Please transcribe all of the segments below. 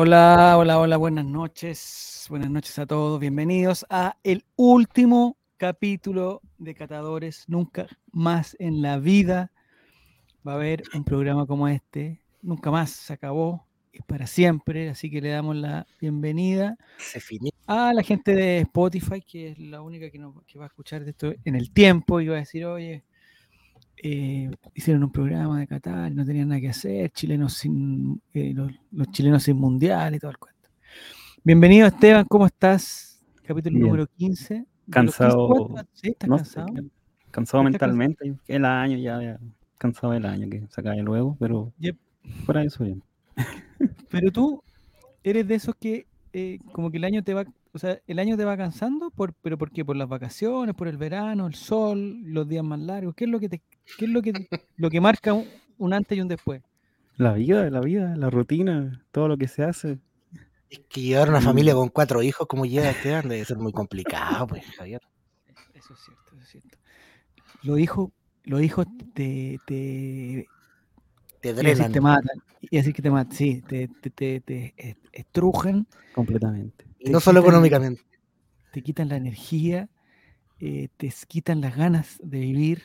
Hola, hola, hola, buenas noches. Buenas noches a todos. Bienvenidos a el último capítulo de Catadores. Nunca más en la vida va a haber un programa como este. Nunca más se acabó. Es para siempre. Así que le damos la bienvenida a la gente de Spotify, que es la única que, nos- que va a escuchar de esto en el tiempo y va a decir, oye, eh, hicieron un programa de Qatar, no tenían nada que hacer, chilenos sin, eh, los, los chilenos sin mundial y todo el cuento. Bienvenido Esteban, ¿cómo estás? Capítulo Bien. número 15. De los 15, Cansado. ¿cuántos? ¿Sí? ¿Estás No cansado? cansado ¿Estás cansado? mentalmente. El año ya, ya, cansado del año que se luego, pero Yep. fuera eso bien. Pero tú eres de esos que eh, como que el año te va, o sea, el año te va cansando, por, pero ¿por qué? Por las vacaciones, por el verano, el sol, los días más largos. ¿Qué es lo que te, qué es lo que, lo que marca un, un antes y un después? La vida, la vida, la rutina, todo lo que se hace. Es que llevar una familia Mm. con cuatro hijos como lleva Esteban debe ser muy complicado, pues, Javier. Eso es cierto, eso es cierto. Los hijos, los hijos te, te, Te drenan. te matan, y decir que te matan, sí, te, te, te, te est- estrujan, Completamente. Y no solo quitan- económicamente. te quitan la energía, eh, te quitan las ganas de vivir.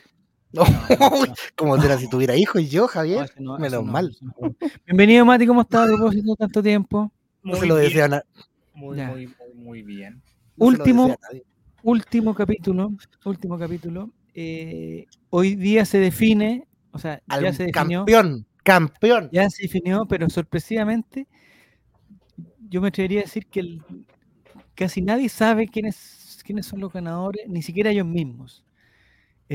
Como será si tuviera hijos y yo, Javier. no, Menos mal. Bienvenido, Mati, ¿cómo estás? A propósito tanto tiempo. No se lo desean a, Muy, muy, muy, muy bien. no Último, desea último capítulo, último capítulo. eh, hoy día se define, o sea, Al ya se definió, campeón, campeón. ya se definió, pero sorpresivamente, yo me atrevería a decir que el- casi nadie sabe quiénes, quiénes son los ganadores, ni siquiera ellos mismos.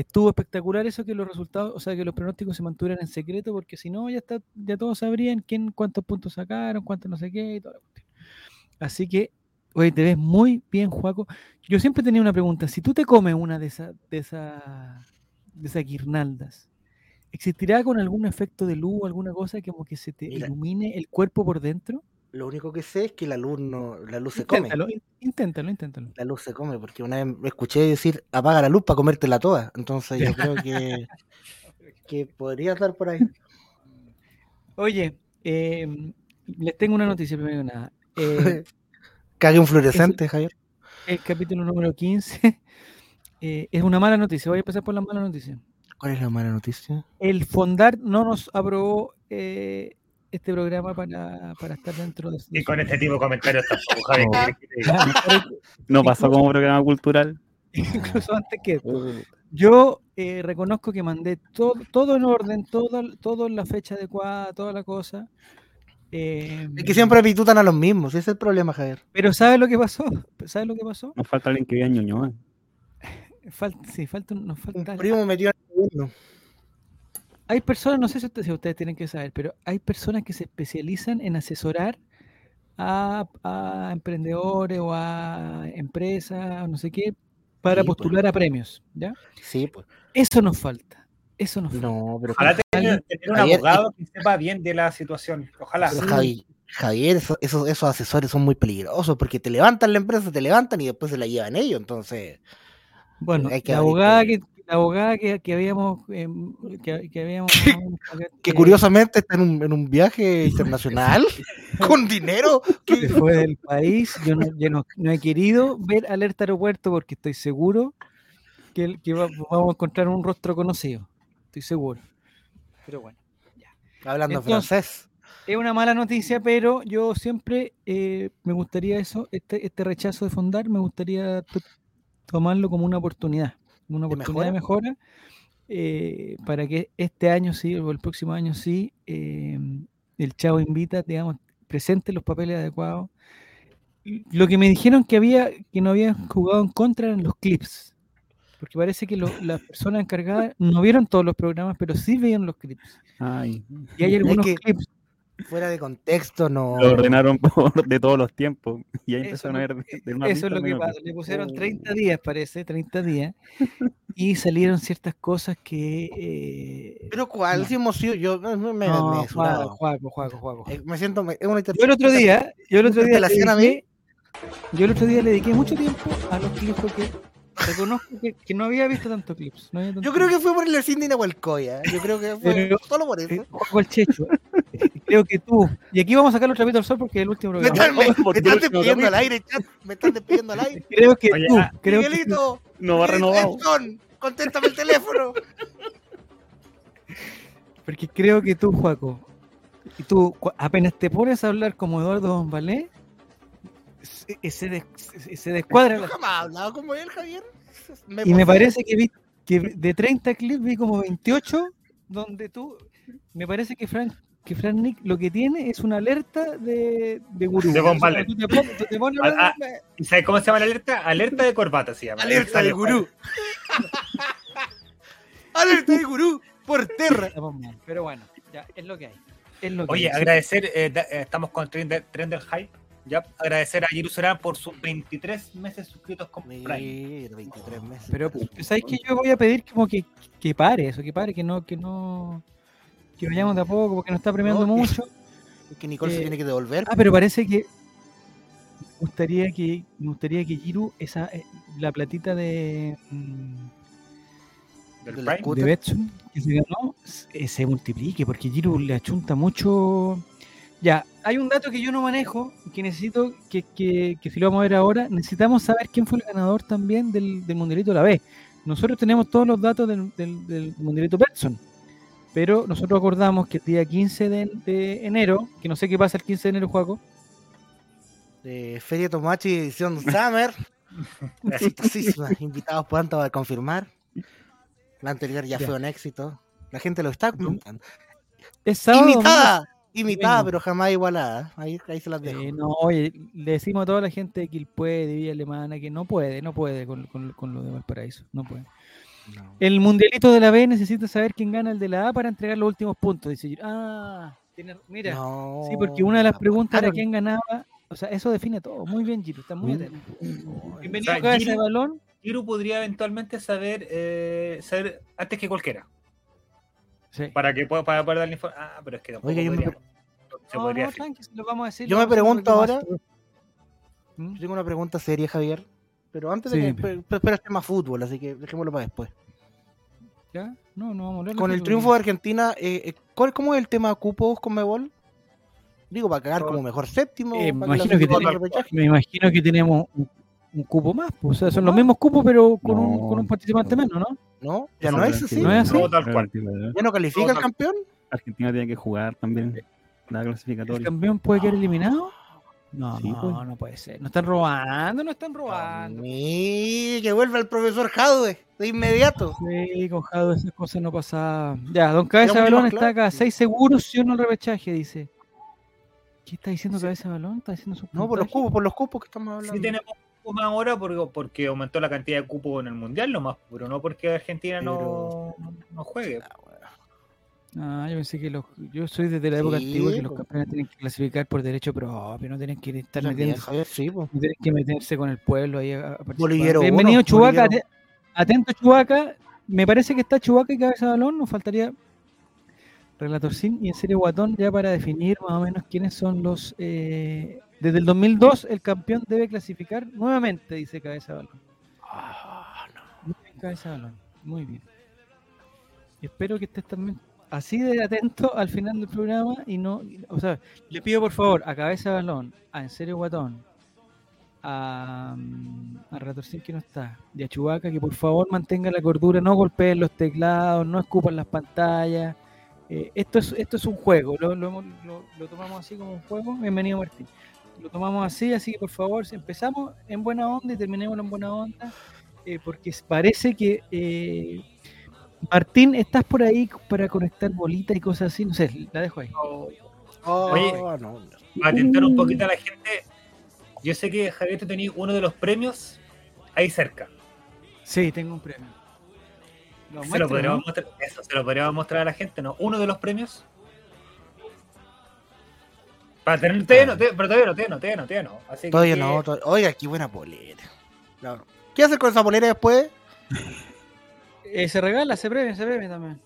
Estuvo espectacular eso que los resultados, o sea, que los pronósticos se mantuvieran en secreto, porque si no, ya está, ya todos sabrían quién, cuántos puntos sacaron, cuántos no sé qué y toda la cuestión. Así que, oye, te ves muy bien, Juaco. Yo siempre tenía una pregunta. Si tú te comes una de esas, de esas, de esas guirnaldas, ¿existirá con algún efecto de luz, alguna cosa que como que se te Mira. ilumine el cuerpo por dentro? Lo único que sé es que la luz no, la luz se come. Inténtalo, in- inténtalo, inténtalo. La luz se come, porque una vez me escuché decir apaga la luz para comértela toda. Entonces yo creo que, que podría estar por ahí. Oye, em, les tengo una noticia primero que nada. Eh, Cague un fluorescente, Javier. el capítulo número 15 eh, es una mala noticia. Voy a empezar por la mala noticia. ¿Cuál es la mala noticia? El Fondar no nos aprobó eh, este programa para, para estar dentro de, Y con este tipo de comentarios tampoco, Javi. No. pasó como programa cultural. incluso antes que esto. Yo eh, reconozco que mandé todo, todo en orden, todo, todo en la fecha adecuada, toda la cosa. eh, Es que siempre pitutan a los mismos, ese es el problema, Javier. Pero ¿sabes lo que pasó? ¿Sabes lo que pasó? Nos falta alguien que vea Ñuñoa. Falta, sí, falta, un- nos Un falta. primo metió en el segundo. Hay personas, no sé si ustedes, si ustedes tienen que saber, pero hay personas que se especializan en asesorar a, a emprendedores o a empresas, no sé qué, para Sí, pues. postular a premios, ¿ya? Sí, pues. Eso nos falta. Eso nos falta. No, pero, Ojalá tener, tener un Javier, abogado que sepa bien de la situación. Ojalá. pero Javi- Javier, eso- esos, esos asesores son muy peligrosos porque te levantan la empresa, te levantan y después se la llevan ellos. Entonces, Bueno, hay que- la abogada que, la abogada que, que habíamos em, que, que habíamos que eh, curiosamente está en un, en un viaje internacional con dinero. se que- fue del país. Yo no, yo no- no he querido ver alerta aeropuerto porque estoy seguro que, que va- vamos a encontrar un rostro conocido. Estoy seguro. Pero bueno, Hablando Entonces- francés. es una mala noticia, pero yo siempre eh, me gustaría eso, este, este rechazo de fondar, me gustaría to- tomarlo como una oportunidad, una ¿De oportunidad de mejora, eh, para que este año sí, o el próximo año sí, eh, el Chavo invita, digamos, presente los papeles adecuados. Lo que me dijeron que había, que no habían jugado en contra eran los clips. Porque parece que las personas encargadas no vieron todos los programas, pero sí veían los clips. Ay, Y hay Es algunos que- clips Fuera de contexto, no. Lo ordenaron por de todos los tiempos. Y ahí Eso empezaron a es ver lo de, una Eso es lo que pasa. Le pusieron Oh. 30 días, parece, 30 días. Y salieron ciertas cosas que. eh, Pero cuál, No. si hemos sido, yo me, me, me no, sudado. Juaco, Juaco, Juaco. Eh, Me siento, me- es una Yo el otro día, yo el otro día yo el otro día le dediqué mucho tiempo a los clips porque reconozco que, que no había visto tantos clips. no había Yo creo clips. que fue por el Cindy Nahuelcoya. Yo creo que fue Pero- solo por Eh, eso. Juaco el Checho. eh, creo que tú. Y aquí vamos a sacar los trapitos al sol porque es el último Me programa. están, me, por me están último despidiendo al aire, chat. Me están despidiendo al aire. Creo que Oye, tú. ah, Creo que tú- No va renovado. Edson, contéstame el teléfono. Porque creo que tú, Juaco, y tú apenas te pones a hablar como Eduardo Bombalé, se, se, des- se- descuadra Yo jamás he hablado como él, Javier. Me Y me parece que vi que de 30 clips vi como 28 donde tú me parece que Frank que Frank Nick lo que tiene es una alerta de, de gurú. De Bombalé. Tú te pones- tú te pones a Ah, hablar- ¿Y sabes cómo se llama la alerta? Alerta de corbata se llama. Alerta de gurú. Alerta de gurú. Por mal, Pero bueno, ya es lo que hay. Es lo que Oye, hay. agradecer, eh, da- eh, estamos con Trend del, Trend del Hype. Ya, agradecer a Jerusalén por sus 23 meses suscritos con Prime. Mira, 23 meses. Pero ¿sabes que Yo voy a pedir como que, que pare eso, que pare, que no, que no, que vayamos de a poco, porque nos está premiando No, mucho. que Nicole se eh, tiene que devolver. Ah, pero parece que me gustaría que me gustaría que Giru esa eh, la platita de mm, Del Prime. de Betson que se ganó se, se multiplique porque Giru le achunta mucho. Ya, hay un dato que yo no manejo que necesito que, que, que si lo vamos a ver ahora, necesitamos saber quién fue el ganador también del, del Mundialito de la B. Nosotros tenemos todos los datos del, del, del Mundialito Betson, pero nosotros acordamos que el día 15 de, de enero, que no sé qué pasa el 15 de enero, Juaco, Feria Tomachi edición Summer. Exitosísimas. Invitados pronto a confirmar. La anterior ya, Ya. fue un éxito. La gente lo está comentando. es sábado. Imitada. Imitada, Bueno. pero jamás igualada. Ahí, ahí se las dejo. Eh, no, oye, le decimos a toda la gente de Quilpué, de Villa Alemana, que no puede, no puede con, con, con lo de Valparaíso, no puede. No. El mundialito de la B necesita saber quién gana el de la A para entregar los últimos puntos. Dice, Giro. ah, tiene- mira, No, sí, porque una de las la preguntas era quién ganaba, o sea, eso define todo. Muy bien, Giro, está muy Mm. atento. Bienvenido O sea, a Giro- Balón. Giru podría eventualmente saber, eh, saber antes que cualquiera. Sí. Para que pueda, para poder dar la información. Ah, pero es que tampoco Oiga, yo me podríamos. Se No, podría lo vamos a decir. Yo me pregunto ahora- más- ¿Mm? Yo tengo una pregunta seria, Javier. Pero antes de Sí, que. Pero, es tema fútbol, así que dejémoslo para después. ¿Ya? No, no vamos a Con el triunfo de Argentina, eh, eh, ¿cuál, ¿cómo es el tema cupos con Mebol? Digo, para cagar como mejor séptimo. Eh, me imagino que. Me imagino tenemos un, un cupo más, pues, o sea, son los mismos cupos, pero con, un, con un participante no. menos, ¿no? No, ya No, no es así. ¿No es así? No, tal cual. ¿Ya no califica No, el campeón? Argentina tiene que jugar también la ¿El clasificatoria. campeón puede quedar eliminado? No, Sí, pues. no puede ser. No están robando, no están robando. Sí, que vuelva el profesor Jadwe de inmediato. Sí, con Jado esas cosas no pasaban. Ya, Don Cabeza Balón está claro. acá. Seis seguros, si o no el repechaje, dice. ¿Qué está diciendo Cabeza Balón? ¿Está diciendo su No, por los cupos, por los cupos que estamos hablando. Sí tenemos un cupo más ahora porque, porque aumentó la cantidad de cupos en el Mundial nomás, pero no porque Argentina no, no juegue. Ah, yo pensé que los. Yo soy desde la época Sí, antigua que los campeones tienen que clasificar por derecho propio, no tienen que estar Javier, sí. No tienes que meterse con el pueblo ahí a, Bienvenido, Chubaca. Atento, Chubaca. Me parece que está Chubaca y cabeza de balón. Nos faltaría Relator Sin y en serio Guatón ya para definir más o menos quiénes son los. eh, Desde el 2002, el campeón debe clasificar nuevamente, dice cabeza de balón. Ah, Muy bien, cabeza de balón. Muy bien. Espero que estés también así de atento al final del programa y no. O sea, le pido por favor a cabeza de balón, a en serio Guatón, a, mm, a Ratorcín que no está, y a Chubaca que por favor mantenga la cordura, no golpeen los teclados, no escupan las pantallas. Eh, esto, es, esto es un juego, lo, lo lo- tomamos así como un juego. Bienvenido Martín. Lo tomamos así, así que por favor, si empezamos en buena onda y terminemos en buena onda, eh, porque parece que eh, Martín, ¿estás por ahí para conectar bolitas y cosas así? No sé, la dejo ahí. Oh, Oye. no. Para atentar un poquito a la gente, yo sé que Javier tú tenías uno de los premios ahí cerca. Sí, tengo un premio. Lo Se lo, podríamos ¿no? mostrar, eso, se lo podríamos mostrar a la gente, ¿no? Uno de los premios. Para tener, todavía no, pero todavía no, todavía no, todavía no, todavía no. Así que- Todavía no. to- Oiga, qué buena polera. No. ¿Qué haces con esa polera después? Eh, se regala, se premia, se premia también.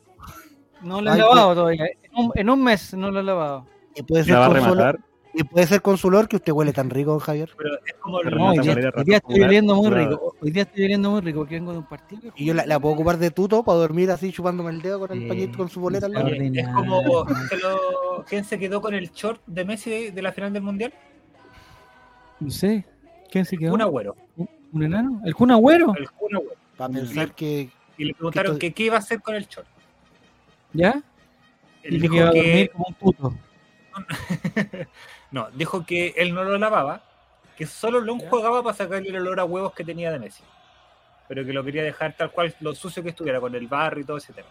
No lo he Ay, lavado todavía. En un, en un mes no lo he lavado. Y puede ser La va a con su olor- rematar. y puede ser con su olor que usted huele tan rico, Javier. Pero es como el- No, hoy día, hoy día estoy oliendo muy rico. Hoy día estoy oliendo muy rico porque vengo de un partido. Y yo la, la puedo ocupar de tuto para dormir así chupándome el dedo con el Sí. pañito con su boleta al Ya, lado. Oye, es ordinario. como se lo- quién se quedó con el short de Messi de, de la final del mundial. No sé. ¿Quién se quedó? Un agüero. ¿Un enano? ¿El Kun Agüero? El Kun Agüero. Para pensar que. Y le preguntaron que qué iba a hacer con el short. ¿Ya? Él Y dijo que iba a que- dormir como un puto. no, dijo que él no lo lavaba, que solo lo enjuagaba para sacarle el olor a huevos que tenía de Messi. Pero que lo quería dejar tal cual lo sucio que estuviera con el barro y todo ese tema.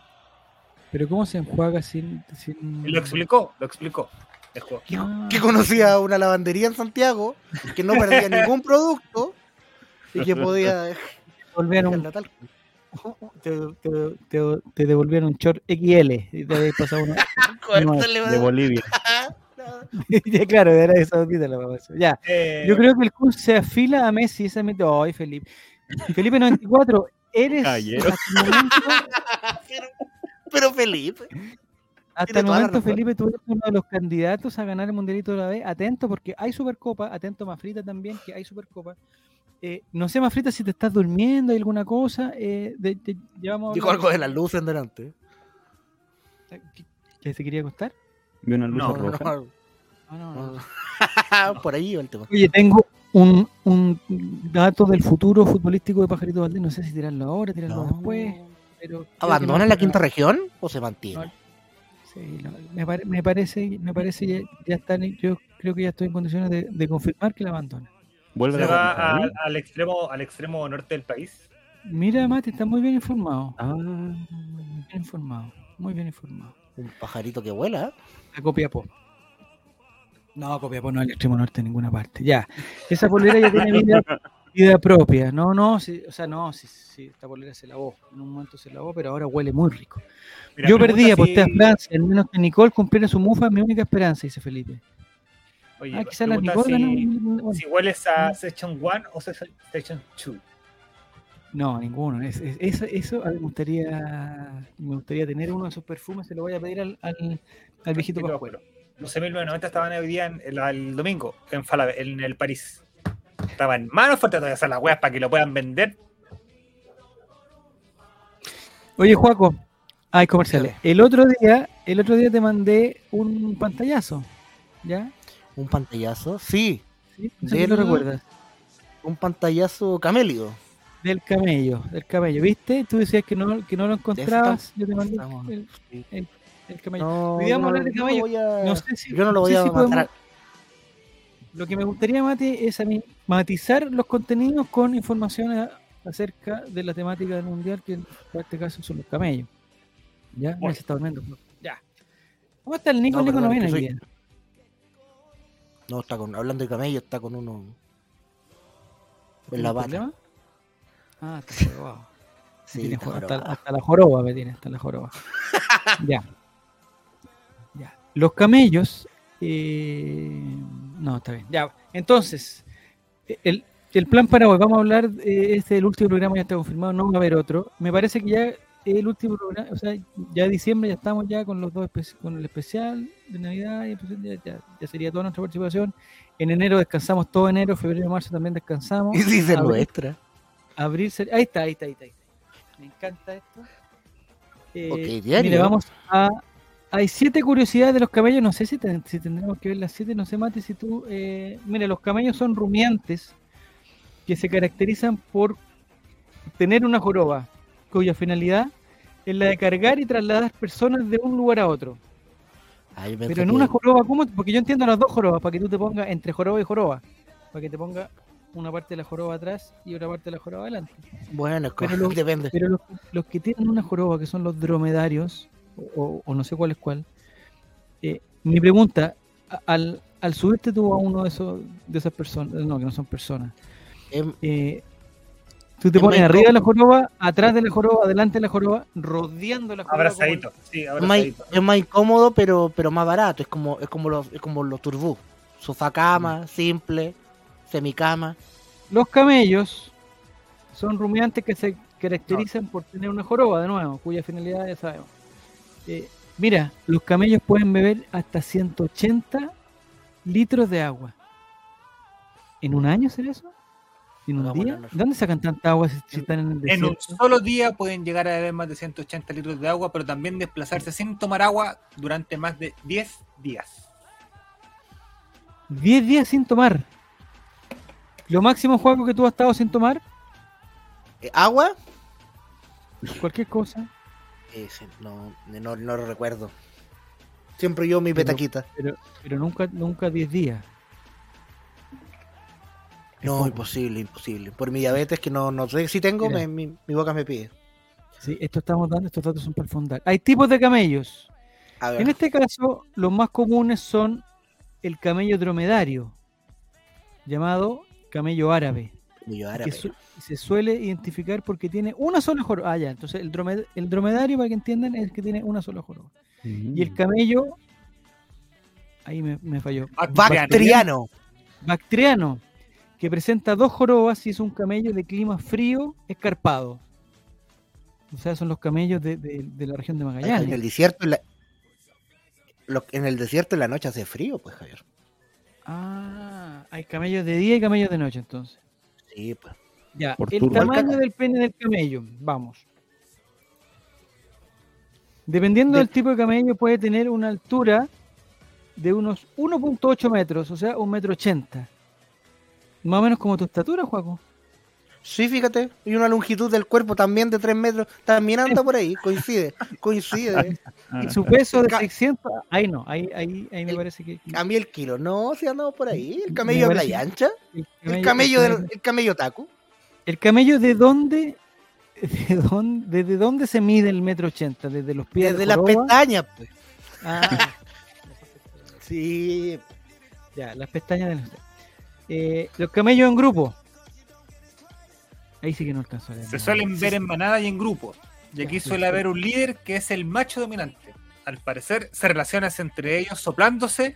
Pero ¿cómo se enjuaga sin...? sin... Lo explicó, lo explicó. Que, Ah. que conocía una lavandería en Santiago que no perdía ningún producto y que podía Volvieron dejarla tal. Te, te- te- te devolvieron un short XL y te habías pasado una... Córtale, De Bolivia. ya, claro, era eso, olvídalo, papá, eso. Ya, Eh, yo creo que el Kun se afila a Messi, esa mete... Ay, Felipe. Felipe 94, eres Caballero. hasta el momento, pero, pero Felipe. hasta el la momento. Felipe, tú eres uno de los candidatos a ganar el Mundialito de la B. Atento, porque hay Supercopa, atento Mafrita también, que hay Supercopa. Eh, no sé, Mafrita, si te estás durmiendo, hay alguna cosa. Eh, de, de- ya vamos a Dijo algo de las luces en delante. ¿Que, que se quería acostar? Vi una luz No, roja. No, No, no, no. no. Por ahí iba el tema. Oye, tengo un, un dato del futuro futbolístico de Pajarito Valdés. No sé si tirarlo ahora, tirarlo No. después. Pero ¿Abandona la quinta región o se mantiene? No, Sí, me, pare- me parece, me parece ya, ya están, yo creo que ya estoy en condiciones de, de confirmar que la abandona. Vuelve se a va al, extremo, al extremo norte del país. Mira, Mati, está muy bien informado. Ah, Muy bien informado. Muy bien informado. Un pajarito que vuela. A Copiapó. No, Copiapó no es el extremo norte en ninguna parte. Ya. Esa polera ya tiene vida, vida propia. No, no, sí, o sea, no, sí, sí, esta polera se lavó. En un momento se lavó, pero ahora huele muy rico. Mira, Yo perdí, aposté a si- Francia, al menos que Nicole cumpliera su mufa, mi única esperanza, dice Felipe. Oye, Ah, quizás la Nicole si, hueles a Section 1 o Section 2. No, ninguno. Es, es- eso, eso me gustaría, me gustaría tener uno de esos perfumes, se lo voy a pedir al, al, al viejito Pascuero. 12.990 estaban hoy día en, el, el domingo en, Falabella, en el París. Estaban en manos fuertes todavía hacer las weas para que lo puedan vender. Oye, Juaco, hay comerciales. El otro día, el otro día te mandé un pantallazo, ¿ya? Un pantallazo. Sí, ¿Sí? Si lo Del- recuerdas. un pantallazo camélido. Del camello, del camello, ¿viste? Tú decías que no, que no lo encontrabas, yo te mandé el, el- el camello. No, no- hablar de no a- sé si- yo no lo no voy sé a si matar. podemos- Lo que me gustaría, Mate, es a mí matizar los contenidos con información acerca de la temática del mundial, que en este caso son los camellos. ¿Ya? Bueno. se está durmiendo. Ya. ¿Cómo está el Nico? No, el Nico no viene soy-. No, está con, hablando de camello, está con uno en ¿Tiene la pata. problema? Ah, está. Sí, Tiene está hasta, hasta la joroba me tiene, hasta la joroba. ya. Ya. Los camellos. eh, No, está bien. Ya. Entonces, el, el plan para hoy, vamos a hablar, eh, este el último programa ya está confirmado, no va a haber otro. Me parece que ya el último programa, o sea, ya diciembre ya estamos ya con los dos con el especial de Navidad y ya, ya- ya sería toda nuestra participación. En enero descansamos todo enero, febrero y marzo también descansamos. Y dice Abril- nuestra. Abrir, cer- ahí está, ahí está, ahí está. ahí está. Me encanta esto. Eh, Ok, diario. mira, vamos a. Hay siete curiosidades de los camellos. No sé si, ten- si tendremos que ver las siete. No sé, Mati, si tú. Eh, mira, los camellos son rumiantes que se caracterizan por tener una joroba cuya finalidad es la de cargar y trasladar personas de un lugar a otro. Ah, Pero en que- una joroba, ¿cómo? Porque yo entiendo las dos jorobas, para que tú te pongas entre joroba y joroba. Para que te ponga una parte de la joroba atrás y otra parte de la joroba adelante. Bueno, es Pero como- lo- depende. Pero los, los que tienen una joroba, que son los dromedarios, o, o no sé cuál es cuál, eh, mi pregunta, al, al subirte tú a uno de esos de esas personas, no, que no son personas, Em, eh, tú te Es pones arriba de la joroba, atrás de la joroba, adelante de la joroba, rodeando la joroba. Abrazadito. Sí, es, más, abrazadito. es más incómodo, pero, pero más barato. Es como, es como los, es como los turbú. Sofá cama, simple, semicama. Los camellos son rumiantes que se caracterizan por tener una joroba, de nuevo, cuya finalidad ya sabemos. Eh, mira, los camellos pueden beber hasta 180 litros de agua. ¿En un año hacer eso? ¿Dónde sacan tanta agua si, están en el En un desierto? solo día pueden llegar a beber más de 180 litros de agua, pero también desplazarse sin tomar agua durante más de 10 días. 10 días sin tomar. Lo máximo juego que tú has estado sin tomar, Eh, ¿Agua? cualquier cosa, Eh, no, no, no lo recuerdo. Siempre yo mi Pero- petaquita. pero, pero nunca, nunca 10 días. No, imposible, imposible. Por mi diabetes, que no, no sé si tengo, me- mi, mi boca me pide. Sí, esto estamos dando, estos datos son para el fondar. Hay tipos de camellos. A ver, En este caso, los más comunes son el camello dromedario, llamado camello árabe, que árabe. su- se suele identificar porque tiene una sola joroba. Ah, ya, entonces el, dromed- el dromedario, para que entiendan, es el que tiene una sola joroba. Y el camello, ahí me, me falló, Bactriano. bactriano, que presenta dos jorobas y es un camello de clima frío, escarpado. O sea, son los camellos de, de- de la región de En el Magallanes. desierto, en la, lo- en el desierto en la noche hace frío, pues, Javier. Ah, hay camellos de día y camellos de noche, entonces. Sí, pues. Ya, Por el turno. tamaño del pene del camello, vamos. Dependiendo De- del tipo de camello, puede tener una altura de unos 1.8 metros, o sea, un metro ochenta. Más o menos como tu estatura, Juaco. Sí, fíjate. Y una longitud del cuerpo también de 3 metros. También anda por ahí. Coincide. Coincide. Y su peso de Ca- 600, ahí no, ahí, ahí, ahí me El- parece que... A mí el kilo. No, si andamos por ahí. El Me camello de playa ancha. el El camello, el del, el camello taco. ¿El camello de dónde, de dónde, desde dónde se mide el metro ochenta? ¿Desde los pies Desde de las pestañas, pues. Ah, Sí. ya, las pestañas de los... Eh, los camellos en grupo. Ahí sí que no alcanzo a leer. Se suelen ver en manada y en grupos. Y aquí suele haber un líder que es el macho dominante. Al parecer se relacionan entre ellos soplándose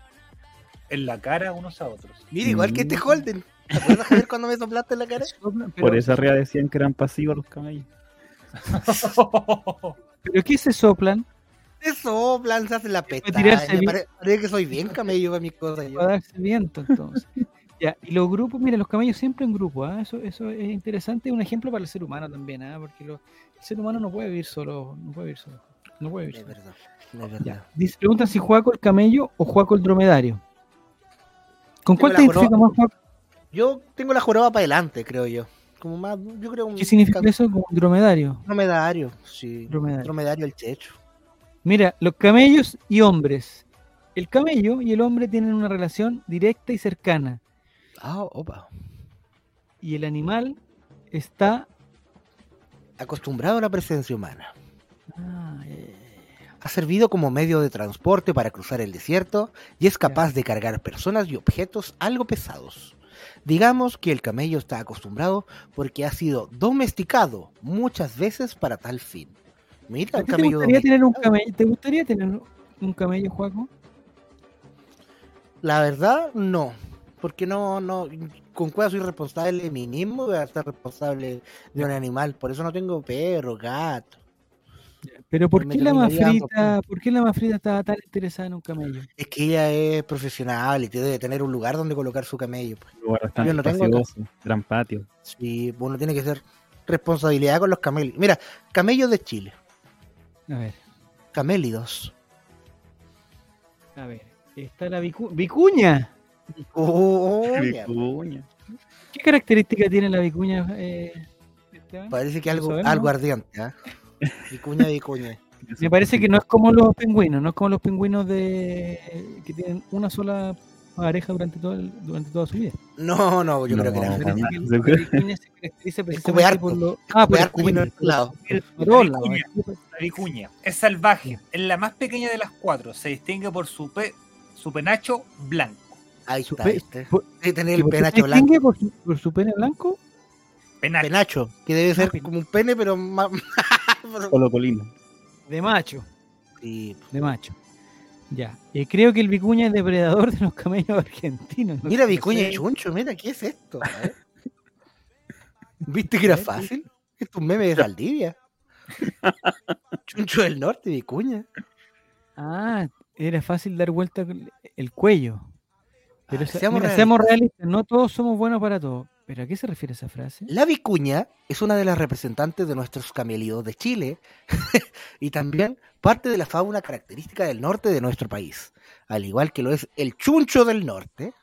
en la cara unos a otros. Mira, igual que este Mm. Holden. ¿Te acuerdas, Javier, cuando me soplaste en la cara? Por esa arriba decían que eran pasivos los camellos. ¿Pero qué se soplan? Se soplan, se hacen la pestaña. tirarse bien. Pare- Parece que soy bien camello para mis cosas. Para darse viento, entonces. Ya, y los grupos, mira, los camellos siempre en grupo, ¿ah? eso, eso es interesante, un ejemplo para el ser humano también, ¿ah? porque lo- el ser humano no puede vivir solo, no puede vivir solo. No puede vivir Es solo. verdad. Es verdad. Ya. Dice, preguntan si Juaco el camello o Juaco el dromedario. ¿Con cuál te Tengo la identifica más, Juaco? Yo tengo la joroba para adelante, creo yo. Como más, yo creo un ¿Qué significa eso? Como un dromedario. dromedario. Sí. Dromedario. Dromedario el checho. Mira, los camellos y hombres. El camello y el hombre tienen una relación directa y cercana. Ah, opa. Y el animal está. Acostumbrado a la presencia humana. Ah, eh, Ha servido como medio de transporte para cruzar el desierto y es capaz de cargar personas y objetos algo pesados. Digamos que el camello está acostumbrado porque ha sido domesticado muchas veces para tal fin. Mira, ¿A el ti ¿Te camello gustaría tener un camello? ¿Te gustaría tener un camello, Juaco? La verdad, no. Porque no, no, con cuál soy responsable de mí mismo, voy a ser responsable de un animal. Por eso no tengo perro, gato. Pero ¿por qué la mafrita, por qué la mafrita estaba tan interesada en un camello? Es que ella es profesional y debe tener un lugar donde colocar su camello. pues. Lugar bastante Yo no tengo gran patio. Sí, uno tiene que ser responsabilidad con los camellos. Mira, camellos de Chile, A ver, camélidos. a ver. Está la vicu- vicuña. Vicuña. ¿Qué característica tiene la vicuña, eh, Esteban? Parece que ¿Lo algo, sabemos? algo ardiente, ¿ah? Vicuña, vicuña. Me parece que no es como los pingüinos, no es como los pingüinos de que tienen una sola pareja durante todo el- durante toda su vida. No, no, yo No, creo que que Se la puede- vicuña se caracteriza Escupe precisamente harto. por lo ah, por no lado. vicuña. La vicuña es salvaje, es la más pequeña de las cuatro. Se distingue por su, pe- su penacho blanco. Ahí Su está, pe- Debe tener ¿Y el penacho blanco. por su, por su pene blanco? Penacho. Penacho, que debe ser como un pene, pero más. pero- Colo Colino. De macho, Sí, de macho. Ya. Eh, creo que el vicuña es depredador de los camellos argentinos. no Mira, Vicuña sé. Chuncho, mira, ¿qué es esto? ¿Viste que era fácil? Esto es un meme de Saldivia. Chuncho del Norte, Vicuña. Ah, era fácil dar vuelta con el cuello. Pero Ah, seamos mira, realistas. seamos realistas, no todos somos buenos para todo. ¿Pero a qué se refiere esa frase? La vicuña es una de las representantes de nuestros camelidos de Chile y también parte de la fauna característica del norte de nuestro país, al igual que lo es el chuncho del norte,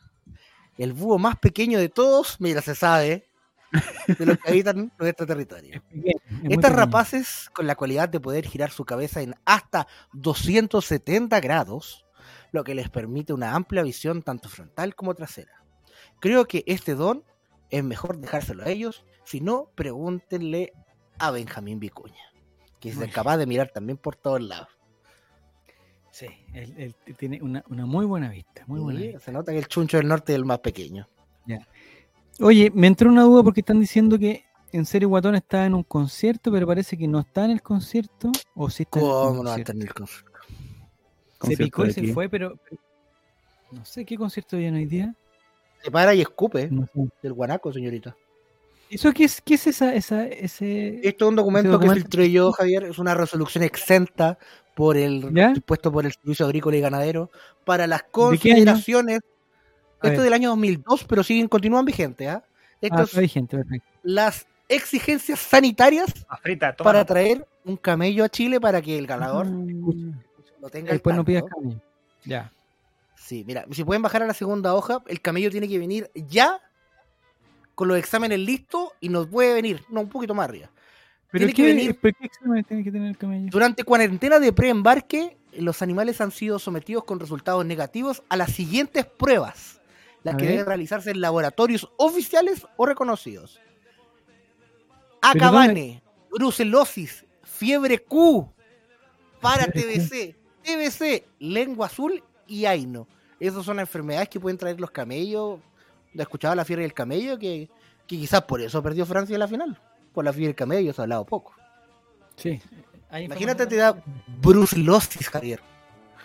el búho más pequeño de todos, mira, se sabe, de los que habitan nuestro territorio. Es Estas rapaces, con la cualidad de poder girar su cabeza en hasta 270 grados, lo que les permite una amplia visión tanto frontal como trasera. Creo que este don es mejor dejárselo a ellos, si no, pregúntenle a Benjamín Vicuña, que es capaz de mirar también por todos lados. Sí, él, él tiene una, una muy buena vista, muy buena Sí, vista. se nota que el chuncho del norte es el más pequeño. Oye, me entró una duda porque están diciendo que en serio Guatón está en un concierto, pero parece que no está en el concierto. O sí está en el ¿Cómo no va a concierto. tener el concierto? Se picó y se fue, pero, no sé qué concierto viene hoy día. Se para y escupe No sé. del guanaco, señorita. ¿Eso qué es, qué es esa, esa, ese... Esto es un documento, documento- que filtré yo, Javier. Es una resolución exenta por el ¿Ya? puesto por el Servicio Agrícola y Ganadero para las consideraciones. Esto es del año 2002, pero siguen continúan vigentes. ¿ah? Esto Ah, es está vigente, perfecto. las exigencias sanitarias para traer un camello a Chile para que el ganador Ah, lo tenga. al Después no pidas camello. Ya. Sí, mira, si pueden bajar a la segunda hoja, el camello tiene que venir ya con los exámenes listos y nos puede venir, no, un poquito más arriba. ¿Pero Tiene qué, que venir- ¿pero qué examen tiene que tener el camello? Durante cuarentena de preembarque, los animales han sido sometidos con resultados negativos a las siguientes pruebas, las A que ver. deben realizarse en laboratorios oficiales o reconocidos. ¿Pero Acabane, brucelosis, fiebre Q, para. TBC, TBC, lengua azul y AINO. Esas son enfermedades que pueden traer los camellos. ¿He escuchado la fiebre del camello? Que, que quizás por eso perdió Francia en la final. Por la fiebre del camello se ha hablado poco. Sí. Imagínate, te da brucelosis, Javier.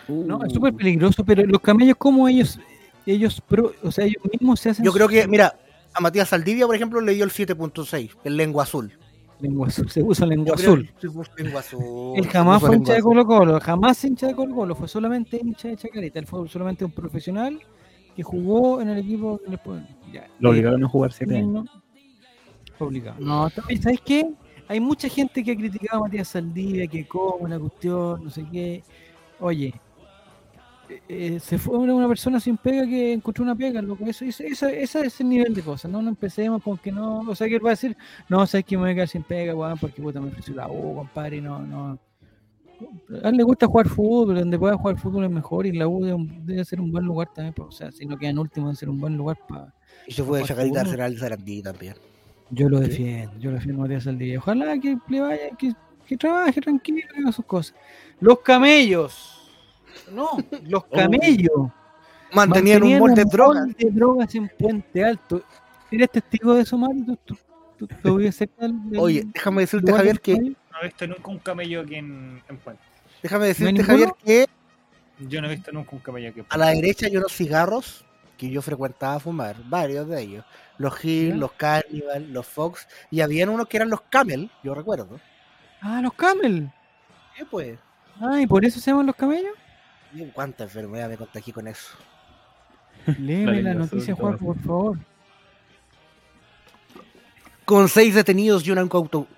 No, es súper peligroso, pero los camellos, ¿cómo ellos, ellos, pro- o sea, ellos mismos se hacen Yo creo que, mira, a Matías Saldivia, por ejemplo, le dio el 7.6, el lengua azul. Lengua azul, se usa lengua azul. lengua azul. Él jamás puso fue hincha de. Colo Colo, jamás hincha de Colo Colo, fue solamente hincha de Chacarita, él fue solamente un profesional que jugó en el equipo ya, Lo obligaron a jugar siete años. no, obligado. No, ¿sabes qué? Hay mucha gente que ha criticado a Matías Saldivia, que como la cuestión, no sé qué. Oye, eh, se fue una, una persona sin pega que encontró una pega, loco. Eso, eso, eso- ese es el nivel de cosas. No, no empecemos con que no. O sea, que él va a decir, no, sabes que me voy a quedar sin pega, weón, porque puta me ofreció la U, compadre, y no, no. A él le gusta jugar fútbol, donde pueda jugar fútbol es mejor, y la U debe, debe ser un buen lugar también. pues, o sea, si no quedan último, debe ser un buen lugar para. Y se fue de Jugar Chacarita fútbol. Arsenal de Sarandí también. Yo lo ¿Sí? defiendo, yo lo defiendo a Matías Saldivia. Ojalá que le vaya, que, que trabaje tranquilo, que haga sus cosas. Los camellos. No, los camellos. Mantenían un molde de drogas. de drogas en Puente Alto. ¿Eres testigo de eso, Mario? ¿Tú, tú, tú, del Oye, déjame decirte, Javier, que? No he visto nunca un camello aquí en, en Puente. déjame decirte? Javier, que Yo no he visto nunca un camello aquí en a la derecha hay unos cigarros que yo frecuentaba fumar, varios de ellos. Los Hill, los Carnival, los Fox, y habían unos que eran los Camel, yo recuerdo. Ah, los camel. ¿Qué pues? Ah, ¿y por eso se llaman los camellos? ¿Cuánta enfermedad me contagié con eso? Léeme la noticia, Juan, por favor. con seis detenidos y una,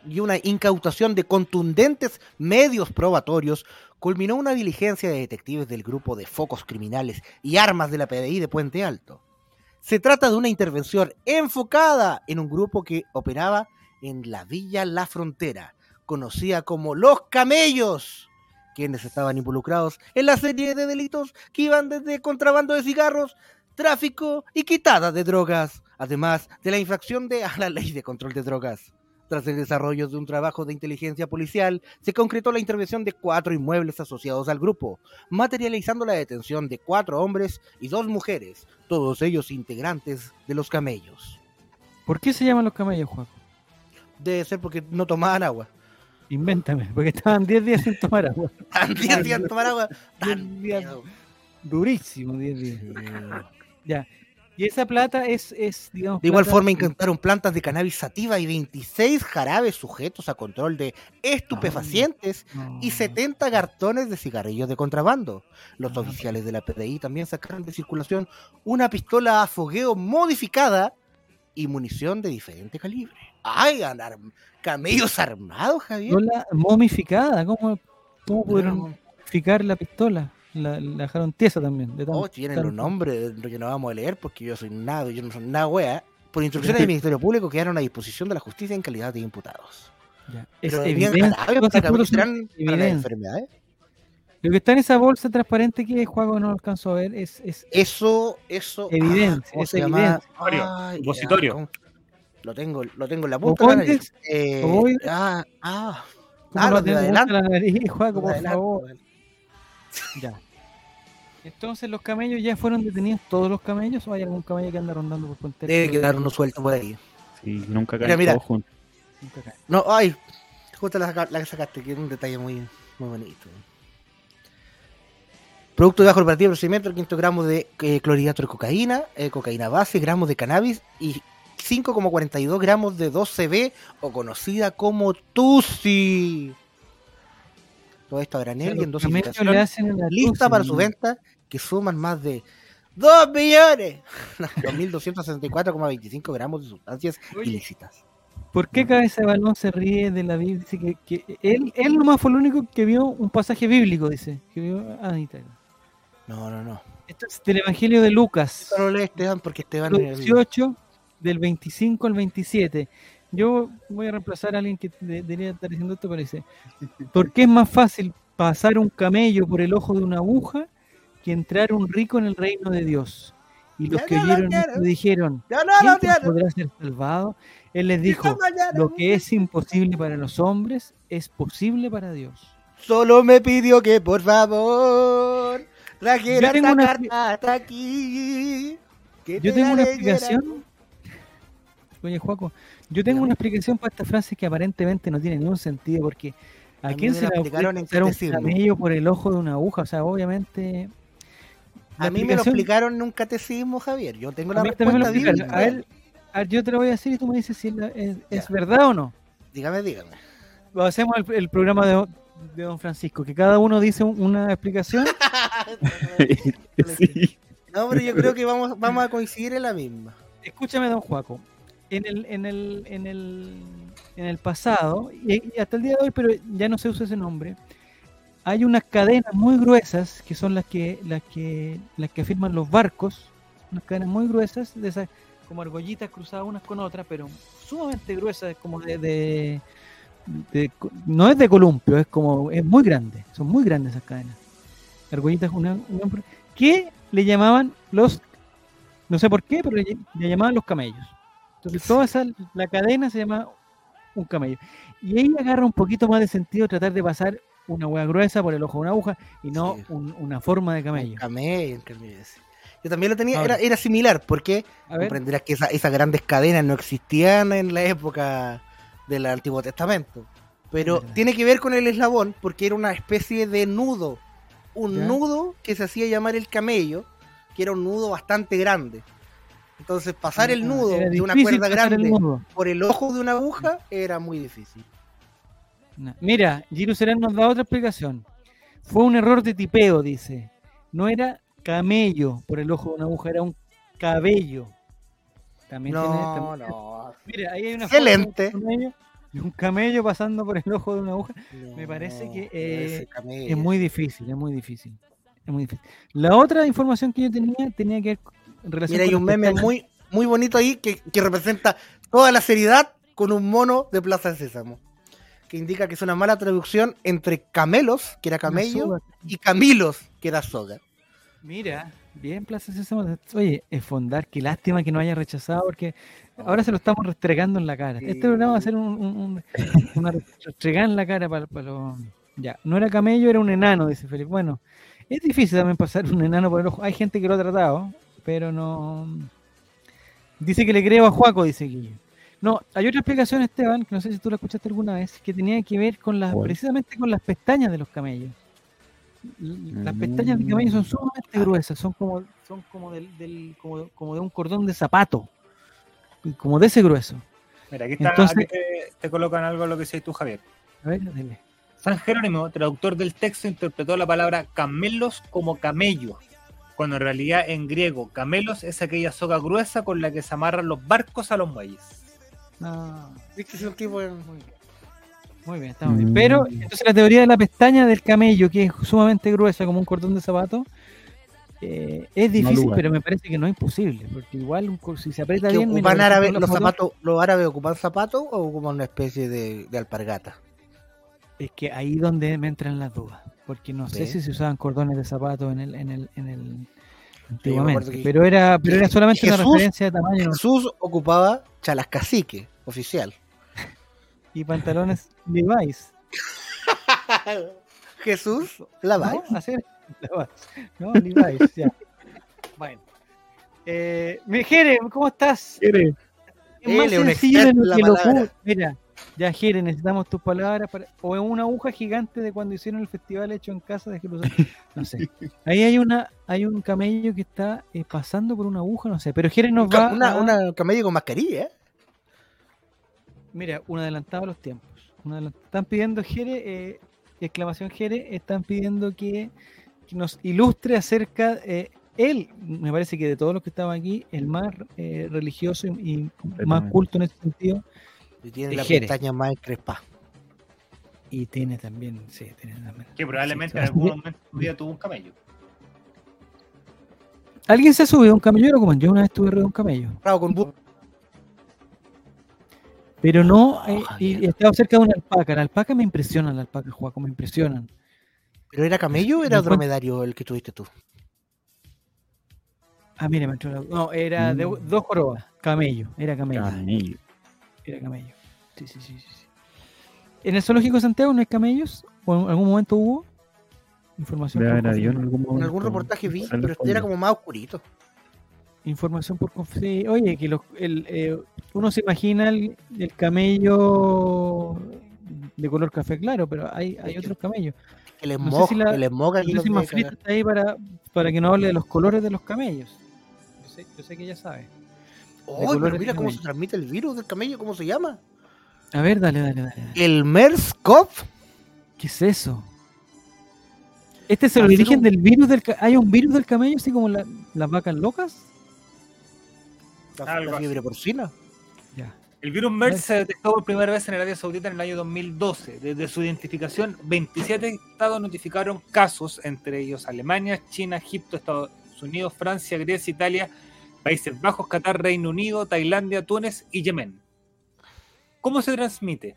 y una incautación de contundentes medios probatorios, culminó una diligencia de detectives del grupo de focos criminales y armas de la PDI de Puente Alto. Se trata de una intervención enfocada en un grupo que operaba en la Villa La Frontera, conocida como Los Camellos, quienes estaban involucrados en la serie de delitos que iban desde contrabando de cigarros, tráfico y quitada de drogas, además de la infracción de a la ley de control de drogas. Tras el desarrollo de un trabajo de inteligencia policial, se concretó la intervención de cuatro inmuebles asociados al grupo, materializando la detención de cuatro hombres y dos mujeres, todos ellos integrantes de los camellos. ¿Por qué se llaman los camellos, Juan? Debe ser porque no tomaban agua. Invéntame, porque estaban 10 días sin tomar agua. Tan 10 días tomar agua. Tan 10 días. miedo. Durísimo, 10 días. Ya. Y esa plata es, es digamos. De igual forma encontraron plantas de cannabis sativa y 26 jarabes sujetos a control de estupefacientes No. y 70 cartones de cigarrillos de contrabando. Los Ah. oficiales de la PDI también sacaron de circulación una pistola a fogueo modificada y munición de diferente calibre. ¡Ay, andar camellos armados, Javier! Pistola momificada. ¿Cómo, cómo pudieron momificar la pistola? La, la dejaron tiesa también. De Oh, tanto- tienen los nombres, que no vamos a leer porque yo soy nada, yo no soy nada wea. Por instrucciones del Ministerio Público quedaron a disposición de la justicia en calidad de imputados. Ya. Es Pero evidencia. para para las evidencia. Lo que está en esa bolsa transparente que juego no alcanzo a ver es, es Eso, eso. Evidencia, ¿cómo es evidencia. Ya, ¿cómo? Lo tengo, lo tengo en la punta de la Ovoides, nariz. Eh, ah, ah. ¿Cómo Ah, lo de adelante, la nariz, por adelante, favor? Ya. Entonces, ¿los camellos ya fueron detenidos todos los camellos o hay algún camello que anda rondando por Puente Debe quedar uno suelto por ahí. Sí, nunca Mira, caen mira. todos juntos. Nunca cae. No, ay, justo la, la que sacaste, que es un detalle muy, muy bonito. Producto de bajo operativo procedimiento, 500 gramos de eh, clorhidrato de cocaína, eh, cocaína base, gramos de cannabis y 5,42 gramos de 2CB o conocida como TUSI. Todo esto a granel y en a la lista para su venta que suman más de 2 millones, 2.264,25 gramos de sustancias ilícitas. ¿Por qué Cabeza de Balón se ríe de la Biblia? Dice que, que él, él nomás fue el único que vio un pasaje bíblico, dice. Que vio, ah, ahí está. No, no, no. Esto es del Evangelio de Lucas. Solo lee Esteban porque Esteban capítulo es el- 18, del 25 al 27. Yo voy a reemplazar a alguien que de- debería estar diciendo esto, pero dice, ¿por qué es más fácil pasar un camello por el ojo de una aguja que entrar un rico en el reino de Dios? Y los Ya que no lo oyeron esto dijeron, Ya no ¿quién lo tiene. podrá ser salvado? Él les dijo, lo que es imposible para los hombres es posible para Dios. Solo me pidió que por favor trajera Yo tengo una- hasta aquí. que Yo te tengo la una explicación. Oye, Juaco, yo tengo una explicación para esta frase que aparentemente no tiene ningún sentido, porque ¿a, quién se la le explicaron ocurre en pasar un camello por el ojo de una aguja? O sea, obviamente... la A mí me lo explicaron en un catecismo, Javier. Yo tengo la respuesta. A ver, yo te lo voy a decir y tú me dices si es, la- verdad o no. Dígame, dígame. Lo hacemos el, el programa de, de Don Francisco, que cada uno dice un- una explicación. sí. No, pero yo creo que vamos, vamos a coincidir en la misma. Escúchame, don Juaco. En el, en el, en el, en el pasado, y, y hasta el día de hoy, pero ya no se usa ese nombre, hay unas cadenas muy gruesas que son las que, las que, las que firman los barcos, unas cadenas muy gruesas, de esas como argollitas cruzadas unas con otras, pero sumamente gruesas, como de, de- de- no es de columpio, es como, es muy grande, son muy grandes esas cadenas. Argollitas una, una que le llamaban los, no sé por qué, pero le, le llamaban los camellos. Entonces toda esa, la cadena se llama un camello. Y ahí agarra un poquito más de sentido tratar de pasar una hueá gruesa por el ojo de una aguja y no Sí. un- una forma de camello. Un camello, un camello. Yo también lo tenía, era, era similar, porque comprenderás que esa- esas grandes cadenas no existían en la época del Antiguo Testamento. Pero Verdad. tiene que ver con el eslabón, porque era una especie de nudo. Un Ya. nudo que se hacía llamar el camello, que era un nudo bastante grande. Entonces, pasar el ah, nudo de una cuerda el grande por el ojo de una aguja era muy difícil. No. Mira, Giro Serán nos da otra explicación. Fue un error de tipeo, dice. No era camello por el ojo de una aguja, era un cabello. También tiene- No, también- no. Mira, ahí hay una foto Excelente. de un camello, de un camello pasando por el ojo de una aguja. Me parece que, eh. Es muy difícil, es muy difícil. Es muy difícil. La otra información que yo tenía tenía que ver en relación Mira, hay un meme muy, muy bonito ahí que, que representa toda la seriedad con un mono de Plaza de Sésamo. Que indica que es una mala traducción entre camelos, que era camello, y camilos, que era soga. Mira, bien, Plaza Sésamo. Oye, es fondar, qué lástima que no haya rechazado, porque ahora se lo estamos restregando en la cara. Sí. Este programa va a ser un, un- un- una restregada en la cara para, los. Ya, no era camello, era un enano, dice Felipe. Bueno, es difícil también pasar un enano por el ojo. Hay gente que lo ha tratado, pero no. Dice que le creo a Juaco, dice Guillo. No, hay otra explicación, Esteban, que no sé si tú la escuchaste alguna vez, que tenía que ver con las, precisamente con las pestañas de los camellos. Las pestañas de camello son sumamente gruesas, son como, son como del, del- como, como de un cordón de zapato, y como de ese grueso. Mira, aquí está, Entonces- aquí te, te colocan algo lo que decís tú, Javier. A ver, dile. San Jerónimo, traductor del texto, interpretó la palabra camelos como camello, cuando en realidad en griego camelos es aquella soga gruesa con la que se amarran los barcos a los muelles. No, ¿Viste si el tipo es- muy bien, estamos bien. Mm. Pero entonces la teoría de la pestaña del camello, que es sumamente gruesa como un cordón de zapato, eh, es difícil, pero me parece que no es imposible, porque igual si se aprieta que bien... ocupan la los zapatos, los árabes ocupan zapatos o ocupan una especie de, de alpargata. Es que ahí donde me entran las dudas, porque no sé si se usaban cordones de zapato en el, en el, en el me antiguamente, que- pero era, pero era solamente una referencia de tamaño Jesús ocupaba chalascacique, oficial. y pantalones Levi's. Jesús, la va. ¿No? Hacer Levi's. No, Levi's, ya. Bueno. Eh, Jere, ¿cómo estás? ¿Quiere? Es más un sencillo de lo que lo Mira, ya Jere, necesitamos tus palabras para... o en una aguja gigante de cuando hicieron el festival hecho en casa de Jerusalén. No sé. Ahí hay una, hay un camello que está eh, pasando por una aguja, no sé. Pero Jere nos va Una, a- una camello con mascarilla, ¿eh? Mira, un adelantado a los tiempos. Están pidiendo Jere, eh, exclamación Jere, están pidiendo que, que nos ilustre acerca, eh, él, me parece que de todos los que estaban aquí, el más eh, religioso y, y más culto en ese sentido, Y tiene la pestaña más encrespada. y tiene también, sí, tiene también. Que probablemente sí, en algún momento de su vida tuvo un camello. ¿Alguien se ha subido a un camello? Yo, como yo una vez estuve arriba de un camello, Bravo, con pero no, Oh, eh, y, estaba cerca de una alpaca. La alpaca me impresiona, la alpaca, Juaco, me impresionan. ¿Pero era camello o era dromedario el que tuviste tú? Ah, mira, me entró la- No, era de Mm. dos jorobas, camello, era camello. Camello. Era camello. Sí, sí, sí, sí. ¿En el zoológico de Santiago no hay camellos? ¿O en algún momento hubo? Información habido en algún En momento. algún reportaje vi, pero este era como más oscurito. Información por conf- sí, Oye, que los- el, eh, uno se imagina el, el camello de color café claro, pero hay, hay otros camellos. El sé smog, si la- el smog No aquí sé los si está ahí para, para que nos hable de los colores de los camellos. Yo sé, yo sé que ella sabe. Oh, pero mira cómo se transmite el virus del camello, ¿cómo se llama? A ver, dale, dale, dale. dale. El MERS-CoV. ¿Qué es eso? Este es el origen un- del virus del ¿Hay un virus del camello así como la- las vacas locas? La, fiebre porcina. Ya. El virus MERS se detectó por primera vez en Arabia Saudita en el año 2012. Desde su identificación, 27 estados notificaron casos, entre ellos Alemania, China, Egipto, Estados Unidos, Francia, Grecia, Italia, Países Bajos, Qatar, Reino Unido, Tailandia, Túnez y Yemen. ¿Cómo se transmite?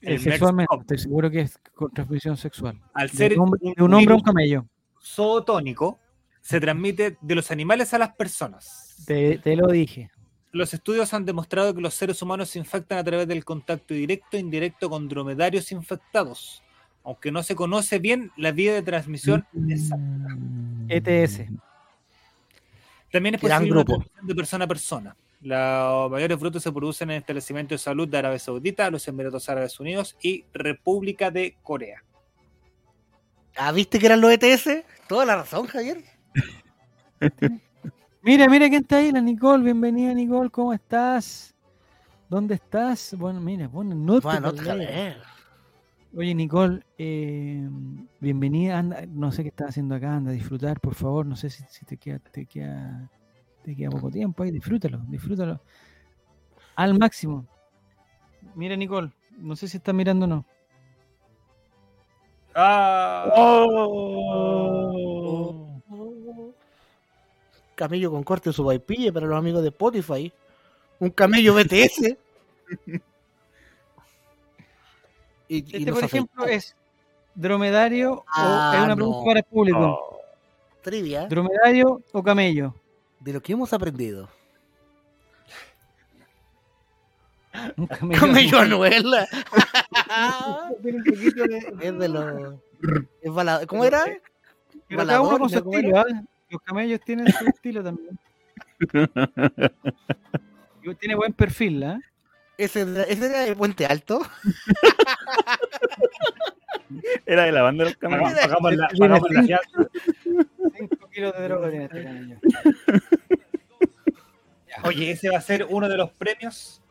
El sexualmente, estoy seguro que es con transmisión sexual. Al De ser un hombre, un de un hombre a un camello. zootónico, se transmite de los animales a las personas. Te, te lo dije. Los estudios han demostrado que los seres humanos se infectan a través del contacto directo e indirecto con dromedarios infectados, aunque no se conoce bien la vía de transmisión exacta. ETS. También es Gran posible una grupo. transmisión de persona a persona. Los mayores brotes se producen en establecimientos de salud de Arabia Saudita, los Emiratos Árabes Unidos y República de Corea. Ah, ¿viste que eran los ETS? Toda la razón, Javier. Mira, mira quién está ahí, la Nicole. Bienvenida, Nicole. ¿Cómo estás? ¿Dónde estás? Bueno, mira, bueno, no te Bueno, te leer. joder. Oye, Nicole, eh, bienvenida. Anda, no sé qué estás haciendo acá, anda a disfrutar, por favor. No sé si, si te, queda, te, queda, te queda poco tiempo ahí. Disfrútalo, disfrútalo. Al máximo. Mira, Nicole, no sé si estás mirando o no. ¡Ah! Oh. Camello con corte su vaipille para los amigos de Spotify. Un camello BTS. y, y Este, por afectó. ejemplo, es dromedario o Ah, es una no. pregunta para el público. Oh. Trivia ¿Dromedario o camello? de lo que hemos aprendido. Un camello. Camello de- es de los. ¿Cómo era? Pero cada uno Balador, con su ¿no? ¿Cómo estilo, era? Los camellos tienen su estilo también. Y Tiene buen perfil, ¿ah? Ese, era- ese era el puente alto. Era de la banda de los camellos. pagamos la, pagamos la cinco- fianza. 5 kilos de droga tiene este camello. Oye, ese va a ser uno de los premios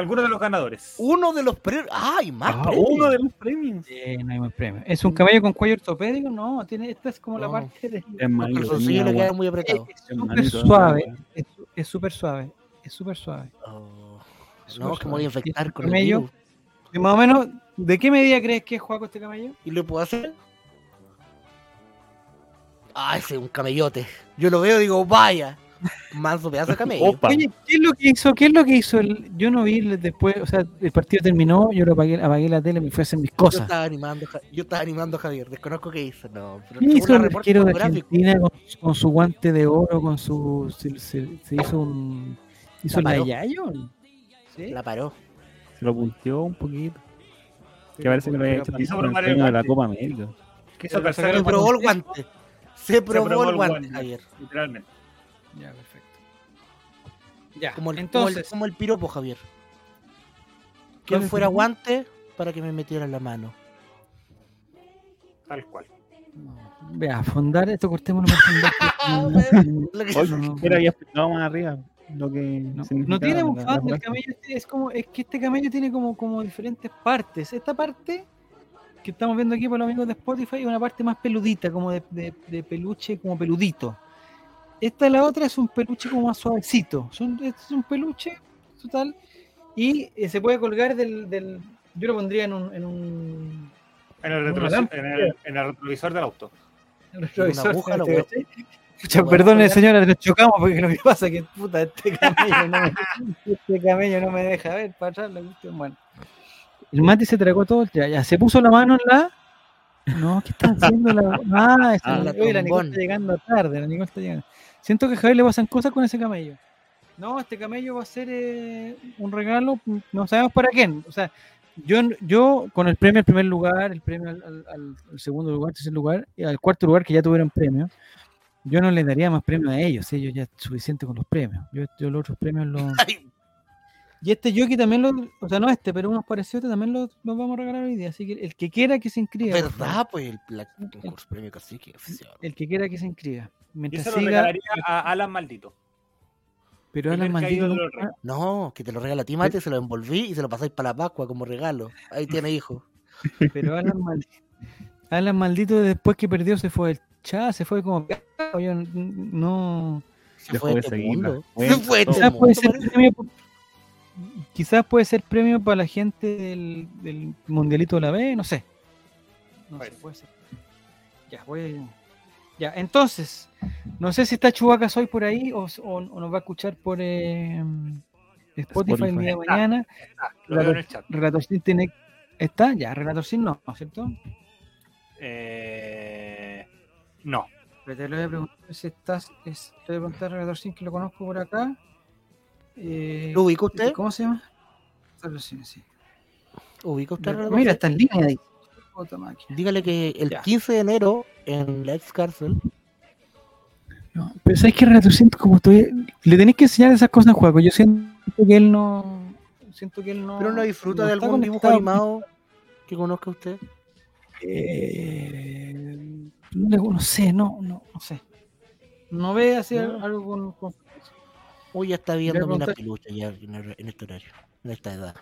algunos de los ganadores. Uno de los premios. ¡Ay, más Ah, premios! uno de los premios. Sí, no hay más premio. ¿Es un camello con cuello ortopédico? No, tiene, esta es como la parte de... Es le muy. Es súper suave, es súper suave, es súper suave. Oh, Es no, que me voy a infectar Tiene con el camello. virus. Y más o menos, ¿de qué medida crees que es Juaco este camello? ¿Y lo puedo hacer? Ah, ese es un camellote. Yo lo veo y digo, vaya. Pedazo de camello. Opa. Oye, ¿qué es lo que hizo? ¿Qué es lo que hizo? el- yo no vi después, o sea, el partido terminó, yo lo apagué, apagué la tele, me fui a hacer mis Yo cosas. estaba animando, yo estaba animando a Javier, desconozco qué hizo, no. Pero ¿Qué hizo el arquero de Argentina con, con su guante de oro, con su... Se, se- se hizo un... ¿Hizo La la yayo? ¿Sí? La paró. Se lo punteó un poquito. Que parece que lo había hecho de la. Copa América. Se probó el guante. Se probó, el guante. Javier. literalmente. Ya, perfecto. Ya, Como el, entonces... como el, como el piropo, Javier. Que ¿Cuál es fuera guante para que me metiera en la mano. Tal cual. No, Vea, fondar, esto cortémoslo por fondar. No, Pero había explicado más arriba lo que no, no tiene un el camello este es como, es que este camello tiene como, como diferentes partes. Esta parte que estamos viendo aquí por los amigos de Spotify es una parte más peludita, como de, de- de peluche, como peludito. Esta la otra es un peluche como más suavecito. Son, este es un peluche total. Y eh, se puede colgar del, del- Yo lo pondría en un. En un En el, retrovisor, en, el, en el retrovisor del auto. colgar. señora, nos chocamos porque lo que pasa es que puta, este camello no me, este camello no me deja ver para atrás la cuestión. Bueno. El Mati se tragó todo, ya, ya, se puso la mano en la. No, ¿qué está haciendo la.? Ah, está Ah, la, la Nicole está llegando tarde, la Nicole está llegando. Siento que a Javier le pasan cosas con ese camello. No, este camello va a ser eh, un regalo, no sabemos para quién. O sea, yo, yo con el premio al primer lugar, el premio al, segundo lugar, tercer lugar, y al cuarto lugar que ya tuvieron premio, yo no le daría más premios a ellos, ellos ya suficiente con los premios. Yo, yo los otros premios los... Y este jockey también lo, o sea, no este, pero unos parecidos también los, los vamos a regalar hoy día. Así que el que quiera que se inscriba. ¿Verdad? Pues el, la- concurso premio cacique oficial. El que quiera que se inscriba. Yo Mientras se lo siga, regalaría a Alan Maldito. pero Alan Maldito nunca- No, que te lo regala a ti, mate, se lo envolví y se lo pasáis para la Pascua como regalo. Ahí tiene hijo. Pero Alan Maldito, Alan Maldito después que perdió se fue el chat, se fue como yo n- no Se fue de este mundo. Se fue de este mundo, quizás puede ser premio para la gente del, del mundialito de la B, no sé. No sé, Puede ser. Ya, voy Ya, entonces, no sé si está Chubaca hoy por ahí o, o- o nos va a escuchar por eh, Spotify, el día de Spotify. mañana. Lo veo en el chat. Relator Sin tiene. ¿Está? Ya, Relator Sin no, ¿no es cierto? Eh, no. Pero te lo voy a preguntar si estás. Es, te voy a preguntar a Relator Sin que lo conozco por acá. Eh, ¿Lo ubica usted? ¿Cómo se llama? Sí. ¿Ubica usted? Mira, está en línea ahí. Dígale que el Ya. 15 de enero en la ex cárcel. No, pero sabes que Relator Sin, como estoy. Le tenéis que enseñar esas cosas, Juaco. Yo siento que él no. Siento que él no. Pero no disfruta no de algún dibujo animado que conozca usted. Eh, no, le- no sé, no, no, no sé. No ve así No. algo con, con- Uy, ya está viendo preguntar- minas peluchas ya en, este horario, en esta edad.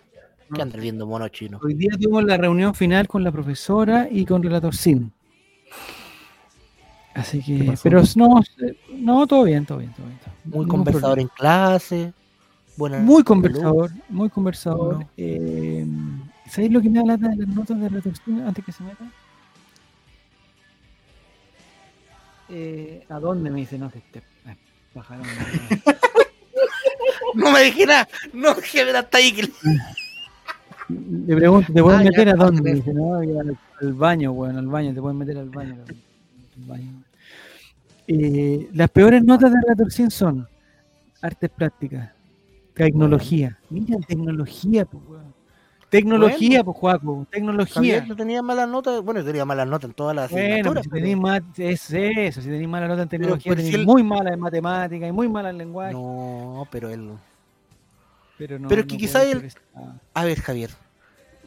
no. Que viendo monos chinos. Hoy día tuvimos la reunión final con la profesora y con Relator Sin. Así ¿Qué que, pero no, no, todo bien, todo bien, todo bien. todo. Muy Ningún conversador en clase. Buena Muy conversador, muy conversador. No. Eh, ¿Sabéis lo que me lata de las notas de Relator Sin antes que se meta? Eh, ¿A dónde me dice? No sé, te, eh, bajaron. No me dije nada. No dije nada hasta ahí. que- Le pregunto, ¿te pueden Ah, ya, meter a dónde? Dice, no, ya al, al baño, weón, al baño, te pueden meter al baño. al baño. Eh, las peores notas de Retorcín son artes plásticas, tecnología. Mira, tecnología, pues, weón. Tecnología, pues, Juaco, tecnología. No tenía malas notas. Bueno, tenía malas notas en todas las Bueno, asignaturas. pues, si pero- tenéis mal, es eso, si tenéis mala nota en tecnología, pero si tenéis él- muy mala en matemática y muy mala en lenguaje. No, pero él. Pero, no, Pero es que no quizá puede él- A ver, Javier.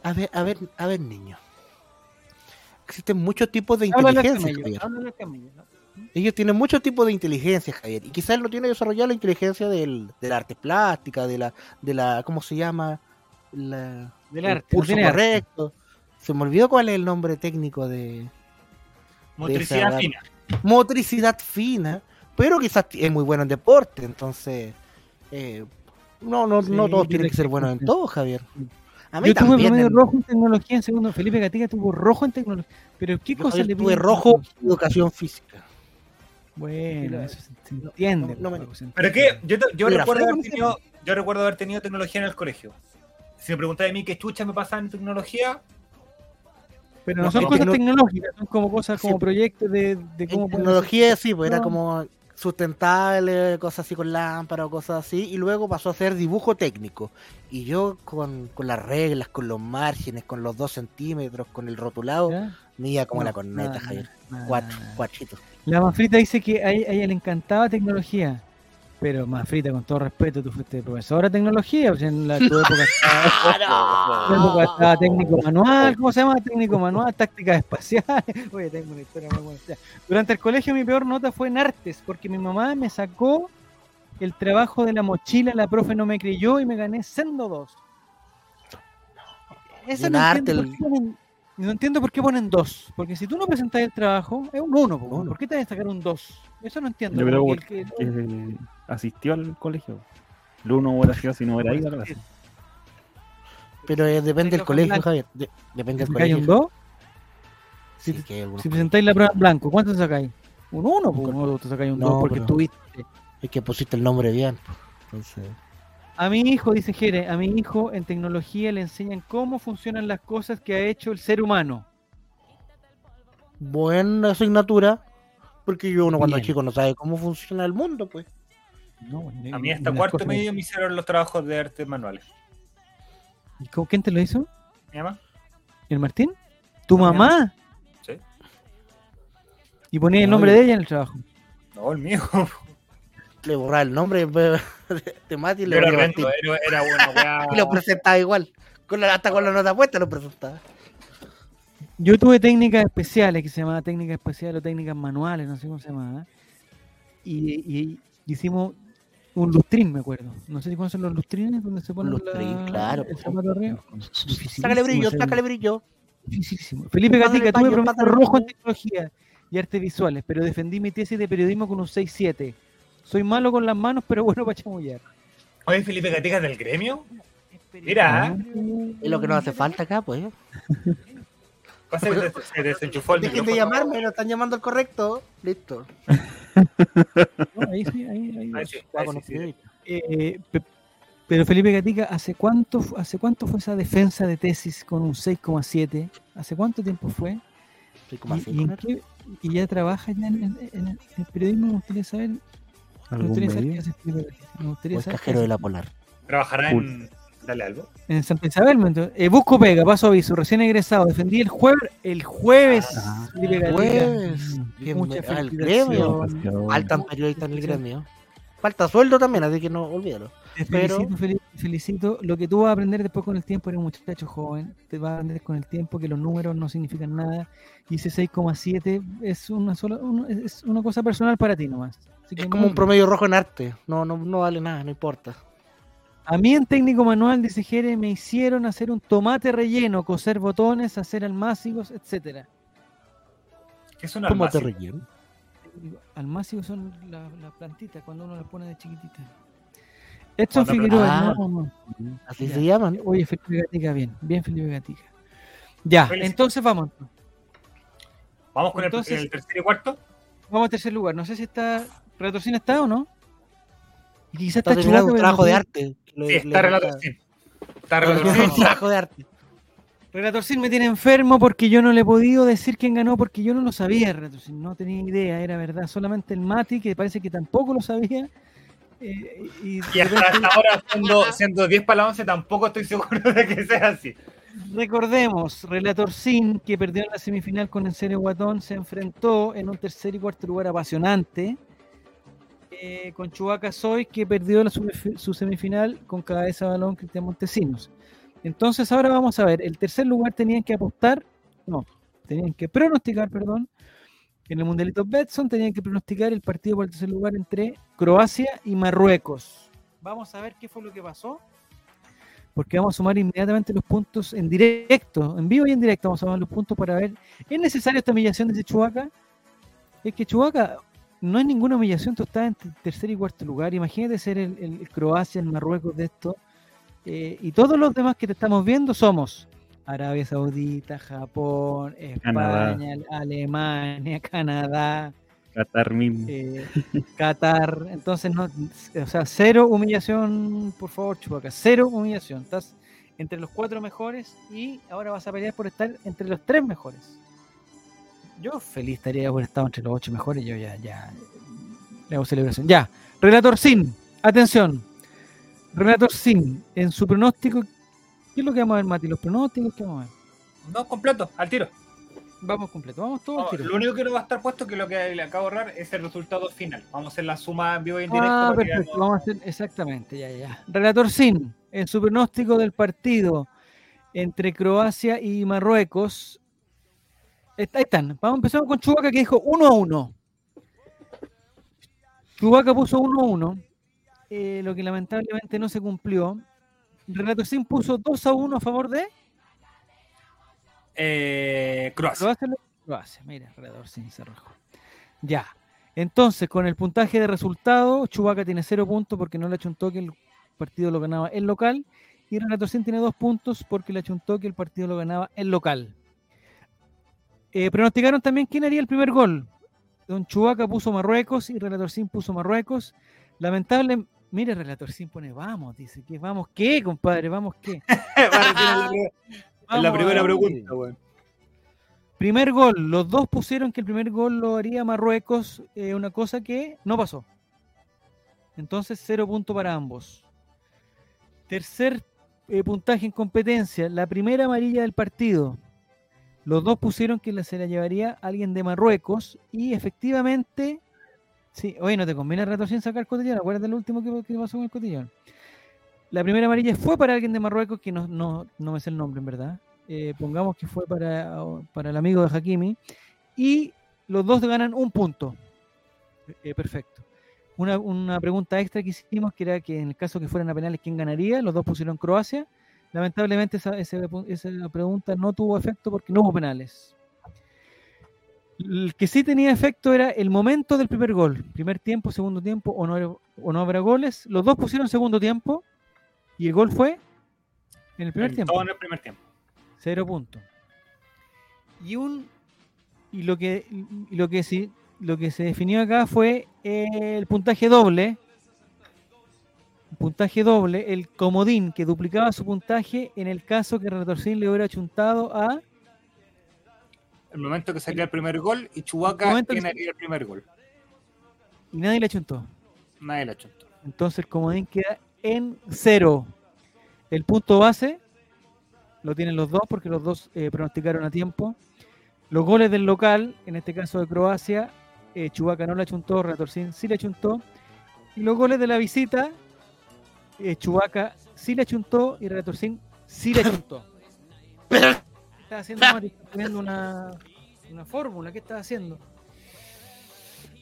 A ver, a ver, a ver, niño. Existen muchos tipos de inteligencia, Javier. Ellos tienen muchos tipos de inteligencia, Javier. Y quizás él no tiene desarrollado la inteligencia del, de la arte plástica, de la, de la, ¿cómo se llama? La, Del el arte, no correcto. Se me olvidó cuál es el nombre técnico de Motricidad esa- fina. motricidad fina, pero quizás es muy bueno en deporte, entonces eh, no, no, Sí, no todos tienen que ser buenos en todo, Javier. A mí Yo tuve promedio en- rojo en tecnología en segundo. Felipe Gatica tuvo rojo en tecnología. Pero ¿qué yo, cosa le tuve rojo en educación física. Bueno, eso se, entiende. no me- Paco, se Pero que yo, te- yo recuerdo haber tenido, yo recuerdo haber tenido tecnología en el colegio. Si me preguntáis a mí qué chucha me pasaba en tecnología, Pero no, no, son cosas no- tecnológicas, son como cosas, como Sí. proyectos de, de cómo En tecnología sí, pues era como sustentable, cosas así con lámpara o cosas así, y luego pasó a ser dibujo técnico. Y yo con, con las reglas, con los márgenes, con los dos centímetros, con el rotulado, iba como No, la corneta, nada, Javier. nada, Cuatro, cuachitos. La Manfrita dice que a ella, a ella le encantaba tecnología. Pero Manfrita, con todo respeto, tú fuiste profesora de tecnología. sea, en la, tu época estaba, tu época estaba técnico manual. ¿Cómo se llama? Técnico manual, tácticas espaciales. Oye, tengo una historia muy buena. Durante el colegio mi peor nota fue en artes, porque mi mamá me sacó el trabajo de la mochila, la profe no me creyó y me gané sendo dos. Eso en no arte entiendo, el- no entiendo por qué ponen dos. Porque si tú no presentas el trabajo, es un uno. po, Uno. ¿Por qué te vas a sacar un dos? Eso no entiendo. Yo creo como que que el porque que- asistió al colegio. El uno hubiera sido si no hubiera ido a la clase. Pero eh, depende del colegio, blanco. Javier. De- depende del ¿Te sacáis un colegio. dos? Sí, que hay algunos Si presentáis la prueba en blanco, ¿cuánto sacáis? Un uno, Un po, col- no te sacáis un No, dos porque estuviste. Es que pusiste el nombre bien. Entonces, A mi hijo, dice Jere, a mi hijo en tecnología le enseñan cómo funcionan las cosas que ha hecho el ser humano. buena asignatura. Porque yo uno cuando Bien. chico no sabe cómo funciona el mundo, pues. No, a mí hasta cuarto medio me hicieron los trabajos de artes manuales. ¿Y cómo- ¿Quién te lo hizo? ¿Mi mamá? ¿El Martín? ¿Tu No, mamá? Sí. Y ponía el No, nombre yo- de ella en el trabajo. No, el mío. Le borraba el nombre de- de Mati y le Yo era era, weá. Y lo presentaba igual. Con la, hasta con la nota puesta lo presentaba. Yo tuve técnicas especiales que se llamaba técnicas especiales o técnicas manuales, no sé cómo se llamaba. Y, y- y hicimos un lustrín, me acuerdo. No sé si conocen los lustrines donde se ponen Lustrín, la- claro, el zapato arriba. Sácale brillo, sácale brillo. dificilísimo. Felipe Gatica, tuve promedio rojo en tecnología y artes visuales, pero defendí mi tesis de periodismo con un 6-7. Soy malo con las manos, pero bueno para chamullar. Oye, Felipe Gatica del gremio. Mira, Es lo que nos hace falta acá, pues. pasa que se- se desenchufó el Dejen de llamarme, lo están llamando al correcto. Listo. no, ahí sí, ahí- ahí- Ahí sí, ahí sí. Eh, pe- pero Felipe Gatica, ¿hace cuánto, ¿hace cuánto fue esa defensa de tesis con un 6,7? ¿Hace cuánto tiempo fue? Soy como ¿Y, ya trabaja ya en, el- en el, en el periodismo? Me gustaría saber. Me ¿Algún gustaría saber qué medio? hace Felipe Gatica. Me gustaría O el saber qué cajero de la Polar. Trabajará en. Dale algo. En Santa Isabel, me eh, busco pega, paso aviso, recién egresado. Defendí el jueves, el jueves, Ah, Felipe Gatica. Jueves. Mm, Bien, Mucha al felicitación. gremio. Faltan periodistas en el gremio. Falta sueldo también, así que no olvídalo. Te pero- felicito, Felipe, te felicito. Lo que tú vas a aprender después con el tiempo, eres un muchacho joven, te vas a aprender con el tiempo que los números no significan nada. Y ese 6,7 es una sola, uno- es una cosa personal para ti nomás. Así que Es no como un promedio rojo en arte. No, no, no vale nada, no importa. A mí en técnico manual, dice Jere, me hicieron hacer un tomate relleno, coser botones, hacer almácigos, etcétera. ¿Qué es un ¿Cómo te almacén? relleno? Almácigos son las las plantitas cuando uno las pone de chiquititas. Esto Cuando Figueroa, Ah. no, no. Así Ya. se llaman. Oye, Felipe Gatica, bien, bien Felipe Gatica. Ya, Felicito. entonces vamos. Vamos con el- Entonces- el, tercer y cuarto. Vamos a tercer lugar. No sé si está. ¿Retorcina está o no? Y quizás Está está, Chubaca, un trabajo de arte. Sí, está relator. Sí. Está relator. terminando un trabajo de arte. Relatorcín me tiene enfermo porque yo no le he podido decir quién ganó porque yo no lo sabía, Relatorcín. No tenía idea, era verdad. Solamente el Mati, que parece que tampoco lo sabía. eh, y hasta, repente- hasta ahora, siendo, siendo 10 para la 11, tampoco estoy seguro de que sea así. recordemos, Relatorcín, que perdió en la semifinal con el serio Guatón, se enfrentó en un tercer y cuarto lugar apasionante. Eh, con Chubaca Soy, que perdió la su, semifinal con cabeza de balón Cristian Montesinos. Entonces ahora vamos a ver, el tercer lugar tenían que apostar, no, tenían que pronosticar, perdón, en el Mundialito Betson tenían que pronosticar el partido por el tercer lugar entre Croacia y Marruecos. Vamos a ver qué fue lo que pasó, porque vamos a sumar inmediatamente los puntos en directo, en vivo y en directo, vamos a sumar los puntos para ver, ¿es necesaria esta humillación de Chubaca? Es que Chubaca no es ninguna humillación, tú estás en tercer y cuarto lugar, imagínate ser el, Croacia, el Marruecos de esto, eh, y todos los demás que te estamos viendo somos Arabia Saudita, Japón, Canadá. España, Alemania, Canadá, Qatar mismo. eh, Qatar. Entonces, no, o sea, cero humillación, por favor, Chubaca, cero humillación. Estás entre los cuatro mejores y ahora vas a pelear por estar entre los tres mejores. Yo feliz estaría por estar entre los ocho mejores. Yo ya, ya le hago celebración. Ya, Relator Sin, atención. Relator Sin, en su pronóstico, ¿qué es lo que vamos a ver, Mati? Los pronósticos que vamos a ver. No, completo, al tiro. Vamos completo, vamos todos al tiro. lo único que no va a estar puesto, que lo que le acabo de ahorrar, es el resultado final. Vamos a hacer la suma en vivo y en directo. Ah, perfecto, vamos a hacer exactamente, ya, ya. Relator Sin, en su pronóstico del partido entre Croacia y Marruecos. Ahí están, vamos empezamos con Chubaca que dijo 1 a 1. Chubaca puso 1 a 1, eh, lo que lamentablemente no se cumplió. Relator Sin puso 2 a 1 a favor de Eh, Croacia. Croacia. mira, Relator Sin se rajó. Ya. Entonces, con el puntaje de resultado, Chubaca tiene 0 puntos porque no le achuntó que el partido lo ganaba el local. Y Renato Sin tiene 2 puntos porque le achuntó que el partido lo ganaba el local. Eh, pronosticaron también quién haría el primer gol. Don Chubaca puso Marruecos y Relator Sin puso Marruecos. Lamentable, mire, Relator Sin pone vamos, dice que vamos, ¿qué, compadre? Vamos, ¿qué? La primera pregunta, weón. Primer gol, los dos pusieron que el primer gol lo haría Marruecos, eh, una cosa que no pasó. Entonces, cero punto para ambos. Tercer eh, puntaje en competencia, la primera amarilla del partido. Los dos pusieron que se la llevaría alguien de Marruecos y efectivamente, sí, oye, no te conviene rato sin sacar cotillón, acuérdate del último que, pasó con el cotillón. La primera amarilla fue para alguien de Marruecos, que no, no, no me sé el nombre en verdad. Eh, pongamos que fue para, para el amigo de Hakimi. Y los dos ganan un punto. Eh, perfecto. Una, una pregunta extra que hicimos, que era que en el caso que fueran a penales, ¿quién ganaría? Los dos pusieron Croacia. Lamentablemente esa, esa pregunta no tuvo efecto porque no hubo penales. El que sí tenía efecto era el momento del primer gol. Primer tiempo, segundo tiempo, o no, era- o no habrá goles. Los dos pusieron segundo tiempo y el gol fue en el primer tiempo. Todo en el primer tiempo. Cero puntos. Y un y lo que y lo que sí lo que se definió acá fue el puntaje doble. Puntaje doble, el comodín que duplicaba su puntaje en el caso que Retorcín le hubiera chuntado a El momento que salía el primer gol y Chubaca que ¿quién haría el primer gol? y nadie le chuntó. Nadie la chuntó. Entonces el comodín queda en cero. El punto base lo tienen los dos porque los dos eh, pronosticaron a tiempo. Los goles del local, en este caso de Croacia, eh, Chubaca no la chuntó, Retorcín sí la chuntó. Y los goles de la visita, eh, Chubaca sí la chuntó y Retorcín sí la chuntó. ¿Qué estás haciendo, poniendo una, una fórmula, ¿qué estás haciendo?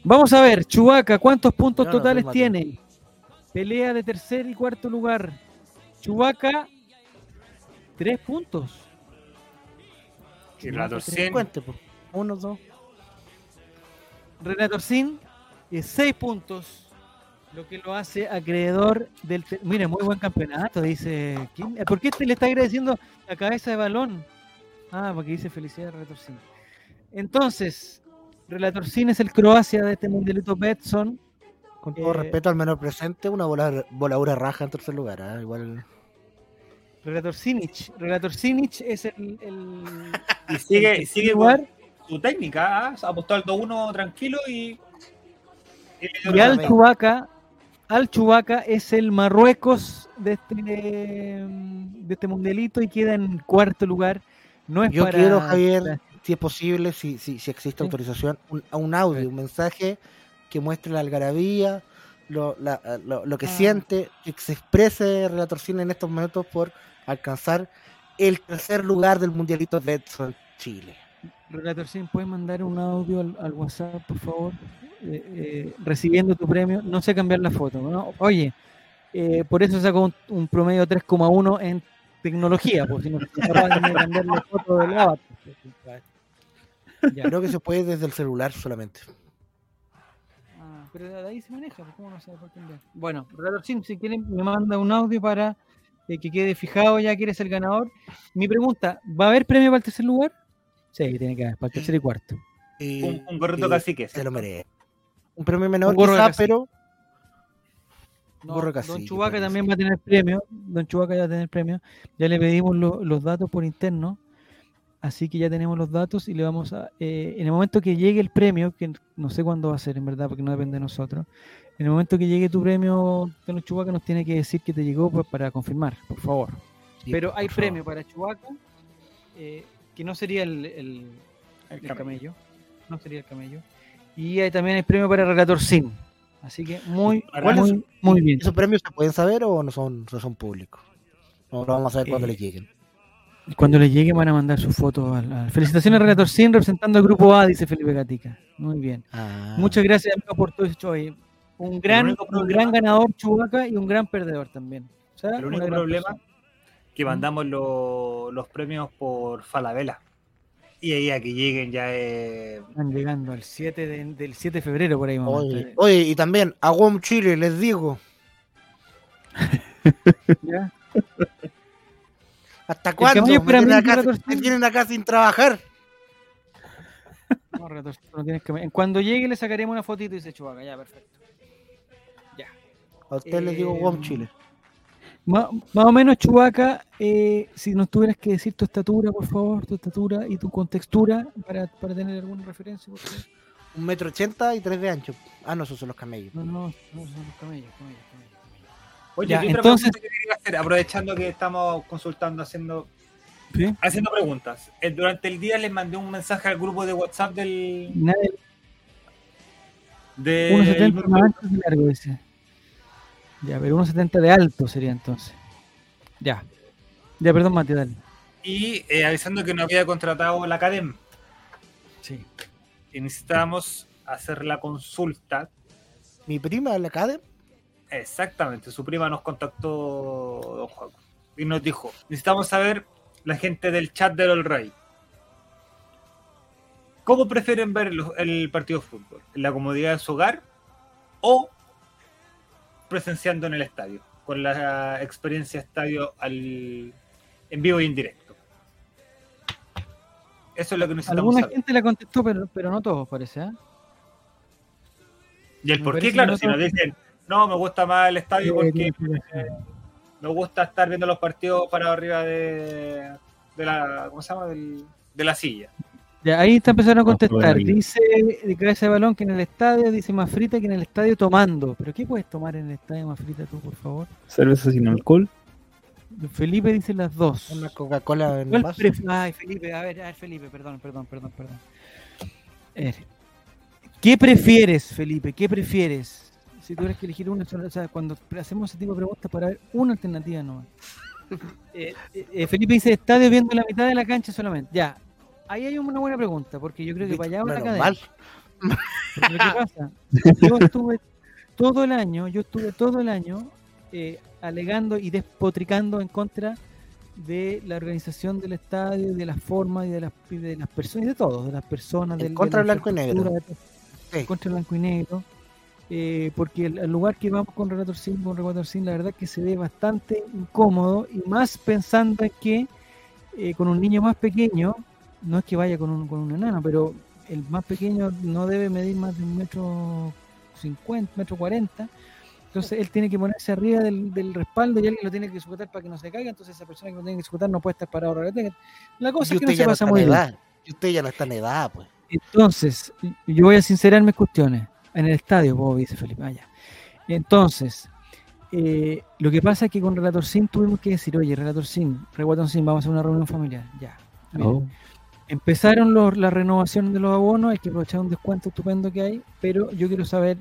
Vamos a ver, Chubaca, ¿cuántos puntos No, totales tiene? Pelea de tercer y cuarto lugar. Chubaca, tres puntos. Y Chubaca, Relator tres 100, Cuente, pues. Uno, dos. Renato Orsin, eh, seis puntos. Lo que lo hace acreedor del. Mira, muy buen campeonato, dice. ¿quién? ¿Por qué este le está agradeciendo la cabeza de balón? Ah, porque dice felicidades, Relator Sin. Entonces, Relator Sin es el Croacia de este mundialito Betson. Con todo Eh, respeto al menor presente, una voladura, voladura raja en tercer lugar. ¿ah? Igual. Relator Sinic. Relator Sinic es el. el y sigue, el sigue lugar. su técnica, ¿ah? apostó al 2-1 tranquilo y. Y al Chubaca, al Chubaca es el Marruecos de este, de este mundialito y queda en cuarto lugar. No es Yo para- quiero, Javier, si es posible, si, si, si existe Sí. autorización, un, a un audio, un mensaje que muestre la algarabía, lo, la- lo- lo que Ah. siente, que se exprese Relator Sin en estos momentos por alcanzar el tercer lugar del Mundialito de Edson Chile. Relator Sin, ¿puedes mandar un audio al, al WhatsApp, por favor? Eh, eh, recibiendo tu premio. No sé cambiar la foto. ¿no? Oye, eh, por eso sacó un, un promedio 3,1 en tecnología, por si no capaz de cambiar la foto del avatar. Ya. Creo que se puede desde el celular solamente. Ah, pero de ahí se maneja, pues, ¿cómo no se puede cambiar? Bueno, Relator Sim, si quieren, me manda un audio para eh, que quede fijado ya que eres el ganador. Mi pregunta, ¿va a haber premio para el tercer lugar? Sí, tiene que haber, para el tercer y cuarto. Un, un gorrito cacique. Se lo merece. Un premio menor Un quizá, pero No, Gorro don Chubaca también va a tener premio. Don Chubaca ya va a tener premio. Ya le pedimos lo- los datos por interno. Así que ya tenemos los datos y le vamos a. eh, en el momento que llegue el premio, que no sé cuándo va a ser en verdad, porque no depende de nosotros. En el momento que llegue tu premio, Don Chubaca nos tiene que decir que te llegó pues, para confirmar, por favor. Sí, Pero por hay favor. premio para Chubaca, eh, que no sería el, el- El el camello. camello. No sería el camello. Y hay, también hay premio para Relator Sin. Así que muy, muy, muy bien. ¿Esos premios se pueden saber o no son, no son públicos? No lo vamos a ver cuando Eh, les lleguen. Cuando le llegue van a mandar su foto. Al, al- Felicitaciones Relator Sin representando al grupo A, dice Felipe Gatica. Muy bien. Ah, Muchas gracias amigo, por todo esto. Oye, Un gran, un problema- gran ganador Chubaca y un gran perdedor también. O sea, El único problema persona. que mandamos lo- los premios por Falabella. Y ahí a que lleguen ya es. Están llegando al 7 de- del 7 de febrero por ahí. Oye, oye, y también a WOM Chile, les digo, ¿Ya? ¿hasta cuándo? Me tienen, mí, acá, me Sin. tienen acá sin trabajar. No, no tienes que... Cuando llegue le sacaremos una fotito y dice Chubaca. Ya, perfecto. Ya. A ustedes les digo Eh, WOM Chile. Má- Más, o menos, Chubaca, eh, si nos tuvieras que decir tu estatura, por favor, tu estatura y tu contextura para, para tener alguna referencia, por favor. Un metro ochenta y tres de ancho. Ah, no, esos son los camellos. No, no, no, son los camellos, camellos, camellos. Oye, Ya, y otra entonces- pregunta que quería hacer, aprovechando que estamos consultando, haciendo, ¿Sí? haciendo preguntas. Eh, Durante el día les mandé un mensaje al grupo de WhatsApp del. Nadie, del 1,70 más ancho que largo, dice. Ya, pero 1,70 de alto sería entonces. Ya. Ya, perdón, Mati, dale. y eh, avisando que no había contratado la Academ. Sí. Y necesitábamos hacer la consulta. Mi prima, la Cadem, Exactamente, su prima nos contactó don Juan, y nos dijo, necesitamos saber la gente del chat del All. ¿Cómo prefieren ver los- el partido de fútbol? ¿En la comodidad de su hogar o presenciando en el estadio? Con la experiencia estadio al, en vivo y en directo. Eso es lo que necesitamos Alguna saber. gente la contestó, pero, pero no todos, parece, ¿ah? Y el me por qué, claro, no si nos dicen, no, me gusta más el estadio Eh, porque explicación. me gusta estar viendo los partidos para arriba de, de la ¿cómo se llama? Del- de la silla. Ya, ahí está empezando a contestar. Dice de cabeza de balón que en el estadio dice más frita que en el estadio tomando. ¿Pero qué puedes tomar en el estadio más frita tú, por favor? Cerveza sin alcohol. Felipe dice las dos. una Coca-Cola en ¿Cuál vaso. Ay, Felipe, a ver, a ver, Felipe, perdón, perdón, perdón, perdón. ¿Qué prefieres, Felipe? ¿Qué prefieres? Si tuvieras que elegir una sola, o sea, cuando hacemos ese tipo de preguntas para ver una alternativa nomás. Eh, eh, eh, Felipe dice estadio viendo la mitad de la cancha solamente. Ya, ahí hay una buena pregunta, porque yo creo que para allá va la cadena. que pasa, yo estuve todo el año, yo estuve todo el año eh, alegando y despotricando en contra de la organización del estadio, de las formas y de las, de las personas, y de todo, de las personas, del- contra de la blanco y negro. Sí. Contra blanco y negro. eh, porque el, el lugar que vamos con Relator Sin, con Relator Sin, la verdad es que se ve bastante incómodo y más pensando en que eh, con un niño más pequeño, no es que vaya con un, con un enano, pero el más pequeño no debe medir más de un metro cincuenta, metro cuarenta. Entonces él tiene que ponerse arriba del, del respaldo y alguien lo tiene que sujetar para que no se caiga. Entonces esa persona que lo tiene que sujetar no puede estar parado. La cosa Y es que no usted se ya no pasa está muy bien. edad. Y usted ya no está en edad, pues. Entonces, yo voy a sincerar mis cuestiones. En el estadio, vos dice Felipe. Vaya. Entonces, eh, lo que pasa es que con Relator Sin tuvimos que decir, oye, Relator Sin, Relator Sin, vamos a hacer una reunión familiar. Ya. Oh, Empezaron los, la renovación de los abonos, hay que aprovechar un descuento estupendo que hay, pero yo quiero saber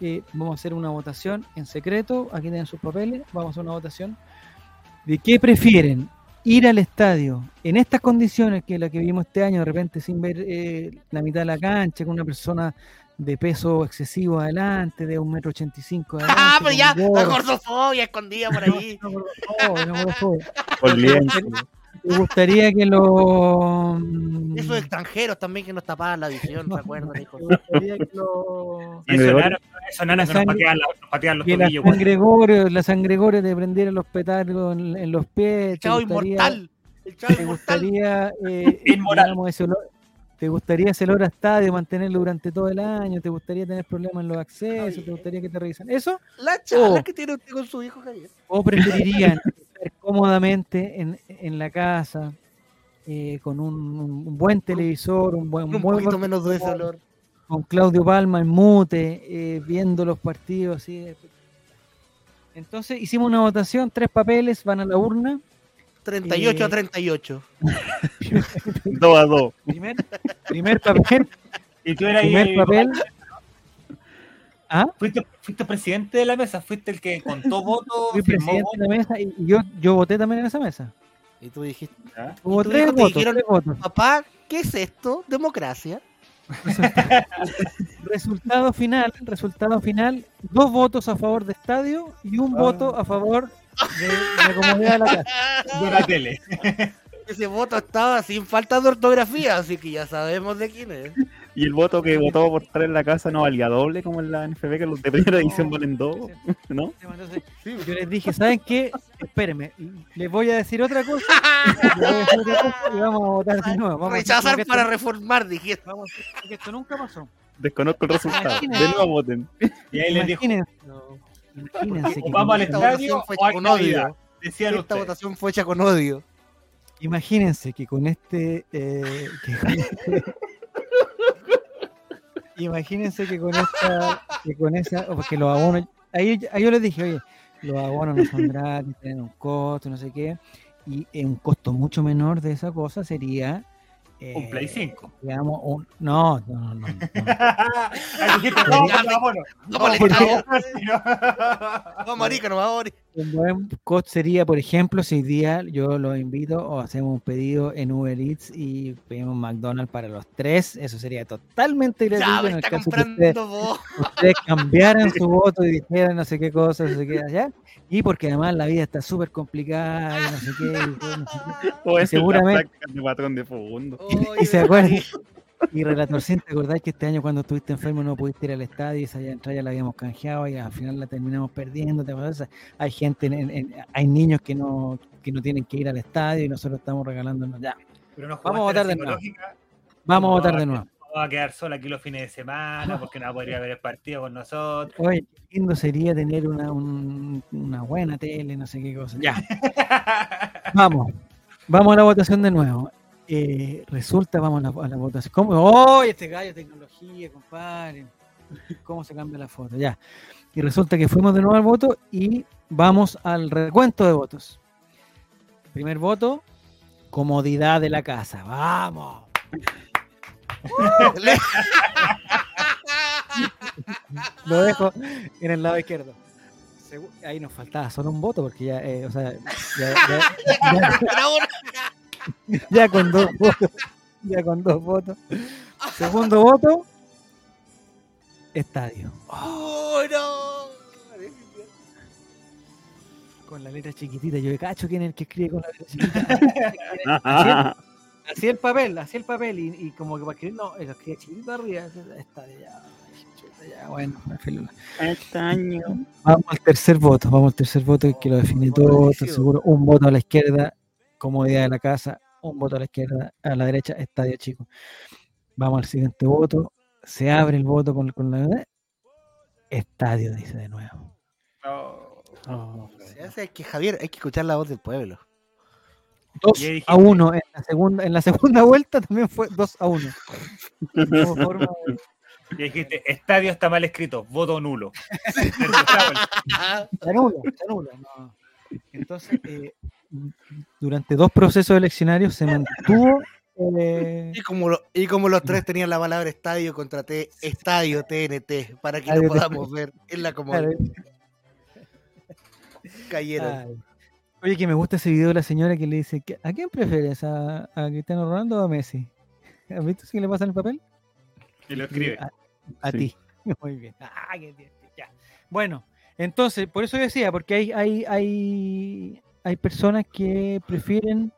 eh, vamos a hacer una votación en secreto. Aquí tienen sus papeles. Vamos a hacer una votación de qué prefieren ir al estadio en estas condiciones que la que vimos este año, de repente sin ver eh, la mitad de la cancha, con una persona de peso excesivo adelante, de un metro ochenta y cinco Ah, pero ya, la gordofobia escondida por ahí. No, no, no, no, no, no. Lienzo. ¿Te gustaría que lo. mm, Esos extranjeros también que nos tapaban la visión, ¿se acuerdan, hijo? ¿Te gustaría que lo. Y eso nana, eso nana que nos pateaban, la- nos pateaban los la tobillos. weón. San Gregorio, la San Gregorio te prendiera los petardos en, en los pies. El ¿Te chavo gustaría, inmortal. El chavo ¿Te inmortal. gustaría, eh, Inmoral. digamos, ese olor- ¿Te gustaría ese olor a estadio, mantenerlo durante todo el año? ¿Te gustaría tener problemas en los accesos? ¿Te gustaría que te revisan? ¿Eso? La charla Oh. que tiene usted con su hijo, Javier. ¿O preferirían estar cómodamente en, en la casa eh, con un, un buen televisor, un buen, Un buen- poquito menos de ese olor. con Claudio Palma en mute, eh, viendo los partidos así. Entonces hicimos una votación, tres papeles, van a la urna. 38 Eh, a 38. Dos a dos. Primer, primer papel, Y tú eras primer ahí- papel. Ah, Fuiste, fuiste presidente de la mesa, fuiste el que contó votos, fui presidente de la mesa y y yo, yo voté también en esa mesa. Y tú dijiste, tres votos, dijeron- tres votos. papá, ¿qué es esto? Democracia. Resultado final, resultado final, dos votos a favor de estadio y un Ah. voto a favor de, de la comodidad de la casa. De la tele. Ese voto estaba sin falta de ortografía, así que ya sabemos de quién es. Y el voto que votó por estar en la casa no valía doble como en la NFB, que los de primera edición valen dos, ¿no? Yo les dije, ¿saben qué? Espérenme, les voy a decir otra cosa, les voy a decir otra cosa y vamos a votar de nuevo. Vamos Rechazar para esto- reformar, dijeron. vamos a hacer como que esto nunca pasó. Desconozco el resultado. De nuevo voten. Y ahí les dijo, Imagínense, que, vamos al Esta estadio votación fue o con odio. Decían Esta ustedes. votación fue hecha con odio. imagínense que con este, eh, que con este- imagínense que con esta, que con esa, o porque los abonos, ahí, ahí yo les dije, oye, los abonos no son gratis, tienen un costo, no sé qué, y eh, un costo mucho menor de esa cosa sería Un Play eh, 5. digamos, un, no, no, no, no. No, marica, no va a morir. Un buen costo sería, por ejemplo, si hoy día yo los invito o hacemos un pedido en Uber Eats y pedimos McDonald's para los tres, eso sería totalmente Ya, gratuito me en el está caso que ustedes, comprando vos. ustedes cambiaran su voto y dijeran no sé qué cosas, no sé qué allá, y porque además la vida está súper complicada y no sé qué, y todo, no sé qué. O es Seguramente- la práctica de patrón de fondo. Y se acuerdan, y Relatorcín, ¿te acordás que este año cuando estuviste enfermo no pudiste ir al estadio y esa entrada ya la habíamos canjeado y al final la terminamos perdiendo? ¿te acordás? Hay gente, en- en- hay niños que no, que no tienen que ir al estadio y nosotros estamos regalándonos ya. Pero no Vamos a votar de nuevo. Vamos a votar de nuevo. Va a quedar sola aquí los fines de semana porque no podría ver el partido con nosotros. Oye, qué lindo sería tener una, un- una buena tele, no sé qué cosa. Ya, vamos. Vamos a la votación de nuevo. Eh, resulta, vamos a la, a la votación. ¿Cómo? ¡Oh! Este gallo, tecnología, compadre. ¿Cómo se cambia la foto? Ya. Y resulta que fuimos de nuevo al voto y vamos al recuento de votos. Primer voto, comodidad de la casa. ¡Vamos! Lo dejo en el lado izquierdo. Ahí nos faltaba solo un voto porque ya, eh, o sea, ya, ya- ya- ya con dos votos, ya con dos votos. Segundo voto, estadio. ¡Oh, no! Con la letra chiquitita, yo cacho quién es el que escribe con la letra chiquitita. Así, el papel, así el papel, y, y como que para escribir, no, lo escribe chiquitito arriba, estadio ya. ya, bueno. Este año. Vamos al tercer voto, vamos al tercer voto que lo define todo, estoy seguro. Un voto a la izquierda, comodidad de la casa, un voto a la izquierda, a la derecha, estadio chico. Vamos al siguiente voto, se abre el voto con, con la estadio, dice de nuevo. No. Se hace que Javier, hay que escuchar la voz del pueblo. 2 Y ahí dijiste- a 1 en la segunda, en la segunda vuelta también fue 2 a 1. Como forma de- Y dijiste, estadio está mal escrito, voto nulo. Anula, se anula, no. Entonces, eh, durante dos procesos eleccionarios se mantuvo Eh, Y como, lo- y como los tres tenían la palabra estadio, contraté Estadio TNT para que lo podamos ver en la comodidad. Cayeron. ay. Oye, que me gusta ese video de la señora que le dice, "¿Qué- ¿a quién prefieres? ¿A, a Cristiano Ronaldo o a Messi? ¿Has visto si le pasan el papel? Y lo escribe. A, a Sí. ti. Muy bien. Ah, qué bien, ya. Bueno, entonces, por eso decía, porque hay, hay, hay, hay personas que prefieren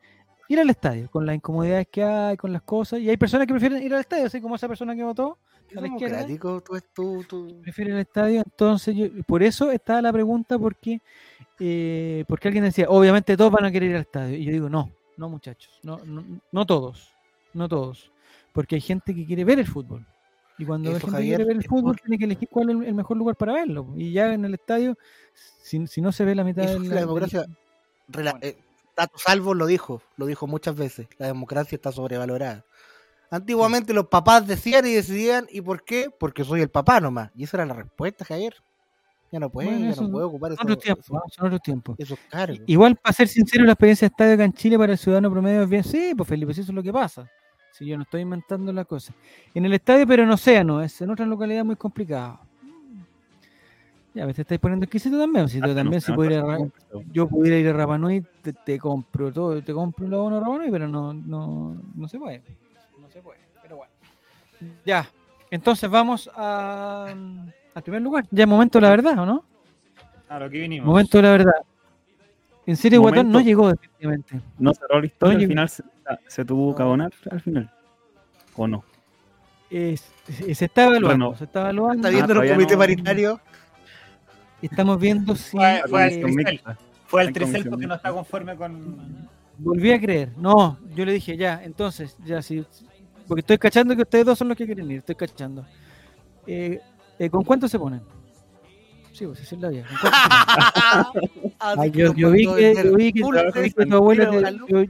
ir al estadio, con las incomodidades que hay, con las cosas, y hay personas que prefieren ir al estadio, así como esa persona que votó, a la izquierda. democrático, tú, tú, tú- prefiere el estadio. Entonces, yo, por eso estaba la pregunta, porque, eh, porque alguien decía, obviamente todos van a querer ir al estadio. Y yo digo, no, no muchachos, no, no, no todos, no todos. Porque hay gente que quiere ver el fútbol. Y cuando la Eso, gente Javier, quiere ver el fútbol, tiene que elegir cuál es el- mejor lugar para verlo. Y ya en el estadio, si, si no se ve la mitad Eso de la, la democracia. Rela- Bueno. eh, Tato Salvo lo dijo, lo dijo muchas veces. La democracia está sobrevalorada. Antiguamente los papás decían y decidían, ¿y por qué? Porque soy el papá nomás. Y esa era la respuesta, Javier. Ya no puede, Bueno, ya no puede ocupar son eso, otros tiempos, eso- ¿no? son otros tiempos. esos cargos. Igual, para ser sincero, la experiencia de estadio acá en Chile para el ciudadano promedio es bien. Sí, pues Felipe, eso es lo que pasa. Si yo no estoy inventando la cosa. En el estadio, pero en Océano, es en otra localidad muy complicado. Ya, a veces estáis poniendo exquisito también. Si tú también, si pudiera, ir yo pudiera ir a Rapa Nui, te, te compro todo, te compro el abono a Rapa Nui, pero no, no, no se puede. No se puede, pero bueno. Ya, entonces vamos a, al primer lugar. Ya es momento de la verdad, ¿o no? A lo que vinimos. Momento de la verdad. En serio, Guatón no llegó definitivamente. No cerró la historia, Oye, al final se, se tuvo que abonar al final. ¿O no? Es- se se está evaluando, Bueno. se está evaluando. Está viendo el todavía comité no- paritario. Estamos viendo si Fue- eh, fue Comisión Tricel. mixta. Fue el Tricel porque no está conforme con. volví a creer. No, yo le dije ya, entonces, ya sí. Porque estoy cachando que ustedes dos son los que quieren ir, estoy cachando. Eh, eh, ¿Con cuánto se ponen? Sí, pues esa es la vida. Así Ah, yo, vi que, yo vi que, yo vi que tu abuela entero te- a Lu- yo,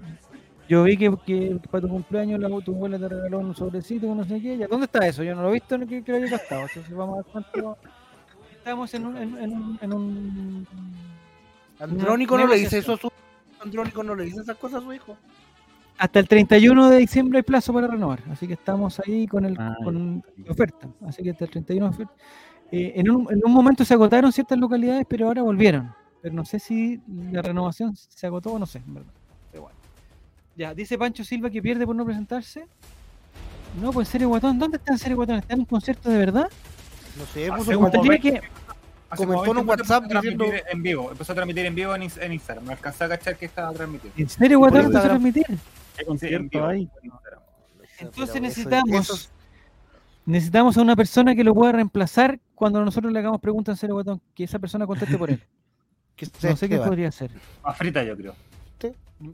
yo vi que, que para tu cumpleaños la, tu abuela te regaló un sobrecito no sé qué. Ya, ¿Dónde está eso? Yo no lo he visto ni que, que lo haya gastado. Entonces vamos a ver cuánto. Estamos en un, en, en un, en un Andrónico no le dice eso a su Andrónico no le dice esas cosas a su hijo. Hasta el 31 de diciembre hay plazo para renovar, así que estamos ahí con el Ah, con la oferta. Así que hasta el 31 de oferta. Eh, en, un, en un momento se agotaron ciertas localidades, pero ahora volvieron. Pero no sé si la renovación se agotó o no sé, en verdad. Pero bueno. Ya, dice Pancho Silva que pierde por no presentarse. No, pues en serio, Guatón. ¿Dónde está en serio, Guatón? ¿Está en un concierto de verdad? No sé, puso como- Tendría que, Comentó en un 20 minutos WhatsApp empezó a transmitir diciendo- en vivo. Empezó a transmitir en vivo en, en Instagram. No alcanzé a cachar que estaba transmitiendo. ¿En serio, Guatón? por ¿Empezó a Instagram. transmitir? ¿Qué en vivo. hay? Entonces necesitamos eso- necesitamos a una persona que lo pueda reemplazar cuando nosotros le hagamos preguntas en serio, Guatón. Que esa persona conteste por él. que No sé qué podría ser. Más frita, yo creo.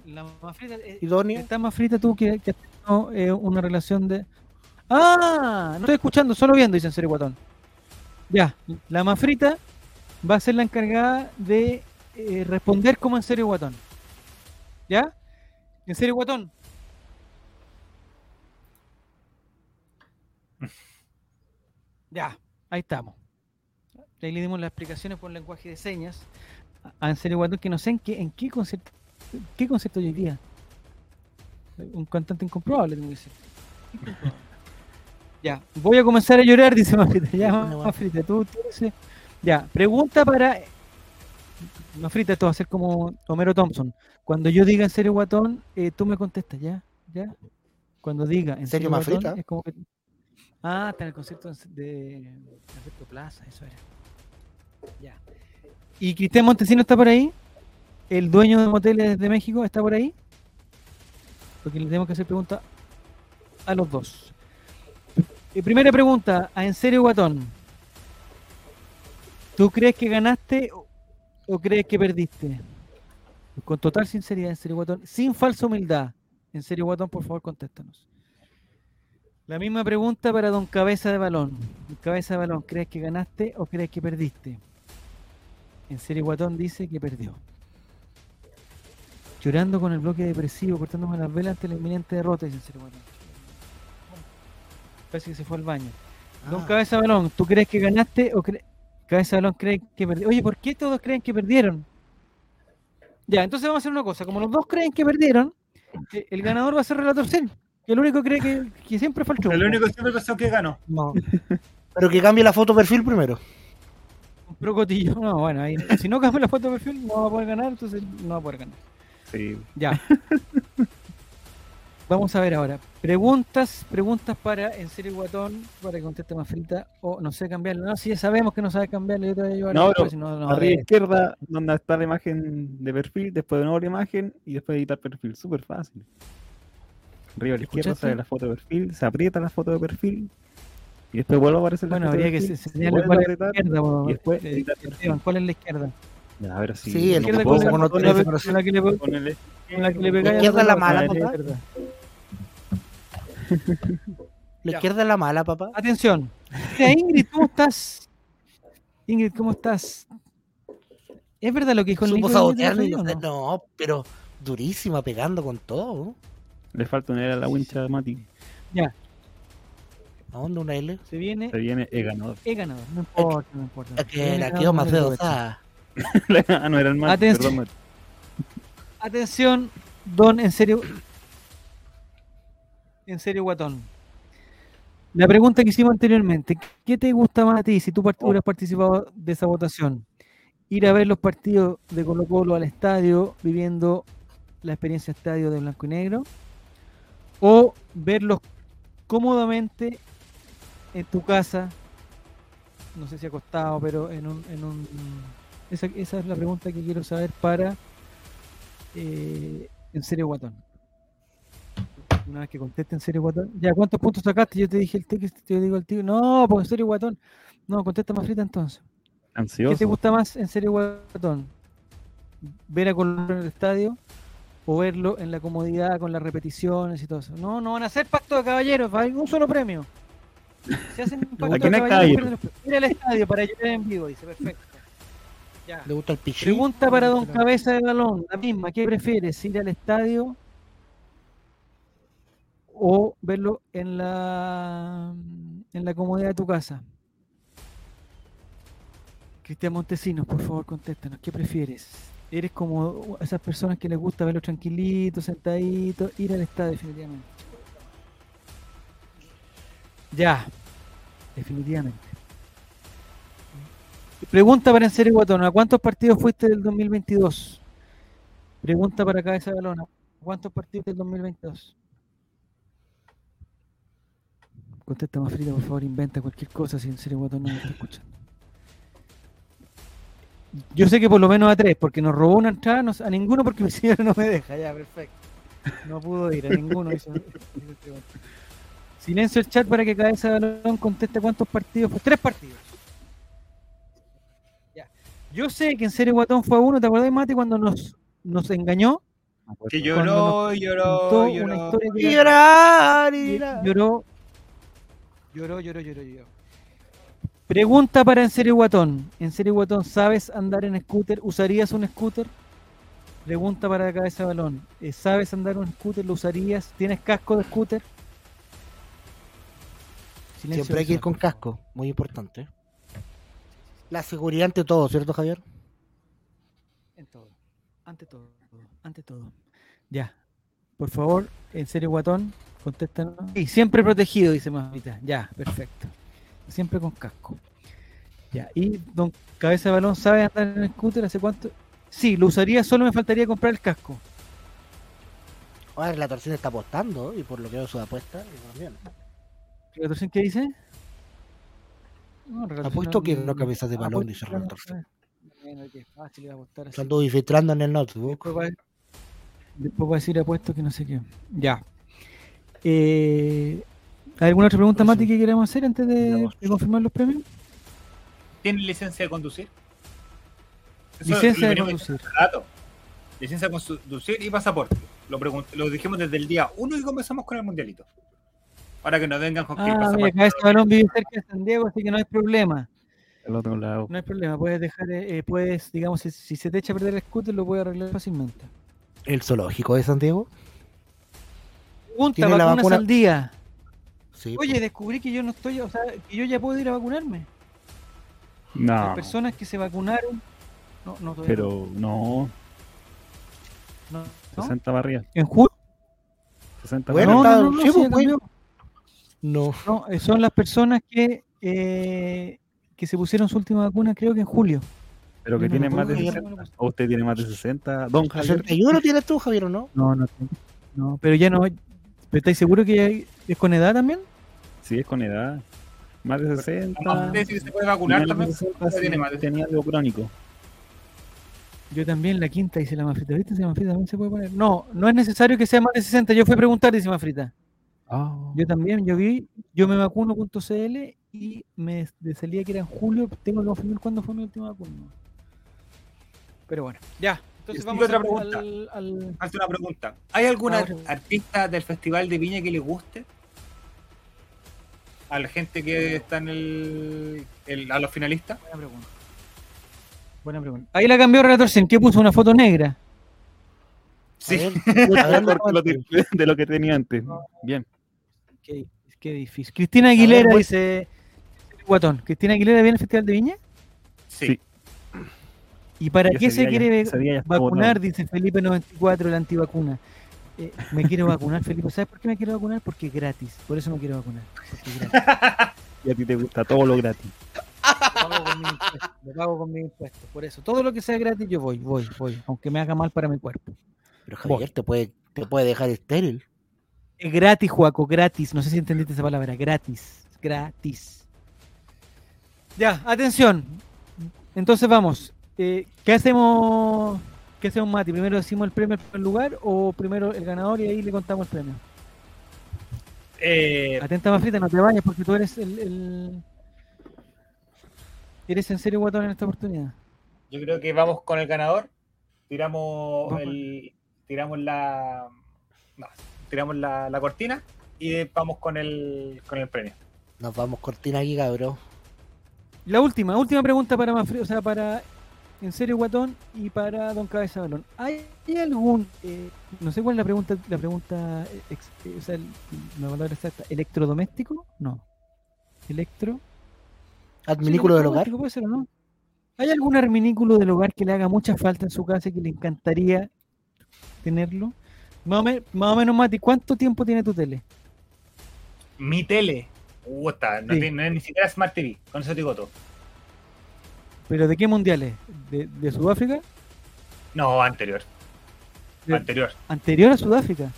La más frita, eh, Idóneo. está más frita tú que, que has tenido, eh, una relación de. ¡Ah! No estoy escuchando, solo viendo, dice en serio Guatón. Ya, la más frita va a ser la encargada de eh, responder como en serio Guatón. ¿Ya? En serio Guatón. Ya, ahí estamos. Ahí le dimos las explicaciones por lenguaje de señas a en serio Guatón, que no sé en qué, en qué concierto, qué concierto hoy día. Un cantante incomprobable, tengo que decir. Incomprobable. Ya, voy a comenzar a llorar, dice Mafrita. Ya, Mafrita, tú, tú dices- Ya, pregunta para. Mafrita, esto va a ser como Homero Thompson. Cuando yo diga en serio guatón, eh, tú me contestas, ¿ya? ¿Ya? Cuando diga en serio, serio guatón, Mafrita? es como que. Ah, está en el concierto de Alberto Plaza, eso era. Ya. ¿Y Cristian Montesino está por ahí? ¿El dueño de moteles de México está por ahí? Porque le tenemos que hacer pregunta a los dos. Eh, primera pregunta, a En serio Guatón. ¿Tú crees que ganaste o, crees que perdiste? Con total sinceridad, En serio Guatón, sin falsa humildad. En serio Guatón, por favor, contéstanos. La misma pregunta para Don Cabeza de Balón. Cabeza de Balón, ¿crees que ganaste o crees que perdiste? En serio Guatón dice que perdió. Llorando con el bloque depresivo, cortándome las velas ante la inminente derrota, dice en serio Guatón. Parece que se fue al baño. Don Ah. Cabeza Balón, ¿tú crees que ganaste o crees... Cabeza Balón cree que perdió? Oye, ¿por qué todos creen que perdieron? Ya, entonces vamos a hacer una cosa. Como los dos creen que perdieron, eh, el ganador va a ser Relator Zen, Que el único cree que, que siempre fue el único que siempre pensó que ganó. No. Pero que cambie la foto perfil primero. Compró cotillo. No, bueno, ahí, si no cambia la foto de perfil, no va a poder ganar, entonces no va a poder ganar. Sí. Ya. Vamos a ver ahora. Preguntas, preguntas para en serio guatón, para que conteste más frita, o no sé cambiarlo. No, si ya sabemos que no sabe cambiarlo, yo te voy a llevar No, después, si no, no, Arriba a de- izquierda, donde está la imagen de perfil, después de nuevo la imagen y después editar perfil. Súper fácil. Arriba a la izquierda sale la foto de perfil, se aprieta la foto de perfil y después vuelve a aparecer la Bueno, foto de habría que perfil, se- cuál a es la apretar. izquierda. po, y después eh, editar Esteban, perfil. ¿Cuál es la izquierda? Ya, a ver si. Sí, La el izquierda que con la- que le- con la pegáis izquierda es la mala, la izquierda. Ya. es la mala, papá. Atención. Mira, Ingrid, ¿cómo estás? Ingrid, ¿cómo estás? ¿Es verdad lo que dijo el Supo Nico? sabotearme. No, o no? no, pero durísima, pegando con todo. Le falta una L a la wincha de Mati. ¿A dónde una L? Se viene Se viene el ganador. No importa, no importa. Que la quedó más de ah, no era el Mati. Atención. Perdón, Mati. Atención, Don, en serio. En serio, guatón. La pregunta que hicimos anteriormente, ¿qué te gusta más a ti si tú hubieras participado de esa votación? Ir a ver los partidos de Colo Colo al estadio, viviendo la experiencia estadio de blanco y negro, o verlos cómodamente en tu casa, no sé si acostado, pero en un... En un esa, esa es la pregunta que quiero saber para eh, en serio guatón. Una vez que conteste en serio guatón. Ya, ¿cuántos puntos sacaste? Yo te dije el ticket, yo digo el tío. No, pues en serio guatón. No, contesta más frita entonces. ¿Qué te Ansioso. gusta más en serio guatón? ¿Ver a Colón en el estadio? ¿O verlo en la comodidad con las repeticiones y todo eso? No, no van a hacer pacto de caballeros, va a haber un solo premio. Se hacen un pacto de caballeros. Ir al estadio para llorar en vivo, dice, perfecto. Ya. ¿Le gusta el pichí? Pregunta para Don Cabeza de Balón, la misma, ¿qué prefieres? ¿Ir al estadio o verlo en la en la comodidad de tu casa? Cristian Montesinos, por favor, contéstanos, ¿qué prefieres? ¿Eres como esas personas que les gusta verlo tranquilito, sentadito, ir al estadio definitivamente? Ya, definitivamente. Pregunta para en serio Guatón, ¿a cuántos partidos fuiste del 2022? Pregunta para Cabeza de Balón, ¿a cuántos partidos del 2022? Contesta más frita, por favor, inventa cualquier cosa si en serio Guatón no me está escuchando. Yo sé que por lo menos a tres, porque nos robó una entrada, no a ninguno porque mi señora no me deja, ya, perfecto. No pudo ir, a ninguno. hizo- hizo este. Silencio el chat para que Cabeza de Balón conteste cuántos partidos fue. Tres partidos. Ya. Yo sé que en serio Guatón fue uno, ¿te acordás, Mati, cuando nos, nos engañó? Que lloró, lloró, lloró. llorar. lloró, lloró, lloró, lloró, lloró. Pregunta para En serio Guatón. En serio Guatón, ¿sabes andar en scooter? ¿Usarías un scooter? Pregunta para Cabeza de Balón. eh, ¿Sabes andar en un scooter? ¿Lo usarías? ¿Tienes casco de scooter? Silencio Siempre hay que ir con casco, muy importante. La seguridad ante todo, ¿cierto, Javier? En todo. Ante todo. Ante todo. Ya. Por favor, en serio, guatón, contéstanos. Y siempre protegido, dice Mamita. Ya, perfecto. Siempre con casco. Ya. Y don Cabeza de Balón, ¿sabe andar en scooter? ¿Hace cuánto? Sí, lo usaría, solo me faltaría comprar el casco. Ahora la torsión está apostando y por lo que veo su apuesta, también. ¿Retorsión qué dice? No, Apuesto que no- no cabezas de balón, dice que no, Retorsión. Bueno, qué fácil ir a apostar así. Lo ando filtrando en el notebook. Después va, después va a decir apuesto que no sé qué. Ya. Eh, ¿Alguna otra pregunta. Mati, que queramos hacer antes de, confirmar los premios? ¿Tiene licencia de conducir? Eso Licencia de conducir. Licencia de conducir y pasaporte. Lo, dijimos desde el día 1 y comenzamos con el mundialito. Para que nos vengan con que el Ah, mira, pasaporte. Cabeza de Balón vive cerca de San Diego, así que no hay problema. Al otro lado. No hay problema. Puedes dejar, eh, eh, puedes, digamos, si, si se te echa a perder el scooter, lo puedes arreglar fácilmente. ¿El zoológico de Santiago? Pregunta, ¿Tiene la vacunas vacuna? al día. Sí. Oye, descubrí que yo no estoy, o sea, que yo ya puedo ir a vacunarme. No, Las personas que se vacunaron. No, no, todavía pero no. no. ¿No? 60 barrias. En julio. 60 Bueno, no, está- no, no, no, sí, pues, cambió. No. No, eh, son las personas que, eh, que se pusieron su última vacuna, creo que en julio. Pero que Yo no tiene me más de acuerdo, 60. ¿O usted tiene más de 60? Don Javier. 61 tienes tú, Javier, ¿o no? No, no, no, pero ya no. ¿Pero estáis seguros que es con edad también? Sí, es con edad. Más de 60. ¿Usted dice que se puede vacunar también? 60, ¿O sí, tiene más de tenía algo crónico. Yo también, la quinta, dice la mafrita. ¿Viste? Si la mafrita también se puede poner. No, no es necesario que sea más de 60. Yo fui a preguntar, dice mafrita. Yo también, yo vi, yo me vacuno.cl y me de- salía que era en julio. Tengo que confirmar cuándo fue mi última vacuna. Pero bueno, ya. Entonces vamos otra al- pregunta. al- una pregunta. ¿Hay alguna artista del Festival de Viña que le guste? A la gente que está en el, el- a los finalistas. Buena pregunta. Buena pregunta. Ahí la cambió Relator Zen. ¿Qué puso? Una foto negra. Sí. A ver, a que lo que- de lo que tenía antes. Bien. Qué, qué difícil. Cristina Aguilera dice. Guatón. ¿Cristina Aguilera viene al Festival de Viña? Sí. ¿Y para qué se quiere ya vacunar? Dice Felipe 94, la antivacuna. Eh, me quiero vacunar, Felipe. ¿Sabes por qué me quiero vacunar? Porque es gratis. Por eso me quiero vacunar. Porque es gratis. Y a ti te gusta todo lo gratis. Lo pago con mis impuestos. Lo pago con mis impuestos. Por eso, todo lo que sea gratis, yo voy, voy, voy. Aunque me haga mal para mi cuerpo. Pero Javier te puede, te puede dejar estéril. Es gratis, Juaco, gratis. No sé si entendiste esa palabra. Gratis. Gratis. Ya, atención. Entonces vamos. Eh, ¿Qué hacemos? ¿Qué hacemos, Mati? ¿Primero decimos el premio al primer lugar o primero el ganador y ahí le contamos el premio? Eh, Atenta, Mafrita, no te vayas porque tú eres el, el- Eres en serio guatón en esta oportunidad. yo creo que vamos con el ganador. Tiramos Vamos. el, tiramos la, no, tiramos la, la cortina y vamos con el, con el premio. Nos vamos cortina aquí, cabrón. La última, última pregunta para Mafrita, o sea, para En serio Guatón y para Don Cabeza Balón. ¿Hay algún, eh, no sé cuál es la pregunta, la pregunta, eh, ex- eh, o sea, el- la palabra exacta, electrodoméstico? No. Electro. Adminículo Sí, del hogar. Puede ser o no. ¿Hay algún arminículo del hogar que le haga mucha falta en su casa y que le encantaría tenerlo? Más o, me- más o menos, Mati, ¿cuánto tiempo tiene tu tele? Mi tele. Está, no, Sí. tiene- no es ni siquiera Smart TV. Con eso te digo todo. ¿Pero de qué mundiales? ¿De, de Sudáfrica? No, anterior. De- Anterior. ¿Anterior a Sudáfrica?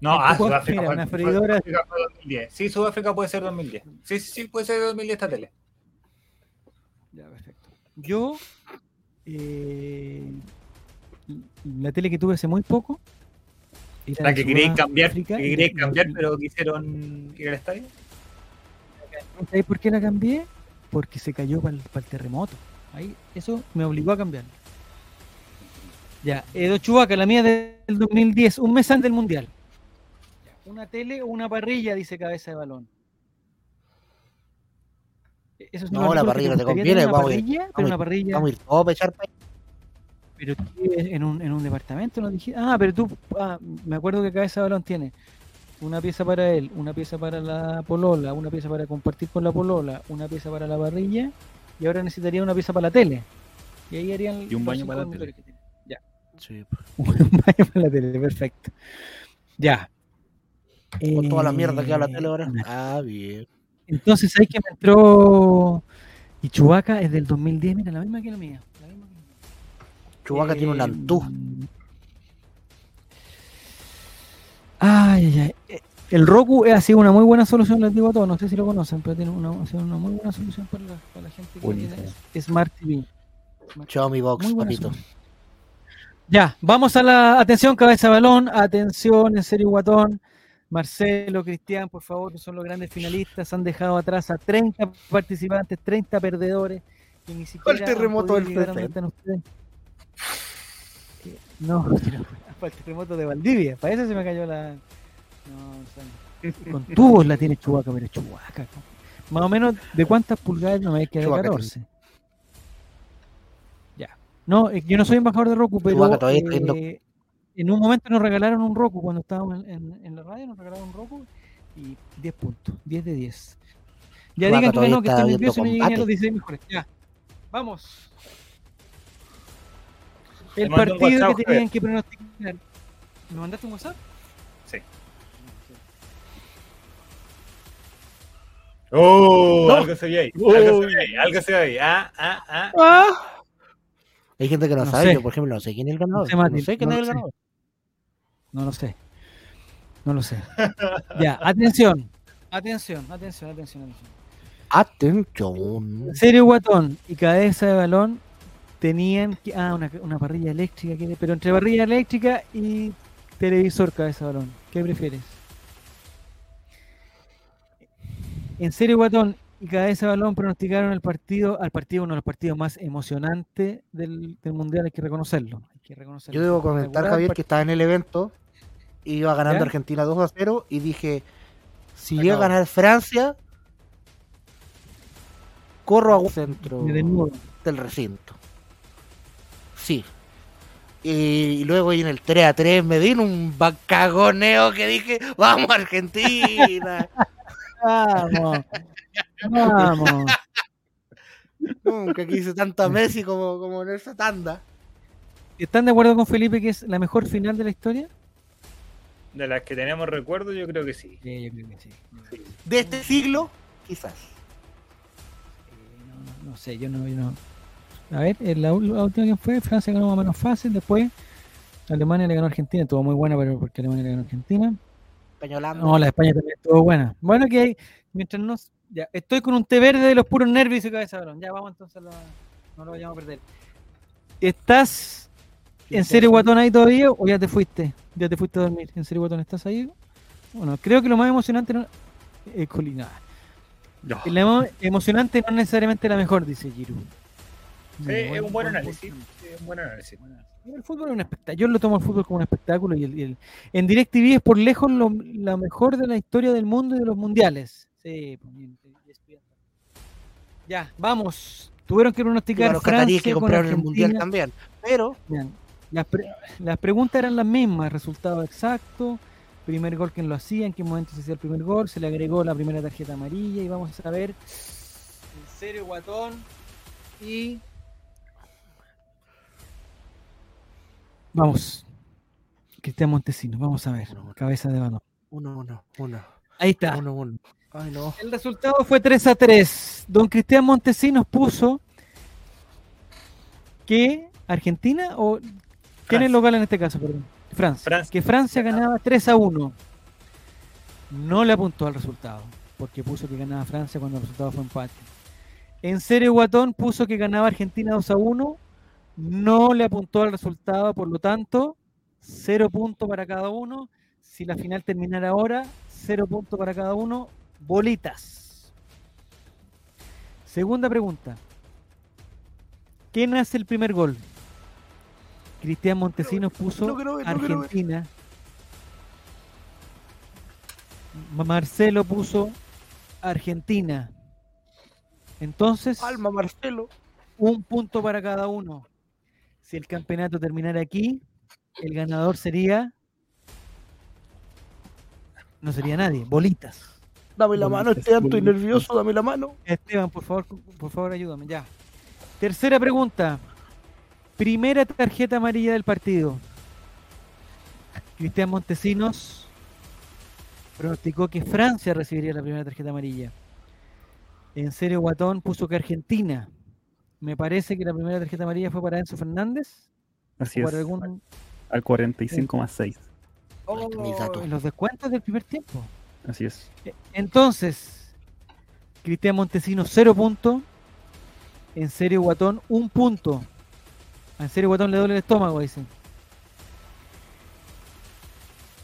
No, ¿En ah? Sudáfrica. Mira, fue- una freidora- Sudáfrica fue 2010. Sí, Sudáfrica puede ser 2010. Sí, sí, sí, puede ser 2010 esta tele. Ya, perfecto. Yo, eh, la tele que tuve hace muy poco. era La que queréis cambiar, que queréis cambiar, y- pero quisieron ir al estadio. ¿Sabes por qué la cambié? Porque se cayó para el, terremoto. Ahí, eso me obligó a cambiar. Ya, Edo Chubaca, la mía del 2010, un mes antes del mundial. Una tele o una parrilla, dice cabeza de balón. E- Eso es No, la parrilla no te conviene, Una vamos ir- parrilla, vamos pero a una ir- parrilla. Vamos a ir todos a echar Pero en un, en un departamento, ¿no dijiste? Ah, pero tú, ah, me acuerdo que Cabeza de Balón tiene una pieza para él, una pieza para la polola, una pieza para compartir con la polola, una pieza para la parrilla y ahora necesitaría una pieza para la tele. Y ahí harían Y un baño para la tiene. Ya, Sí, un baño para la tele, perfecto. Ya. Con toda la mierda que habla la Eh, tele ahora. Ah, bien. Entonces ahí que me entró y Chubaca es del 2010, mira, la misma que la mía. La misma que la mía. Chubaca tiene un Eh, antú. Ay, ay, ay. Eh, El Roku ha sido una muy buena solución, les digo a todos, no sé si lo conocen, pero tiene una, ha sido una muy buena solución para la, para la gente que Buenísimo. tiene Smart TV. Xiaomi Box, papito. solución. Ya, vamos a la atención, cabeza balón, atención, en serio, guatón. Marcelo, Cristian, por favor, que son los grandes finalistas, han dejado atrás a 30 participantes, 30 perdedores, que ni siquiera han terremoto del. Eh, No, pero para el terremoto de Valdivia, para eso se me cayó la... No, o sea, con tubos la tiene Chubaca, pero Chubaca. Más o menos, ¿de cuántas pulgadas no me queda de Chewbacca 14? Ya. No, eh, yo no soy embajador de Roku, pero eh, en un momento nos regalaron un Roku cuando estábamos en, en- en la radio, nos regalaron un Roku y 10 puntos, 10 de 10. Ya Chewbacca digan que no, que está estoy viendo nervioso y no llegué ni a los combate. 16 mejores. Ya. Vamos. El partido WhatsApp, que tenían que pronosticar. ¿Me mandaste un WhatsApp? Sí. Oh, No. algo se ve ahí. Algo se ve ahí. Algo se ve ahí. Ah, ah, ah. Hay gente que no, No sabe, sé. yo por ejemplo no sé quién es el ganador. No sé, Mati, no sé quién no es lo el sé. ganador. No lo sé. No lo sé. Ya, atención. Atención, atención, atención, atención. Atención. Serio Guatón y Cabeza de Balón tenían que. Ah, una, una parrilla eléctrica, ¿qué- pero entre parrilla eléctrica y televisor Cabeza de Balón. ¿Qué prefieres? En Serio Guatón y Cabeza Balón pronosticaron el partido, al partido, uno de los partidos más emocionantes del, del mundial, hay que reconocerlo. Hay que reconocerlo. Yo debo comentar, Javier, que estaba en el evento, iba ganando ¿Ya? Argentina 2 a 0 y dije, si llega a ganar Francia, corro a un centro del recinto. Sí. Y luego en el 3 a 3 me vino un cagoneo que dije, vamos Argentina. Vamos. Vamos. Nunca quise tanto a Messi como, como en esa tanda. ¿Están de acuerdo con Felipe que es la mejor final de la historia? De las que tenemos recuerdo, yo creo que sí. Sí, yo creo que sí. De este siglo, quizás. No, no, no sé, yo no, yo no. A ver, eh, la, última que fue, Francia ganó más o menos fácil, después Alemania le ganó a Argentina, estuvo muy buena, pero porque Alemania le ganó a Argentina. Peñolando. No, la de España también estuvo buena. Bueno, que hay, mientras nos. Ya, estoy con un té verde de los puros nervios y cabeza de balón. Ya vamos entonces, a la- no lo vayamos a perder. ¿Estás en serio guatón ahí todavía o ya te fuiste? Ya te fuiste a dormir. ¿En serio guatón estás ahí? Bueno, creo que lo más emocionante no, es Colina. No. La emo- emocionante no es necesariamente la mejor, dice Giru. Sí, es un buen análisis. punto. Sí, es un buen análisis. El fútbol es un espectáculo. Yo lo tomo el fútbol como un espectáculo y el, y el- en DirecTV es por lejos lo, la mejor de la historia del mundo y de los mundiales. Sí, pues. Ya, vamos. Tuvieron que pronosticar los cataríes que con compraron el mundial también. Pero Bien, Las, pre- las preguntas eran las mismas, resultado exacto, primer gol quién lo hacía, en qué momento se hacía el primer gol, se le agregó la primera tarjeta amarilla y vamos a saber en serio guatón y vamos. Cristian Montesinos, vamos a ver, cabeza de balón. uno, uno, uno, Ahí está. uno, uno. Ay, no. El resultado fue 3 a 3. Don Cristian Montesinos puso que Argentina o quién es Francia. el local en este caso, perdón. Francia. Francia. Que Francia ganaba 3 a 1. No le apuntó al resultado, porque puso que ganaba Francia cuando el resultado fue empate. En serio Guatón puso que ganaba Argentina 2 a 1. No le apuntó al resultado, por lo tanto, 0 puntos para cada uno. Si la final terminara ahora, 0 puntos para cada uno. Bolitas. Segunda pregunta. ¿Quién hace el primer gol? Cristian Montesinos puso no no. Argentina. Ma- Marcelo puso Argentina. Entonces, Alma Marcelo. un punto para cada uno. Si el campeonato terminara aquí, el ganador sería. No sería nadie, bolitas. Dame la Bolitas, mano, Esteban, estoy nervioso, dame la mano. Esteban, por favor, por favor, ayúdame. Ya. Tercera pregunta. Primera tarjeta amarilla del partido. Cristian Montesinos pronosticó que Francia recibiría la primera tarjeta amarilla. En serio, Guatón puso que Argentina. Me parece que la primera tarjeta amarilla fue para Enzo Fernández. Así es. algún... Al 45 más 6. Ahí está mi dato. Oh, en los descuentos del primer tiempo. Así es. Eh, Entonces, Cristian Montesinos, cero puntos. En serio, Guatón, un punto. En serio, Guatón le duele el estómago, dicen.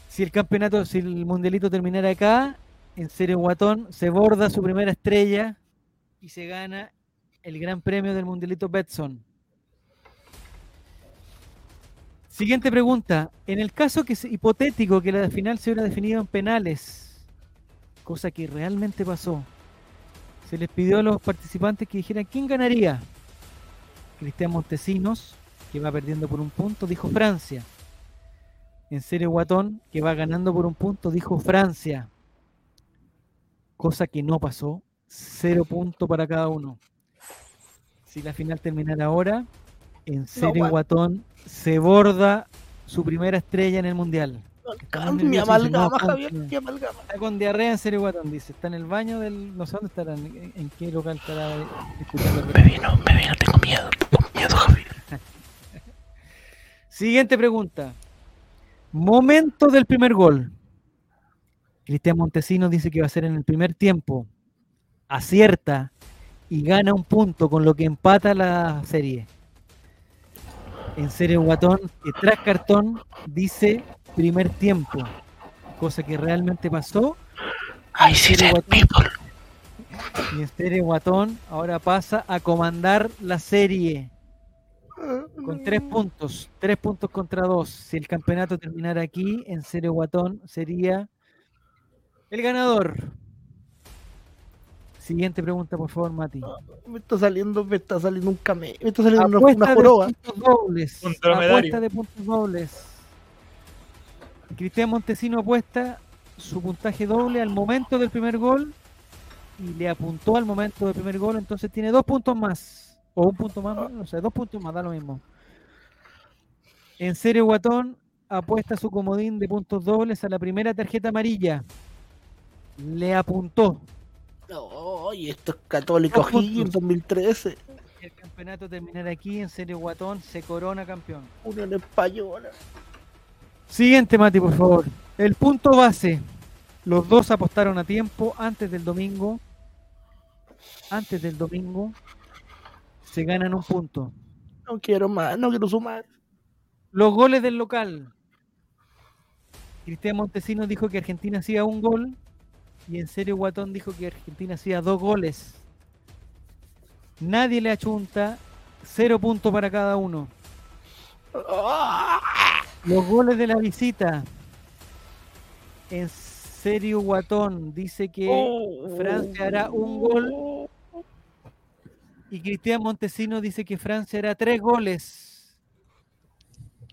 Si el campeonato, si el mundialito terminara acá, en serio, Guatón se borda su primera estrella y se gana el gran premio del mundialito Betson. Siguiente pregunta. En el caso que se- hipotético que la final se hubiera definido en penales, cosa que realmente pasó, se les pidió a los participantes que dijeran quién ganaría. Cristian Montesinos, que va perdiendo por un punto, dijo Francia. En serio, Guatón, que va ganando por un punto, dijo Francia. Cosa que no pasó. Cero punto para cada uno. Si la final terminara ahora, en serio, Guat- Guatón se borda su primera estrella en el Mundial. Mi no, amalgama, Javier, mi amalgama. Está con diarrea en serio guatón, dice. Está en el baño del. No sé dónde estará, en, en qué local estará escuchando. Me vino, me vino, tengo miedo, tengo miedo, Javier. Siguiente pregunta. Momento del primer gol. Cristian Montesinos dice que va a ser en el primer tiempo. Acierta y gana un punto, con lo que empata la serie. En serio, Guatón, que tras cartón dice primer tiempo, cosa que realmente pasó. I see Guatón, people. y en serio, Guatón ahora pasa a comandar la serie con tres puntos, tres puntos contra dos. Si el campeonato terminara aquí, en serio Guatón sería el ganador. Siguiente pregunta, por favor, Mati. Me está saliendo, me está saliendo un cameo, me está saliendo una, Apuesta una de joroba. puntos dobles. Apuesta de puntos dobles. Cristian Montesino apuesta su puntaje doble al momento del primer gol y le apuntó al momento del primer gol, entonces tiene dos puntos más. O un punto más, no sé, dos puntos más, da lo mismo. En serio, Guatón apuesta su comodín de puntos dobles a la primera tarjeta amarilla. Le apuntó. Ay, esto es católico Dos puntos. Higgins 2013. El campeonato terminará aquí, en serio, Guatón se corona campeón. Unión Española. Siguiente, Mati, por favor. El punto base. Los dos apostaron a tiempo antes del domingo. Antes del domingo. Se ganan un punto. No quiero más, no quiero sumar. Los goles del local. Cristian Montesinos dijo que Argentina hacía un gol. Y en serio, Guatón dijo que Argentina hacía dos goles. Nadie le achunta. Cero puntos para cada uno. Los goles de la visita. En serio, Guatón dice que. Francia hará un gol y Cristian Montesinos dice que Francia hará tres goles.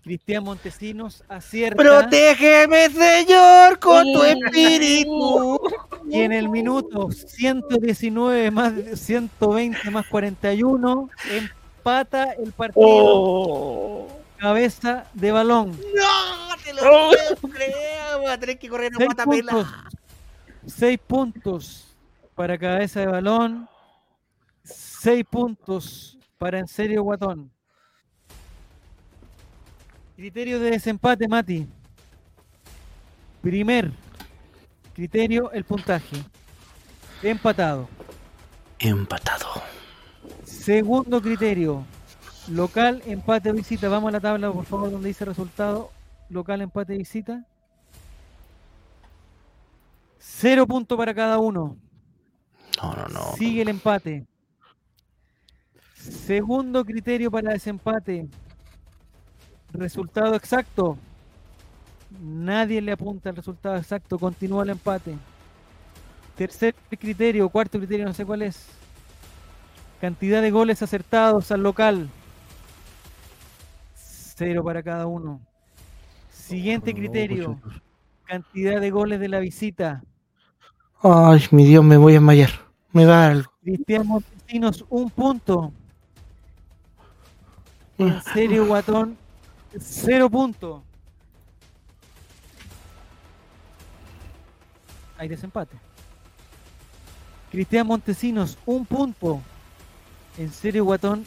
Cristian Montesinos acierta Protégeme, Señor, con tu espíritu. Y en el minuto 119 más 120 más 41 empata el partido Oh. cabeza de balón. No, te lo Oh. puedo creer. Voy a tener que correr a Seis Guatapela. puntos. Seis puntos para cabeza de balón. Seis puntos para en serio Guatón. Criterio de desempate, Mati. Primer criterio, el puntaje. Empatado. Empatado. Segundo criterio, local, empate, visita. Vamos a la tabla, por favor, donde dice resultado. Local, empate, visita. Cero punto para cada uno. No, no, no. Sigue el empate. Segundo criterio para desempate. Resultado exacto. Nadie le apunta el resultado exacto. Continúa el empate. Tercer criterio, cuarto criterio, no sé cuál es. Cantidad de goles acertados al local. Cero para cada uno. Siguiente criterio, cantidad de goles de la visita. Ay, mi Dios, me voy a desmayar. Me va a algo. Cristian Montesinos, un punto. En serio, Guatón, cero puntos. Hay desempate. Cristian Montesinos, un punto. En serio, Guatón,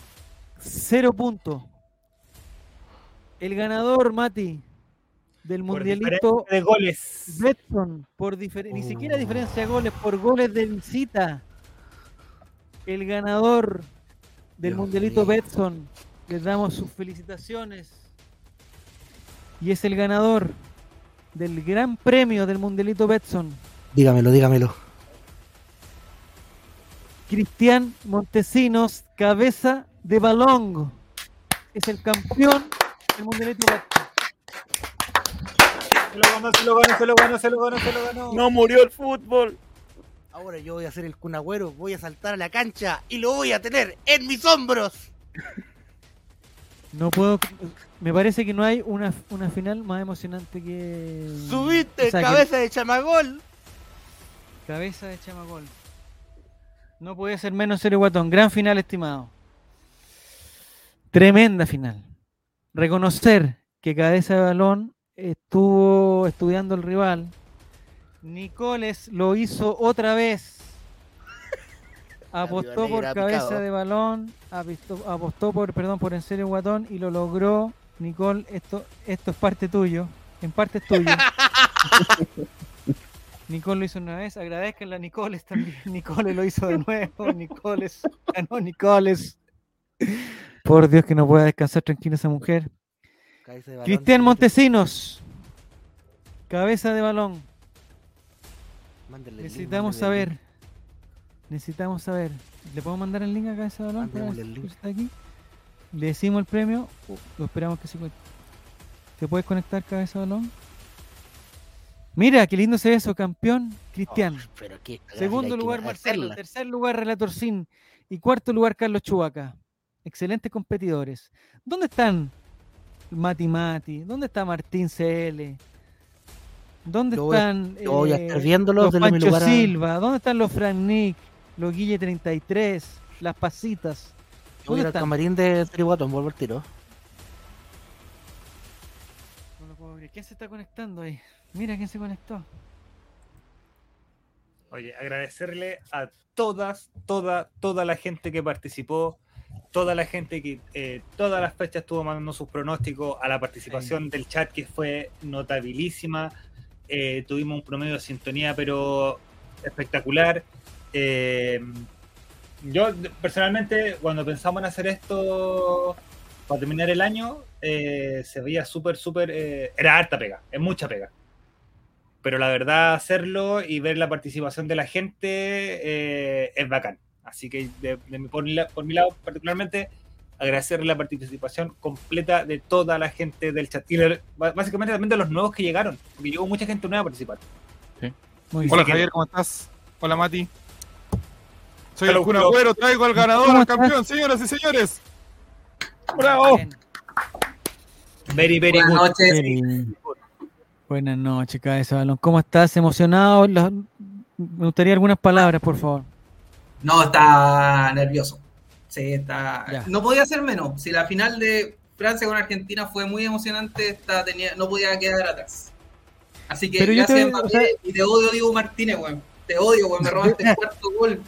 cero puntos. El ganador, Mati, del Por mundialito de goles. Betson, por ni siquiera diferencia de goles, por goles de visita. El ganador del Dios mundialito mío. Betson. Les damos sus felicitaciones. Y es el ganador del gran premio del mundialito Betson. Dígamelo, dígamelo. Cristian Montesinos, cabeza de balón. Es el campeón del mundialito. Se lo ganó, se lo ganó, se lo ganó, se lo ganó, se lo ganó. No murió el fútbol. Ahora yo voy a hacer el cunagüero, voy a saltar a la cancha y lo voy a tener en mis hombros. No puedo. Me parece que no hay una, una final más emocionante que. Subiste, o sea, que- cabeza de chamagol. Cabeza de Chamagol. No puede ser menos serio Guatón. Gran final, estimado. Tremenda final. Reconocer que Cabeza de Balón estuvo estudiando el rival. Nicoles lo hizo otra vez. Apostó por cabeza picado. de balón, apostó por, perdón, por en serio guatón y lo logró. Nicole, esto, esto es parte tuyo, en parte es tuyo. Nicole lo hizo una vez, agradezcanle a Nicoles también. Nicole lo hizo de nuevo, Nicoles, ganó Nicoles. Por Dios que no pueda descansar tranquila esa mujer. Cristian Montesinos, cabeza de balón. link, Necesitamos saber. Necesitamos saber. ¿Le podemos mandar el link a cabeza de balón? está aquí? Le decimos el premio. lo esperamos que se conecte. ¿Te puedes conectar cabeza de balón? Mira, qué lindo se ve eso, campeón. Cristian. Oh, pero qué gráfica, Segundo lugar Marcelo, hacerla. tercer lugar Relator Sin y cuarto lugar Carlos Chubaca. Excelentes competidores. ¿Dónde están Mati Mati? ¿Dónde está Martín CL? ¿Dónde Yo voy están yo voy a estar eh, viéndolos, los mi Pancho lugar a- Silva? ¿Dónde están los Frank Nick? Los Guille 33, las Pasitas. Yo voy ¿Dónde al están? camarín de Tribuatón, vuelvo al tiro. No lo puedo creer. ¿Quién se está conectando ahí? Mira quién se conectó. Oye, agradecerle a todas, toda, toda la gente que participó, toda la gente que eh, todas las fechas estuvo mandando sus pronósticos, a la participación del chat que fue notabilísima. Eh, tuvimos un promedio de sintonía, pero espectacular. Eh, yo personalmente, cuando pensamos en hacer esto para terminar el año, eh, se veía súper, súper. era harta pega, es mucha pega pero la verdad hacerlo y ver la participación de la gente eh, es bacán. Así que de- de mi- por, mi, la- por mi lado particularmente agradecerle la participación completa de toda la gente del chat y de- básicamente también de los nuevos que llegaron, porque llegó mucha gente nueva a participar. Muy. Hola Javier, ¿cómo estás? Hola Mati. Soy Hello, el Kun. Agüero, traigo al ganador, ¿Cómo al campeón, señoras y señores. ¡Bravo! Bien. Very, very Buenas good. noches. Buenas noches, cabeza balón. ¿Cómo estás? ¿Emocionado? Los- Me gustaría algunas palabras, por favor. No, está nervioso. Sí, está. Ya. No podía ser menos. Si la final de Francia con Argentina fue muy emocionante, esta tenía, no podía quedar atrás. Así que Pero yo gracias, te- Mbappé, o sea- y te odio, Diego Martínez, weón. Te odio, weón. Me robaste el cuarto gol.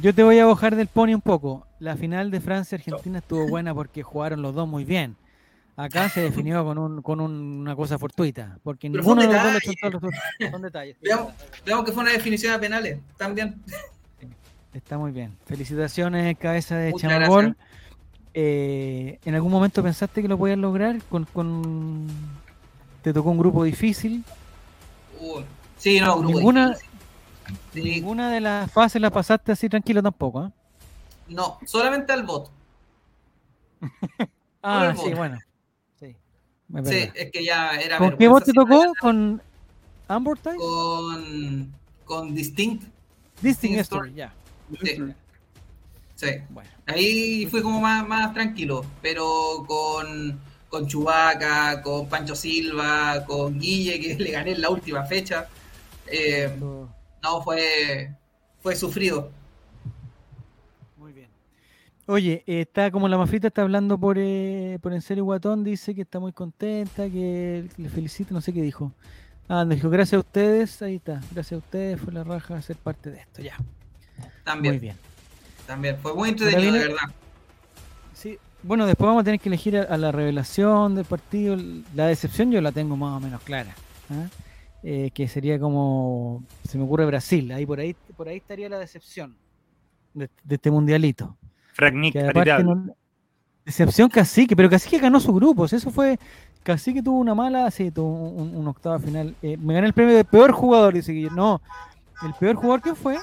Yo te voy a bajar del pony un poco. La final de Francia-Argentina estuvo buena porque jugaron los dos muy bien. Acá se definió con, un, con un- una cosa fortuita, porque Pero ninguno de los dos le detalle. chuntó a los. Son detalles. Veamos. Veamos que fue una definición a penales. También. Está muy bien. Felicitaciones, cabeza de Chamagol. Eh, ¿En algún momento pensaste que lo podías lograr? Con, con... ¿Te tocó un grupo difícil? Uh, sí, no, grupo Ninguna- difícil. Sí, Ninguna de las fases la pasaste así tranquilo tampoco, ¿eh? no, solamente al voto. Ah, sí, bueno. Sí, es Sí, es que ya era. ¿Con qué voz te tocó? ¿Con Amber Tide? Con, con Distinct. Distinct Story, ya. Sí, sí. Bueno. Ahí fui como más, más tranquilo, pero con, con Chubaca, con Pancho Silva, con Guille, que le gané en la última fecha. eh, no, fue, fue sufrido. Oye, está como la mafrita está hablando por, eh, por en serio Guatón, dice que está muy contenta, que le felicita, no sé qué dijo. Ah, nos dijo, gracias a ustedes, ahí está, gracias a ustedes, fue la raja ser parte de esto, ya. También, Muy bien. también. Fue muy entretenido, de verdad. Sí, bueno, después vamos a tener que elegir a, a la revelación del partido. La decepción yo la tengo más o menos clara. ¿ah? Eh, que sería como, se me ocurre Brasil, ahí por ahí, por ahí estaría la decepción de, de este mundialito. Frank Nick, Que no- decepción Cacique, pero Cacique ganó su grupo, eso fue, Cacique tuvo una mala, sí, tuvo un, un octavo final. Eh, me gané el premio de peor jugador, dice Guillermo. No, el peor jugador quién fue?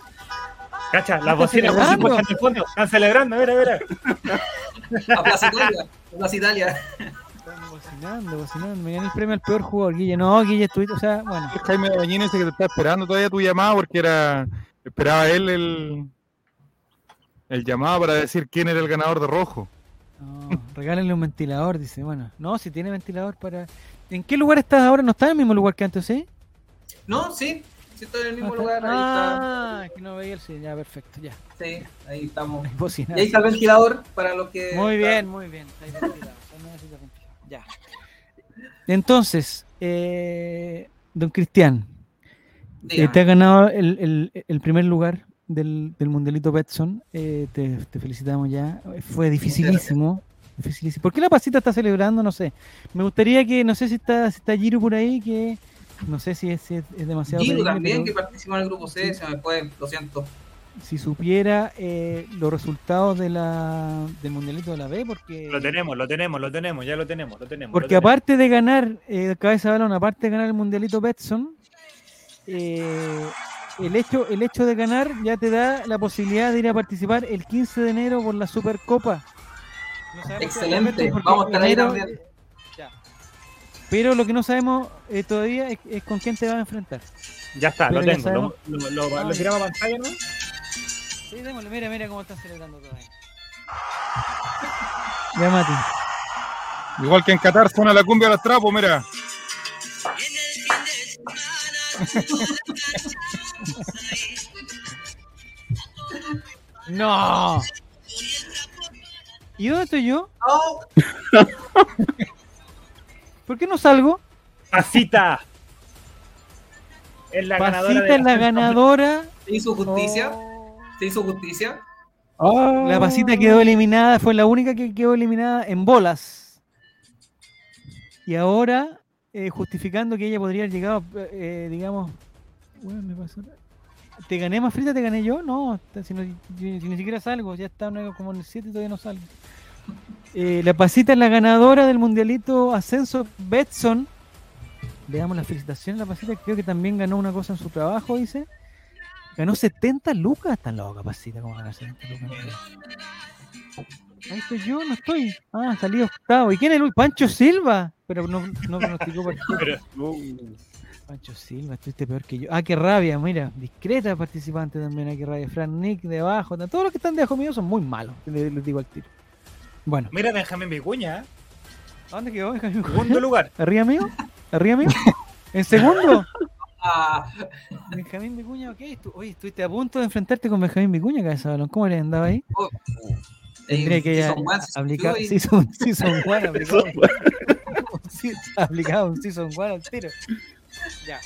Cacha, las bocinas están de fondo, están celebrando, mira, mira. A Plaza Italia. A Plaza Italia. Están bocinando, bocinando. Me gané el premio al peor jugador, Guille. No, Guille, estuviste, o sea, bueno. Es Jaime Bañín ese que te está esperando todavía tu llamada porque era esperaba él el el llamado para decir quién era el ganador de rojo. No, regálenle un ventilador, dice. Bueno, no, si tiene ventilador para. ¿En qué lugar estás ahora? ¿No estás en el mismo lugar que antes, sí? No, sí, sí estoy en el mismo Ah, lugar. Ahí Ah, que no veía el sí, ya, perfecto, ya. está. Sí, ahí estamos. Y ahí está el ventilador para los que. Muy bien, muy bien. Necesita ventilador, Ya. Entonces, eh, don Cristian, eh, te ha ganado el, el- el primer lugar del, del Mundialito Betson. eh, te, te felicitamos ya. Fue dificilísimo. dificilísimo. ¿Por qué la pasita está celebrando? No sé. Me gustaría que, no sé si está, si está Giro por ahí, que no sé si es, si es- es demasiado. Giro también, pero que participó en el grupo C, se me fue, lo siento. Si supiera eh, los resultados de la, del Mundialito de la B, porque. Lo tenemos, lo tenemos, lo tenemos, ya lo tenemos, lo tenemos. Porque lo tenemos. aparte de ganar eh, cabeza de balón, aparte de ganar el mundialito Betson, eh, el hecho, el hecho de ganar ya te da la posibilidad de ir a participar el 15 de enero por la Supercopa. No Excelente, vamos a estar ahí enero- también. ya. Pero lo que no sabemos eh, todavía es, es con quién te vas a enfrentar. Ya está, lo Pero tengo. sabemos. Lo, lo, lo- lo ya. tiramos a pantalla, ¿no? Sí, démosle, mira, mira cómo están celebrando todavía. Ya, Mati. Igual que en Qatar suena la cumbia de los trapos, mira. ¡No! ¿Y dónde estoy yo? ¡Oh! ¿Por qué no salgo? Pasita. Es la ganadora Pasita de es la ganadora. ¿Se hizo justicia? Oh. ¿Se hizo justicia? La pasita quedó eliminada, fue la única que quedó eliminada en bolas. Y ahora, eh, justificando que ella podría haber llegado, eh, digamos, me pasó- ¿Te gané más frita? ¿Te gané yo? No, si, ni siquiera salgo, ya está como en el 7 y todavía no salgo. Eh, la pasita es la ganadora del mundialito Ascenso Betson. Le damos las felicitaciones a la pasita, creo que también ganó una cosa en su trabajo, dice. Ganó 70 lucas, está loca pasita, ¿cómo ganar 70 lucas? Ahí estoy yo, no estoy. Ah, salí octavo. ¿Y quién es el Pancho Silva? Pero no, no pronosticó partido. Uh, Pancho Silva, estuviste peor que yo. Ah, qué rabia, mira. Discreta participante también, ah, qué rabia. Fran Nick debajo. Todos los que están debajo mío son muy malos, les, les digo al tiro. Bueno, mira Benjamín Vicuña, ¿eh? ¿a dónde quedó? Benjamín? segundo lugar. ¿Arriba mío? ¿Arriba mío? ¿En segundo? Ah, Benjamín Vicuña, ok. Oye, estuviste a punto de enfrentarte con Benjamín Vicuña, cabeza balón. ¿Cómo le andaba ahí? Tendría eh, que Season one, season aplicar. two y- Season, season one, aplicado. Sí, aplicado un Season one al tiro. Ya.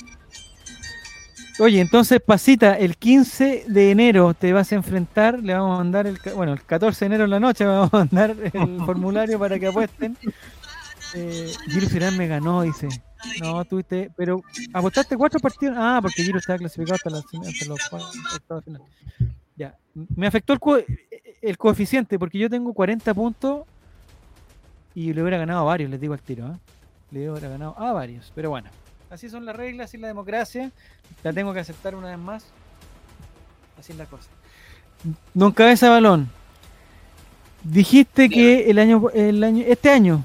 Oye, entonces, Pasita, el 15 de enero te vas a enfrentar, le vamos a mandar el, bueno, el 14 de enero en la noche vamos a mandar el formulario para que apuesten. Eh, Giro Serán me ganó, dice. No, tuviste, pero apostaste cuatro partidos. Ah, porque Giro estaba clasificado hasta, la, hasta los octavos de final. Ya, me afectó el, co- el coeficiente porque yo tengo 40 puntos y le hubiera ganado a varios, les digo al tiro. ¿eh? Le hubiera ganado a varios, pero bueno. Así son las reglas y la democracia. La tengo que aceptar una vez más. Así es la cosa. Don Cabeza Balón, dijiste que el año, el año, este año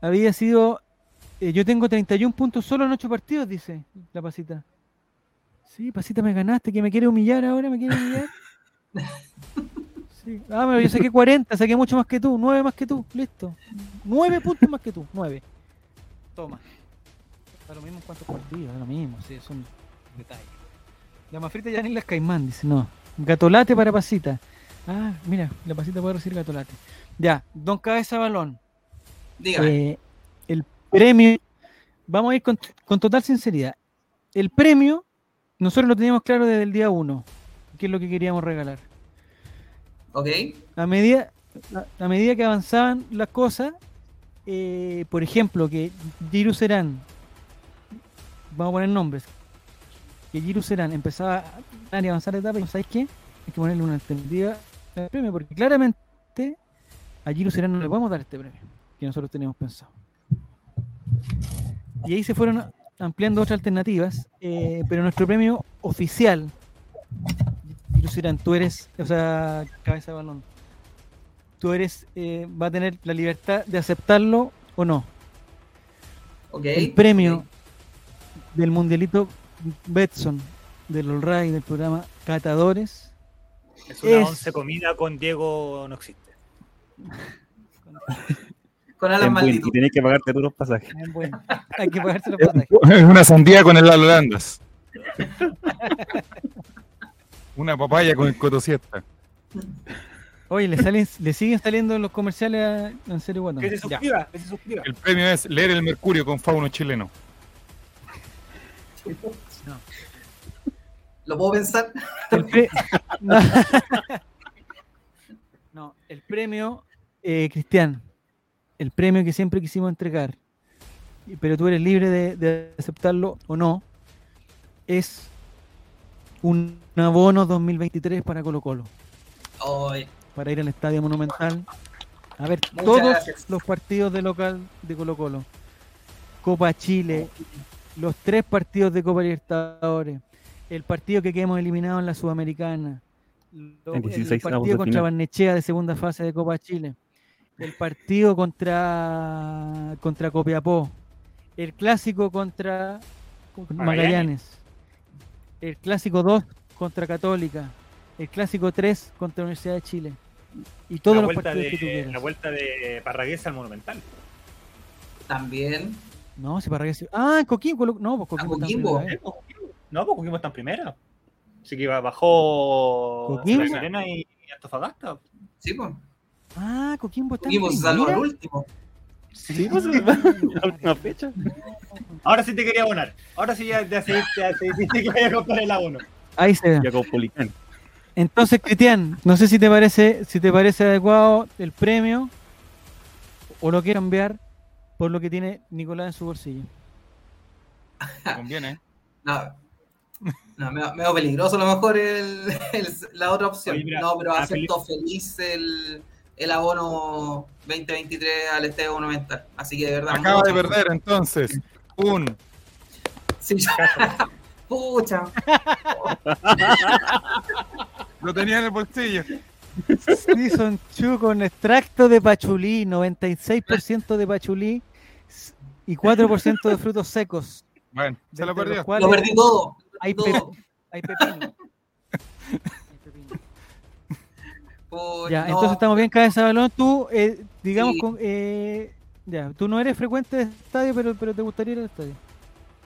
había sido. eh, yo tengo 31 puntos solo en 8 partidos, dice la pasita. Sí, pasita, me ganaste, que me quiere humillar ahora, me quiere humillar. Sí. Ah, pero yo saqué 40, saqué mucho más que tú, 9 más que tú, listo. 9 puntos más que tú, 9. Toma. Da lo mismo en cuántos partidos, da lo mismo, sí, son detalles. La mafrita ya ni las caimán, dice, no. Gatolate para pasita. Ah, mira, la pasita puede recibir gatolate. Ya, don Cabeza Balón. Dígame. Eh, el premio, vamos a ir con, con total sinceridad. El premio, nosotros lo teníamos claro desde el día 1, qué es lo que queríamos regalar. ¿Ok? A medida, a, a medida que avanzaban las cosas, eh, por ejemplo, que Giru Serán, vamos a poner nombres, que Giru Serán empezaba a avanzar de etapa, y ¿sabes qué? Hay que ponerle una alternativa al premio, porque claramente a Giru Serán no le podemos dar este premio que nosotros teníamos pensado. Y ahí se fueron ampliando otras alternativas, eh, pero nuestro premio oficial, Giru Serán, tú eres, o sea, cabeza de balón, tú eres, eh, va a tener la libertad de aceptarlo o no. ¿Ok? El premio del mundialito Betson, del All Ray, del programa Catadores, Es una Es- once comida con Diego no existe. Con Alan Maldito. y tenés que pagarte tú los pasajes. es bueno, hay que pagarse los pasajes. Es una sandía con el Holandas. Una papaya con el cotosieta. Oye, le, salen, le siguen saliendo los comerciales a, en serio Guatón. Que se suscriba, que se suscriba. El premio es leer el Mercurio con fauno chileno. ¿Lo puedo pensar? El pre- no. No, el premio, eh, Cristian, el premio que siempre quisimos entregar, pero tú eres libre de, de aceptarlo o no, es un abono 2023 para Colo Colo, Ay, para ir al Estadio Monumental a ver Muchas todos gracias. los partidos de local de Colo Colo. Copa Chile, los tres partidos de Copa Libertadores, el partido que quedamos eliminados en la Sudamericana, lo- El el, 16 avos de partido contra. Barnechea de segunda fase de Copa Chile, el partido contra contra Copiapó, el clásico contra Magallanes. Magallanes, el clásico 2 contra Católica, el clásico 3 contra Universidad de Chile y todos la los partidos que de, quieras. la vuelta de Parragués al Monumental. también. No, si para que Ah, Coquimbo. No, pues Coquimbo. está en Coquimbo. primera vez. No, porque Coquimbo está en primera. Así que iba- bajó ¿Coquimbo? La Serena y Antofagasta. Sí, pues. Ah, Coquimbo está en Coquimbo se salvó primera. al último. Sí, pues, la última fecha. Ahora sí te quería abonar. Ahora sí ya te decidiste que voy a comprar el abono. Ahí se ve. Jacopolitano. Entonces, Cristian, no sé si te parece, si te parece adecuado el premio o lo quieres cambiar por lo que tiene Nicolás en su bolsillo. Te conviene. ¿eh? No, no me, me veo peligroso a lo mejor el, el- la otra opción. Oye, mira, no, pero a acepto feliz el, el abono 2023 al Estadio Monumental. Así que de verdad. Acaba de perder entonces un Sí, Pucha. Lo tenía en el bolsillo. Season 2 con extracto de pachulí, 96% de pachulí y 4% de frutos secos. Bueno, se lo perdió. Lo perdí todo. Hay, Todo. pe- hay pepino. Hay pepino. Pucha, Ya, no, entonces estamos bien, cabeza de balón. Tú, eh, digamos, Sí. con, eh, ya, tú no eres frecuente de estadio, pero, pero te gustaría ir al estadio.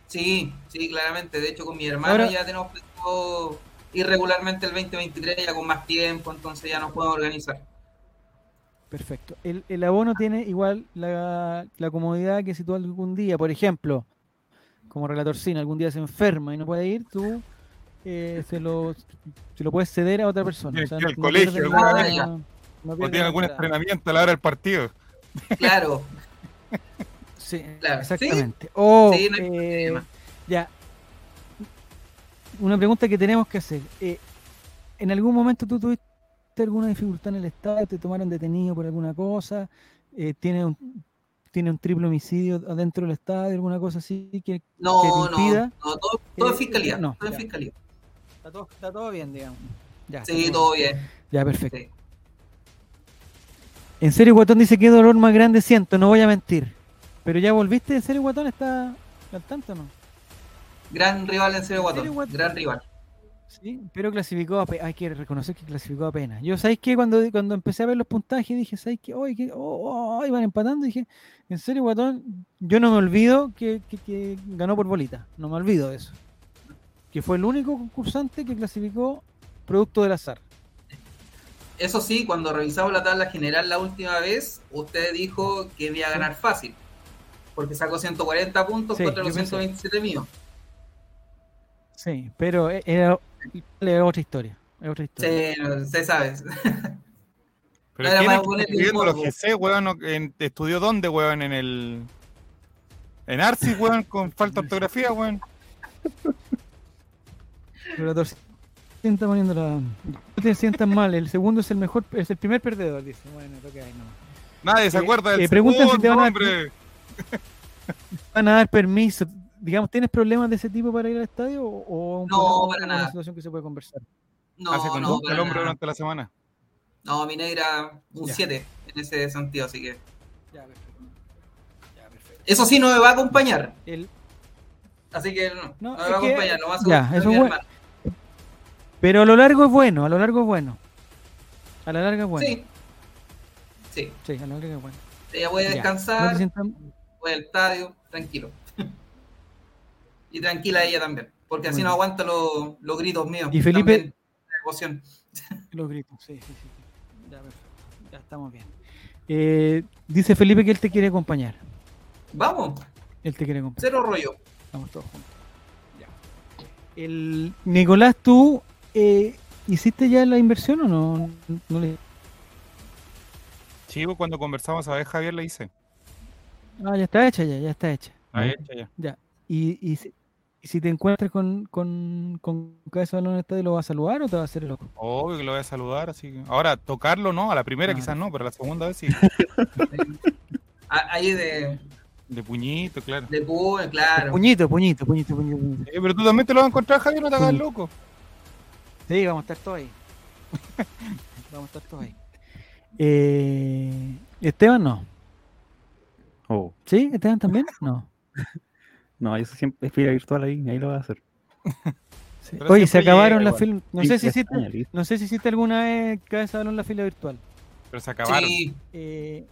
Sí, sí, claramente. De hecho, con mi hermano Ahora- ya tenemos pensado ir regularmente el 2023, ya con más tiempo, entonces ya nos podemos organizar. Perfecto. El, el abono tiene igual la, la comodidad que si tú algún día, por ejemplo, como relator cine, algún día se enferma y no puede ir, tú eh, se, lo, se lo puedes ceder a otra persona. O sea, no- colegio, O tiene algún entrenamiento a la hora del partido. Claro, Sí, Claro. exactamente. O, Sí, no hay eh, ya. Una pregunta que tenemos que hacer. Eh, ¿En algún momento tú tuviste alguna dificultad en el estadio? ¿Te tomaron detenido por alguna cosa? Eh, ¿Tiene un tiene un triple homicidio adentro del estadio? ¿Alguna cosa así que, que no, te no, impida? no, todo, todo Eh, es fiscalía. no, todo es fiscalía. Está todo, está todo bien, digamos. Ya, Sí, todo bien. Ya, perfecto. Sí. En serio, Guatón dice que dolor más grande siento, no voy a mentir. Pero ya volviste, en serio, Guatón, ¿está al tanto o no? Gran rival en serio, ¿En serio, Guatón. Guatón? Gran rival. Sí, pero clasificó a Hay que reconocer que clasificó apenas. Yo, ¿sabéis qué? Cuando, cuando empecé a ver los puntajes, dije, ¿sabéis qué? Hoy oh, oh, iban empatando. Dije, en serio, Guatón, yo no me olvido que, que- que ganó por bolita. No me olvido de eso. Que fue el único concursante que clasificó producto del azar. Eso sí, cuando revisamos la tabla general la última vez, usted dijo que iba a ganar fácil. Porque sacó 140 puntos Sí, contra los pensé. 127 míos. Sí, pero e- era, era otra historia. Es otra historia. Sí, no, se sabe. Pero Era ¿quién más está escribiendo los. GC, weón? ¿O en- ¿Estudió dónde, weón? En el... En Arcis, weón, con falta de ortografía, weón. Pero la torcida está poniendo la. No te sientas mal, el segundo es el mejor, es el primer perdedor, dice. Bueno, lo que hay, no. Nadie se Eh, acuerda del eh, preguntan si te van a- hombre. ¿Van a dar permiso? Digamos, ¿tienes problemas de ese tipo para ir al estadio o, o un No, problema- para una nada. situación que se puede conversar? No, Hace no, para el hombre nada. durante la semana. No, mi negra un Ya. 7 en ese sentido, así que. Ya, perfecto. Ya, perfecto. Eso sí no me va a acompañar. El- Así que no, No, no, me va a acompañar. Lo más ya, seguro es eso es bueno. pero a lo largo es bueno, a lo largo es bueno. A la larga es bueno. Sí. Sí. Sí, a la larga es bueno. Ella puede Ya, no descansar, te sientas- voy al estadio, tranquilo. Y tranquila ella también, porque así no aguanta los, los gritos míos. Y Felipe- también, de emoción. Los gritos, sí, sí, sí. Ya, perfecto. Ya estamos bien. Eh, dice Felipe que él te quiere acompañar. Vamos, Él te quiere acompañar. cero rollo. Estamos todos juntos. Ya. El, Nicolás, ¿tú eh, hiciste ya la inversión o no? no le- Sí, pues, cuando conversamos a ver, Javier le hice. Ah, ya está hecha, ya, ya está hecha. Está hecha ya. Ya. Y, y, y si te encuentras con, con, con cabeza de balón en el estadio, ¿lo vas a saludar o te va a hacer el loco? Obvio que lo voy a saludar, así que... Ahora, tocarlo no, a la primera Ah. quizás no, pero a la segunda vez sí. Ah, Ahí de, De puñito, claro. de puño, claro. Puñito, puñito, puñito, puñito, puñito. Eh, pero tú también te lo vas a encontrar, Javier, no te hagas loco. Sí, vamos a estar todos ahí. vamos a estar todos ahí. Eh, Esteban no. Oh, ¿Sí? ¿Esteban también? No. no, yo siempre fila virtual ahí, ahí lo voy a hacer. Sí. Oye, se acabaron las filas. No Sí, sé si hiciste, no sé si hiciste alguna vez cabeza de balón la fila virtual. Pero se acabaron. Sí, Eh,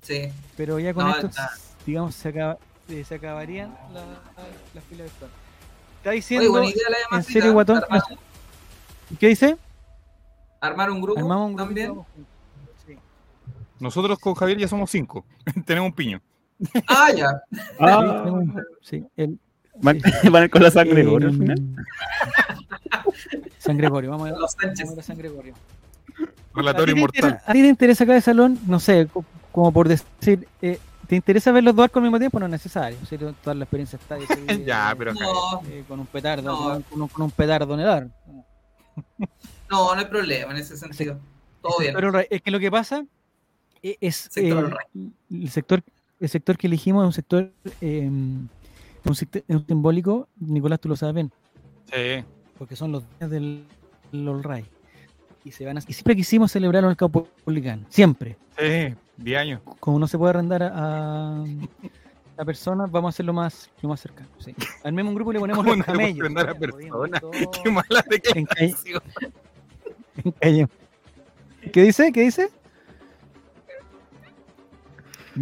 sí. pero ya con No, esto, está. digamos, se, acaba, eh, se acabarían la- las filas virtual. Está Oye, diciendo, idea la de ¿en serio, guatón? Armar, ¿qué dice? armar un grupo Armamos un también. grupito. Sí. Nosotros con Javier ya somos cinco. Tenemos un piño. Ah, ya. Sí, Ah, sí, el- van, van con la sangre eh, Gregorio al final. San Gregorio, vamos a ver. Los Sánchez. Vamos a ver a San Gregorio. Relatorio ¿A ti te inmortal. interesa- ¿A ti te interesa cada salón? No sé, co- como por decir, eh, ¿te interesa ver los dos arcos al mismo tiempo? No es necesario. ¿sí? Toda la experiencia está ahí, Ya, eh, pero No, eh, con un petardo, No. con, un, con un petardo en el ar. no, no hay problema en ese sentido. Todo bien. Pero es que lo que pasa es Sector eh, el sector el sector que elegimos es un sector eh, un, sector- simbólico, Nicolás, tú lo sabes bien, Sí. porque son los días del, del Right. Y, se van a- y siempre quisimos celebrarlo en el campo republicano, siempre. Sí, 10 años. como no se puede arrendar a, a, a personas, vamos a hacerlo más, lo más cercano. Sí. Al mismo grupo le ponemos ¿Cómo los no camellos. a todo Qué mala en calle- declaración. en calle. ¿Qué dice? ¿Qué dice?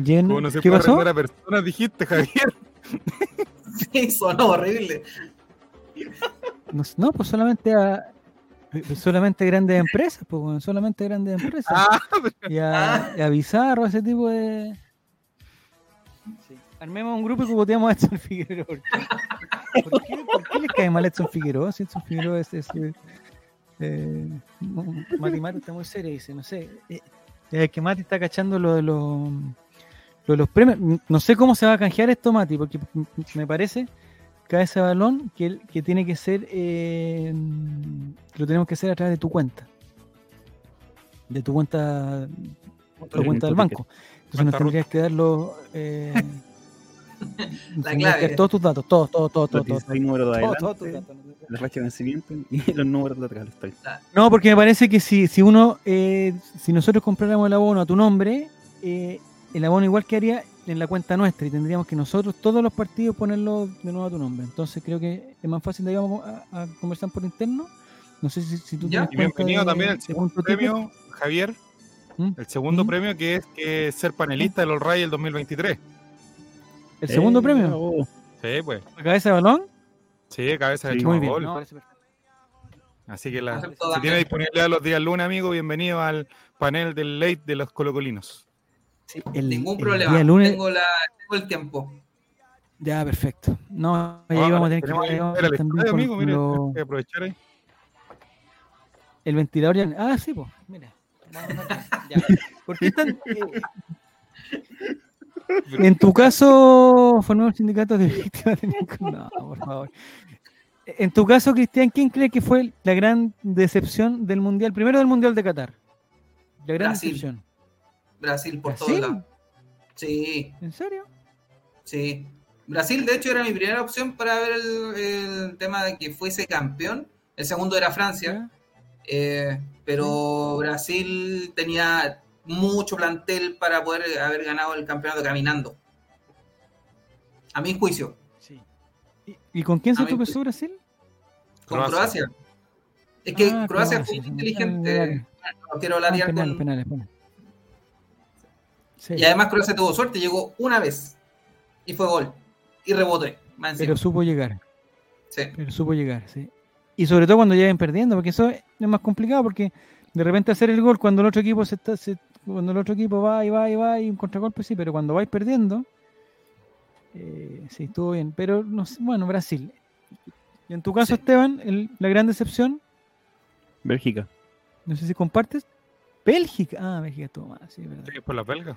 Jen- ¿Cómo no se ¿Qué puede pasó? a personas, dijiste, Javier? Sí, sonó horrible. No, no, pues solamente a solamente grandes empresas, pues bueno, solamente grandes empresas. Ah, pero- y, a, y a Bizarro, ese tipo de. Sí. Armemos un grupo y cuboteamos a Edson Figueroa. ¿Por qué, ¿Por qué, les cae mal Edson Figueroa? Si Edson Figueroa es. es eh, eh, Mati Mati está muy serio, dice, no sé. Eh, eh, que Mati está cachando lo de los, lo de los premios. No sé cómo se va a canjear esto, Mati, porque me parece cae ese balón que, que tiene que ser. eh, que lo tenemos que hacer a través de tu cuenta. De tu cuenta. Tu cuenta del banco. Entonces nos tendrías que darlo. Eh, La tendrías que clave. dar todos tus datos, todos, todos, todos, Los todos. todos, 16 números de todos, todos tus adelante, datos. la fecha de vencimiento y los números de atrás. los. No, porque me parece que si, si uno, eh, si nosotros compráramos el abono a tu nombre, eh, el abono igual quedaría en la cuenta nuestra y tendríamos que nosotros, todos los partidos, ponerlo de nuevo a tu nombre. Entonces creo que es más fácil de ahí vamos a, a conversar por interno. No sé si, si tú Ya. tienes Y bienvenido de- también al segundo ticket. premio, Javier. ¿Mm? El segundo ¿Mm? premio que es que es ser panelista del All Ray el 2023. El segundo Eh, premio, bravo. Sí, pues. la cabeza de balón. Sí, cabeza de Sí, Muy bien. Gol. no. Así que la, si tiene disponibilidad los días lunes, amigo, bienvenido al panel del late de los colocolinos. Sí, el- Ningún el problema. día lunes- Tengo, la, tengo el tiempo. Ya, perfecto. No, ahí Ah, vamos a tener que ahí que también amigo, mire, lo- que aprovechar ahí. el ventilador ya. Ah, sí, pues. Mira. A ver. Ya. ¿Por qué están.? eh, en tu caso, formamos sindicatos de víctimas de No, por favor. En tu caso, Cristian, ¿quién cree que fue la gran decepción del Mundial? Primero del Mundial de Qatar. La gran Brasil. decepción. Brasil por ¿Brasil? todos lados. Sí, ¿En serio? sí. Brasil, de hecho, era mi primera opción para ver el, el tema de que fuese campeón. El segundo era Francia. Eh, pero Brasil tenía mucho plantel para poder haber ganado el campeonato caminando. A mi juicio, Sí. ¿Y, y con quién se tropezó Brasil? con Croacia. Croacia. Es que Ah, Croacia Croacia, fue sí, inteligente. No quiero Ah, latear penales, con- penales, penales. Sí. Y además Croacia tuvo suerte, llegó una vez y fue gol. Y rebote. Pero supo llegar. Sí. Pero supo llegar, sí. Y sobre todo cuando ven perdiendo, porque eso es más complicado, porque de repente hacer el gol cuando el otro equipo se está, se- cuando el otro equipo va y va y va y un contragolpe sí, pero cuando vais perdiendo, eh, sí, estuvo bien. Pero no sé, bueno, Brasil. Y en tu caso, Sí. Esteban, el- la gran decepción, Bélgica. no sé si compartes, Bélgica. Ah, Bélgica estuvo mal, sí, es verdad. Sí, por la belga.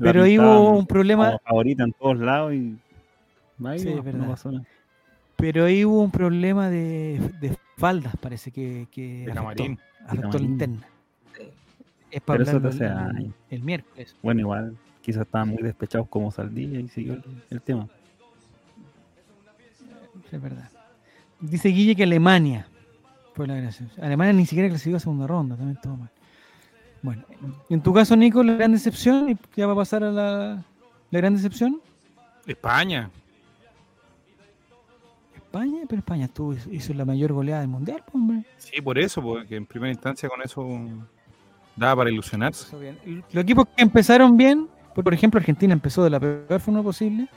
Pero ahí hubo un problema, como favorita en todos lados y. Ahí Sí, no, es verdad. no pasó nada. pero ahí hubo un problema de, de faldas, parece que, que De afectó, camarín. afectó la interna. Sí. Es para Pero eso el, miércoles. Bueno, igual, quizás estaban muy despechados como Saldilla y siguió el, el tema. Sí, es verdad. Dice Guille que Alemania fue la gracia. Alemania ni siquiera clasificó a segunda ronda, también todo mal. Bueno, en tu caso, Nico, la gran decepción, y ya va a pasar a la, la gran decepción, España. España, pero España estuvo, hizo la mayor goleada del mundial, pues, hombre. Sí, por eso, porque en primera instancia con eso daba para ilusionarse. Los equipos que empezaron bien, pues, por ejemplo, Argentina empezó de la peor forma posible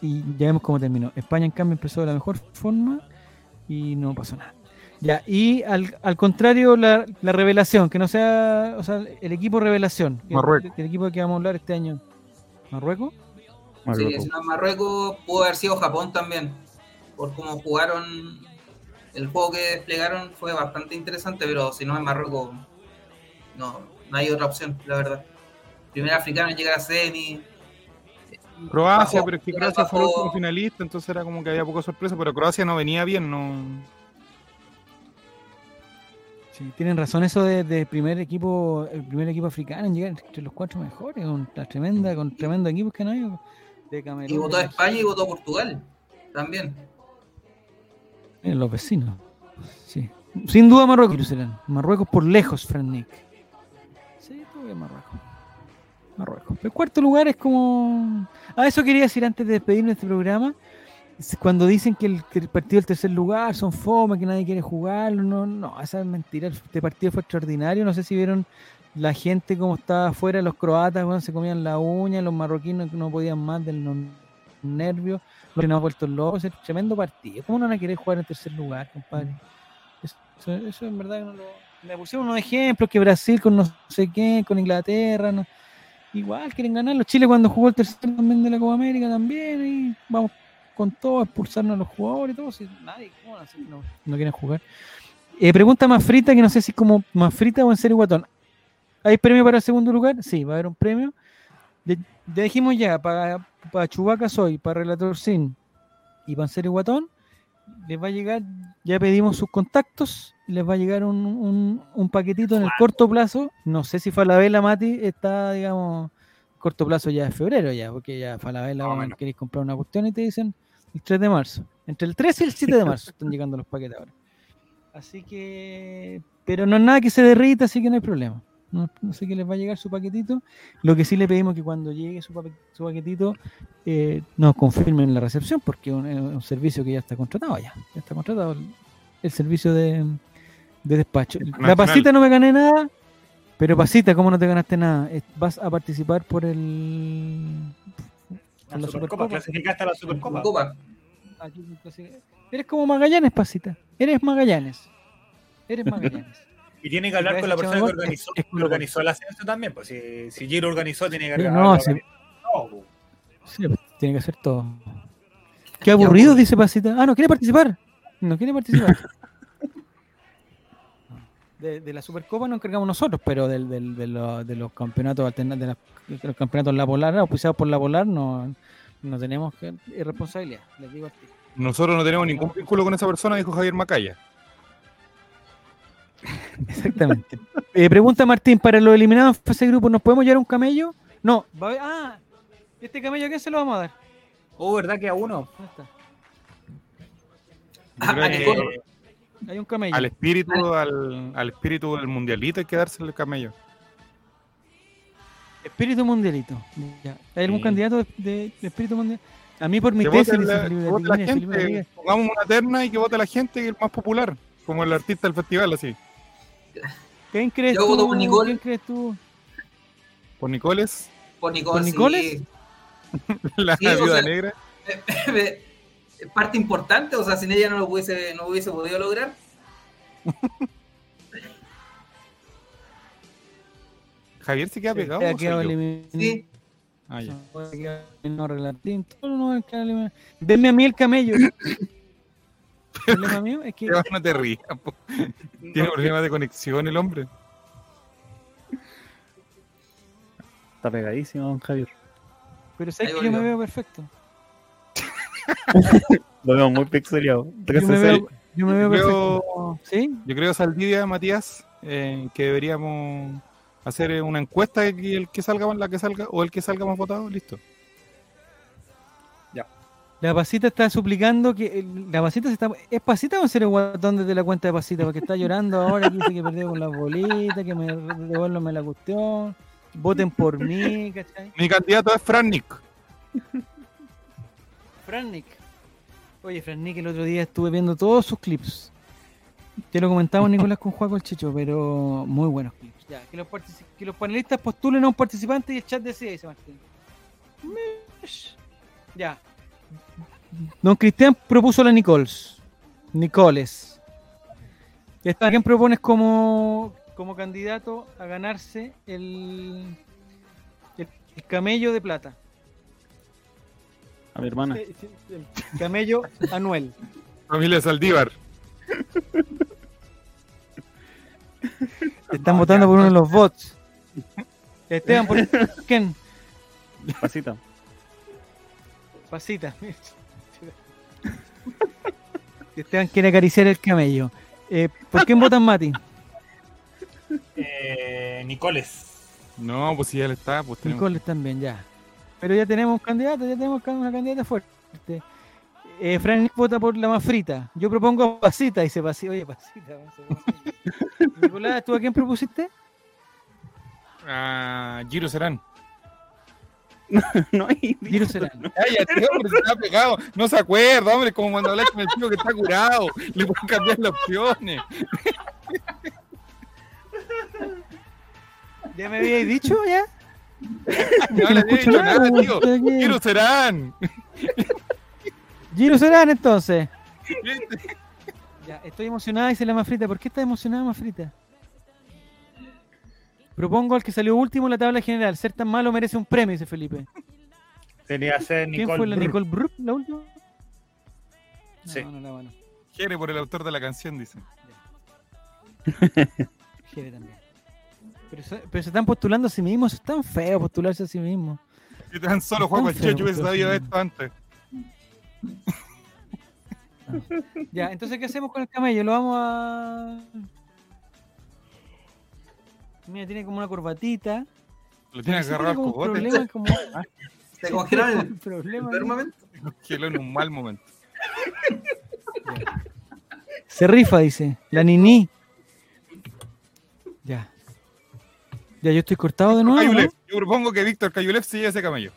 y ya vemos cómo terminó. España, en cambio, empezó de la mejor forma y no pasó nada. Ya, y al, al contrario, la, la revelación, que no sea, o sea, el equipo revelación, Marruecos. el, equipo que vamos a hablar este año, Marruecos. Sí, Marruecos. si no es Marruecos, pudo haber sido Japón también. Por cómo jugaron, el juego que desplegaron fue bastante interesante, pero si no es Marruecos, no, no hay otra opción, la verdad. Primer africano en llegar a semi. Croacia, Bajó, pero es que bajó- Croacia fue el último finalista, entonces era como que había poca sorpresa, pero Croacia no venía bien, no. Sí, tienen razón eso de, de primer equipo, el primer equipo africano en llegar entre los cuatro mejores, con la tremenda, con tremendo equipos que no hay. De Camerún, Y votó a España y votó a Portugal también. Eh, los vecinos. Sí. Sin duda Marruecos. Marruecos por lejos, Frank Nick. Sí, bien Marruecos. Marruecos. El cuarto lugar es como... Ah, eso quería decir antes de despedirme de este programa. Cuando dicen que el, que el partido del tercer lugar son fome, que nadie quiere jugarlo, no, no, esa es mentira. Este partido fue extraordinario. No sé si vieron la gente como estaba afuera, los croatas, cuando se comían la uña, los marroquinos que no podían más del no- nervios, los no vueltos locos, es tremendo partido. ¿Cómo no van a querer jugar en tercer lugar, compadre? Eso, eso en verdad no lo... Me pusieron unos ejemplos que Brasil con no sé qué, con Inglaterra, igual quieren ganarlo. Chile cuando jugó el tercer también de la Copa América también, y vamos con todo, expulsarnos a los jugadores y todo. Si nadie, ¿cómo no, no quieren jugar? Eh, pregunta más frita, que no sé si es como más frita o en serio guatón. ¿Hay premio para el segundo lugar? Sí, va a haber un premio. Le, le dijimos ya, para, para Chubaca Soy, para Relator Sin y para en serio guatón, les va a llegar, ya pedimos sus contactos, les va a llegar un, un- un paquetito en el corto plazo. No sé si Falabella Mati está, digamos, corto plazo ya es febrero ya, porque ya Falabella Más o bueno, queréis comprar una cuestión y te dicen el 3 de marzo. Entre el 3 y el 7 de marzo están llegando los paquetes ahora. Así que, pero no es nada que se derrita, así que no hay problema. No, no sé qué les va a llegar su paquetito. Lo que sí le pedimos que cuando llegue su, paque- su paquetito eh, nos confirmen la recepción, porque es un, servicio que ya está contratado ya. Ya está contratado el, el servicio de, de despacho. La pasita no me gané nada, pero pasita, ¿cómo no te ganaste nada? Vas a participar por el... por La Supercopa, clasificaste a la Supercopa. Copa. Clasifica- Eres como Magallanes, pasita. Eres Magallanes. Eres Magallanes. Y tiene que hablar con la persona que organizó, es que organizó el ascenso también. Pues si, si Giro organizó, tiene que hablar. no, sí. No, pues. Sí, pues, tiene que hacer todo. Qué aburrido, dice Pasita. Ah, no quiere participar. No quiere participar. De, de la Supercopa nos encargamos nosotros, pero del, del- de, los, de los campeonatos alterna- de, los campeonatos La Polar, auspiciados por La Polar, no, no tenemos que, responsabilidad. Les digo a ti. Nosotros no tenemos ningún vínculo con esa persona, dijo Javier Macaya. Exactamente. Eh, pregunta Martín, para los eliminados en fase grupo, ¿nos podemos llevar un camello? No. Va a haber- ah, ¿este camello a quién se lo vamos a dar? Oh, ¿verdad que a uno? ¿Dónde está? Ah, que. Hay un camello. al espíritu, al, al espíritu del mundialito hay que dársele el camello. Espíritu mundialito. Ya. ¿Hay algún Sí. candidato de, de- de espíritu mundial? A mí por mi Que tesis, vote dice la, Felipe que vote la Latini, Felipe gente, Rodríguez. pongamos una terna y que vote la gente que es el más popular, como el artista del festival, así. ¿Quién crees Yo voto tú? por Nicole. ¿Quién crees tú? Por Nicoles, Por Nicole. ¿Por Nicoles? sí. la Sí, o viuda sea- negra. parte importante, o sea, sin ella no lo hubiese, no hubiese podido lograr. Javier se queda pegado. Yo? eliminado. Sí, Ah, ya. No no. Denme a mí el camello. El problema mío es que No te rías, po. Tiene problemas de conexión el hombre. Está pegadísimo, don Javier. pero sabes que yo me veo perfecto. Lo veo muy pixeleado. Yo me veo, yo me veo Creo- perfecto. ¿Sí? Yo creo, Saldivia, Matías, eh, que deberíamos hacer eh, una encuesta y el que salga, la que salga, o el que salga más votado, listo. La pasita está suplicando que. el- La pasita se está. ¿Es pasita o ser el guatón desde la cuenta de pasita? Porque está llorando ahora, que dice que perdió con las bolitas, que me devuélvame la cuestión. Voten por mí, ¿cachai? Mi candidato es Fran Nick. Frannick. Oye, Frannick, el otro día estuve viendo todos sus clips. Ya lo comentamos Nicolás con Juaco el Chicho, pero muy buenos clips. Ya, que los, que los panelistas postulen a un participante y el chat decide, dice Martín. Ya. Don Cristian propuso a la Nicoles. Nicoles. ¿a quién propones como, como candidato a ganarse el, el camello de plata? A mi hermana. Camello Anuel. Familia Saldívar. Están votando por uno de los bots. Esteban, ¿por quién? Pasita. Pasita. Esteban quiere acariciar el camello. Eh, ¿Por quién votan, Mati? Eh, Nicoles. No, pues si ya le está, pues tenemos- Nicoles también, ya. Pero ya tenemos un candidato, ya tenemos una candidata fuerte. Eh, Frank vota por la más frita. Yo propongo Pasita, dice Pasita. Oye, Pasita. Nicolás, ¿tú a quién propusiste? Ah, Giro Serán. no hay. Giro. Cállate, hombre, se está pegado. No se acuerda, hombre, como cuando hablas con el tío que está curado. Le pueden cambiar las opciones. ¿Ya me habíais dicho ya? No le he escucho dicho nada, tío. Giro Serán. Giro Serrano, entonces. Ya, estoy emocionada, dice la más frita. ¿Por qué está emocionada más frita? Propongo al que salió último en la tabla general. Ser tan malo merece un premio, dice Felipe. Tenía que ser ¿Quién Nicole. fue la Brr. Nicole Brook, la última? No, Sí. no, bueno. Jere por el autor de la canción, dice. Jere también. Pero, se- pero se están postulando a sí mismos. Es tan feo postularse a sí mismos. Si tan solo juego el Checho hubiese sabido sí. esto antes. Ya, entonces, ¿qué hacemos con el camello? Lo vamos a. Mira, tiene como una corbatita. Lo tiene agarrado al cogote. como- se congelaron un el problema. peor momento. Congeló en un mal momento. Se rifa, dice. La Nini. Ya, yo estoy cortado de nuevo. ¿no? Cayulef. Yo propongo que Víctor Cayulef se lleve ese camello.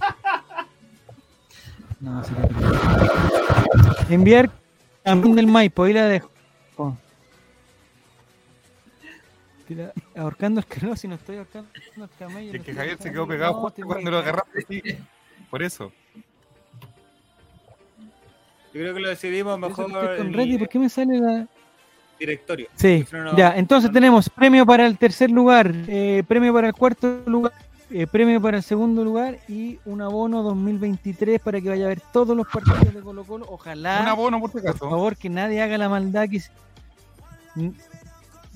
No, sí, no. Enviar campeón del Maipo, ahí la dejo. Oh. Tira- ahorcando el camello, si no estoy ahorcando el camello. Es no que Javier se quedó pegado no, justo estoy cuando lo agarraste así. Por eso. Yo creo que lo decidimos mejor que con Reddy, ¿por qué me sale la.? Directorio. Sí, no, ya, entonces tenemos premio para el tercer lugar, eh, premio para el cuarto lugar, eh, premio para el segundo lugar y un abono 2023 para que vaya a ver todos los partidos de Colo Colo. Ojalá, Un abono por si por favor, que nadie haga la maldad que...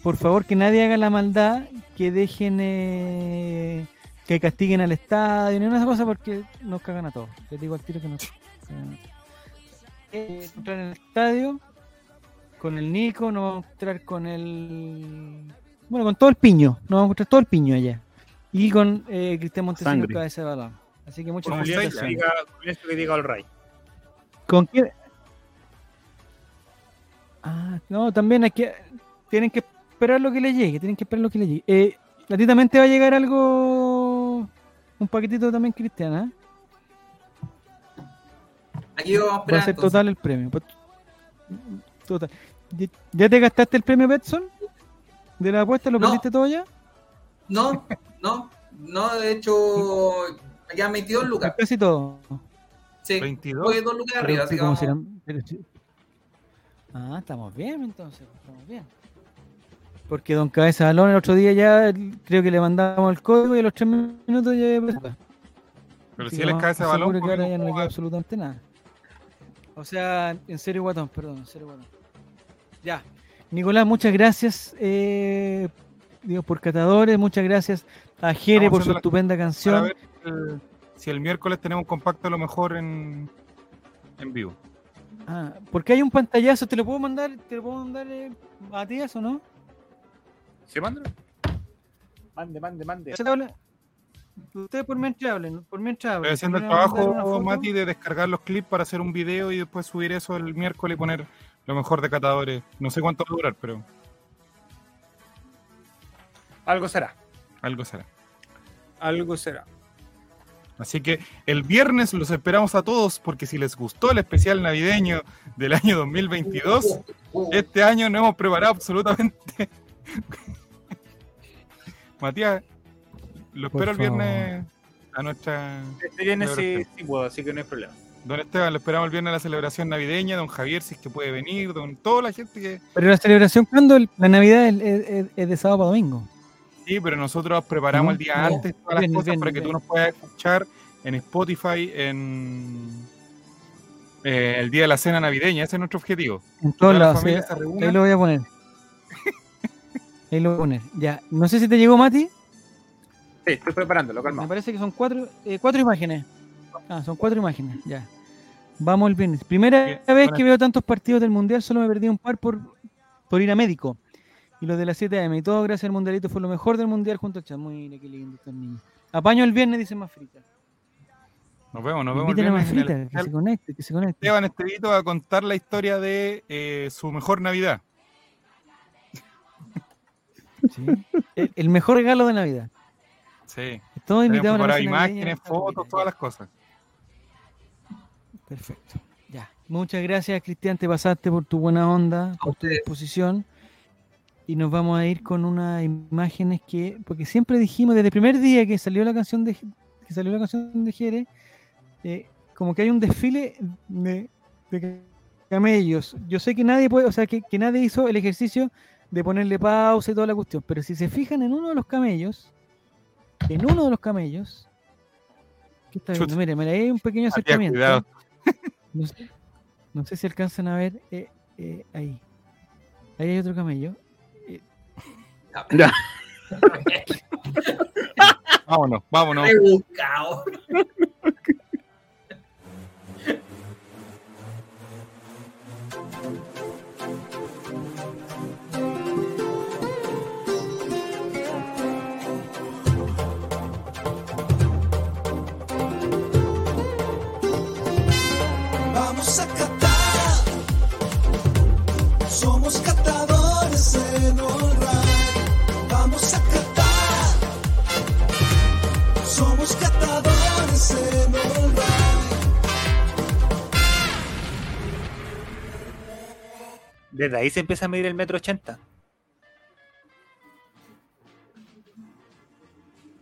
Por favor, que nadie haga la maldad que dejen... eh, que castiguen al estadio, ni una cosa porque nos cagan a todos. Les digo al tiro que nos cagan a todos. Eh, entrar en el estadio con el Nico, nos vamos a encontrar con el. Bueno, con todo el piño. Nos vamos a encontrar todo el piño allá. Y con eh, Cristian Montesinos, cabeza de balón. Así que muchas gracias. con esto que diga All Right. ¿Con quién? Ah, no, también hay que. Tienen que esperar lo que le llegue. Tienen que esperar lo que le llegue. Eh, a ti también te va a llegar algo. Un paquetito también, Cristian, ¿ah? Aquí vamos a Va a esperar. ser entonces. total el premio. Pues, Total. ¿Ya- ¿Ya te gastaste el premio Betson? ¿De la apuesta? ¿Lo No. perdiste todo ya? No, no, no, de hecho, ya metí dos lucas. Casi todo. Sí, 22. fue dos lucas arriba, Pero, así que ¿cómo vamos- serán? Pero sí. Ah, estamos bien entonces. Estamos bien. Porque Don Cabeza Balón el otro día ya creo que le mandamos el código y a los tres minutos ya. Pero Así si él es cabeza balón, seguro que ¿por qué ahora ya no le queda absolutamente nada. O sea, en serio, guatón, perdón, en serio, guatón. Ya. Nicolás, muchas gracias eh, digo, por catadores, muchas gracias a Jere Estamos por su la- estupenda para canción. ver el- si el miércoles tenemos un compacto a lo mejor en, en vivo. Ah, porque hay un pantallazo, ¿te lo puedo mandar, te lo puedo mandar eh, a ti eso, no? ¿Se manda? Mande, mande, mande. Ustedes por mientras hablen, por mientras hablen. Estoy haciendo el trabajo, Mati, de descargar los clips para hacer un video y después subir eso el miércoles y poner lo mejor de catadores. No sé cuánto va a durar, pero Algo será. algo será. Algo será. Así que el viernes los esperamos a todos porque si les gustó el especial navideño del año 2022, este año no hemos preparado absolutamente. Matías, lo espero el viernes a nuestra... Este viernes sí, sí puedo, así que no hay problema. Don Esteban, lo esperamos el viernes a la celebración navideña, don Javier, si es que puede venir, don toda la gente que... Pero la celebración, ¿cuándo? El- La Navidad es, es- es- es de sábado para domingo. Sí, pero nosotros preparamos el día no. antes todas las Bien, cosas bien, para que tú nos puedas escuchar en Spotify en eh, el día de la cena navideña. Ese es nuestro objetivo. En Toda todos la lados. familia sí. se reúne. Ahí lo voy a poner. Ahí lo voy a poner. Ya. No sé si te llegó, Mati. Sí, estoy preparándolo, Me calma. parece que son cuatro, eh, cuatro imágenes. Ah, son cuatro imágenes. Ya. Vamos el viernes. Primera Bien, vez buenas. que veo tantos partidos del Mundial, solo me perdí un par por, por ir a médico. Y los de las 7 AM. Y todo gracias al Mundialito fue lo mejor del Mundial junto al chat. Mira qué lindo estos niños. Apaño el viernes, dice más frita. Nos vemos, nos vemos el viernes en el que se conecte, que se conecte. Esteban Estevito va a contar la historia de eh, su mejor Navidad. Sí. El, el mejor regalo de Navidad. Sí. Todos invitados a navideña, imágenes, fotos, todas las cosas. Perfecto. Ya. Muchas gracias, Cristian. Te pasaste por tu buena onda, por tu disposición. Y nos vamos a ir con unas imágenes que, porque siempre dijimos desde el primer día que salió la canción de que salió la canción de Jere, eh, como que hay un desfile de, de camellos. Yo sé que nadie puede, o sea, que, que nadie hizo el ejercicio de ponerle pausa y toda la cuestión, pero si se fijan en uno de los camellos, en uno de los camellos, ¿qué está viendo? Mire, ahí hay un pequeño acercamiento. cuidado. No sé, no sé si alcanzan a ver eh, eh, ahí. Ahí hay otro camello. Vámonos, vámonos. Rebuscado. Vamos a catar. Somos catadores en Allright. Vamos a catar. Somos catadores en Allright. Desde ahí se empieza a medir el metro ochenta.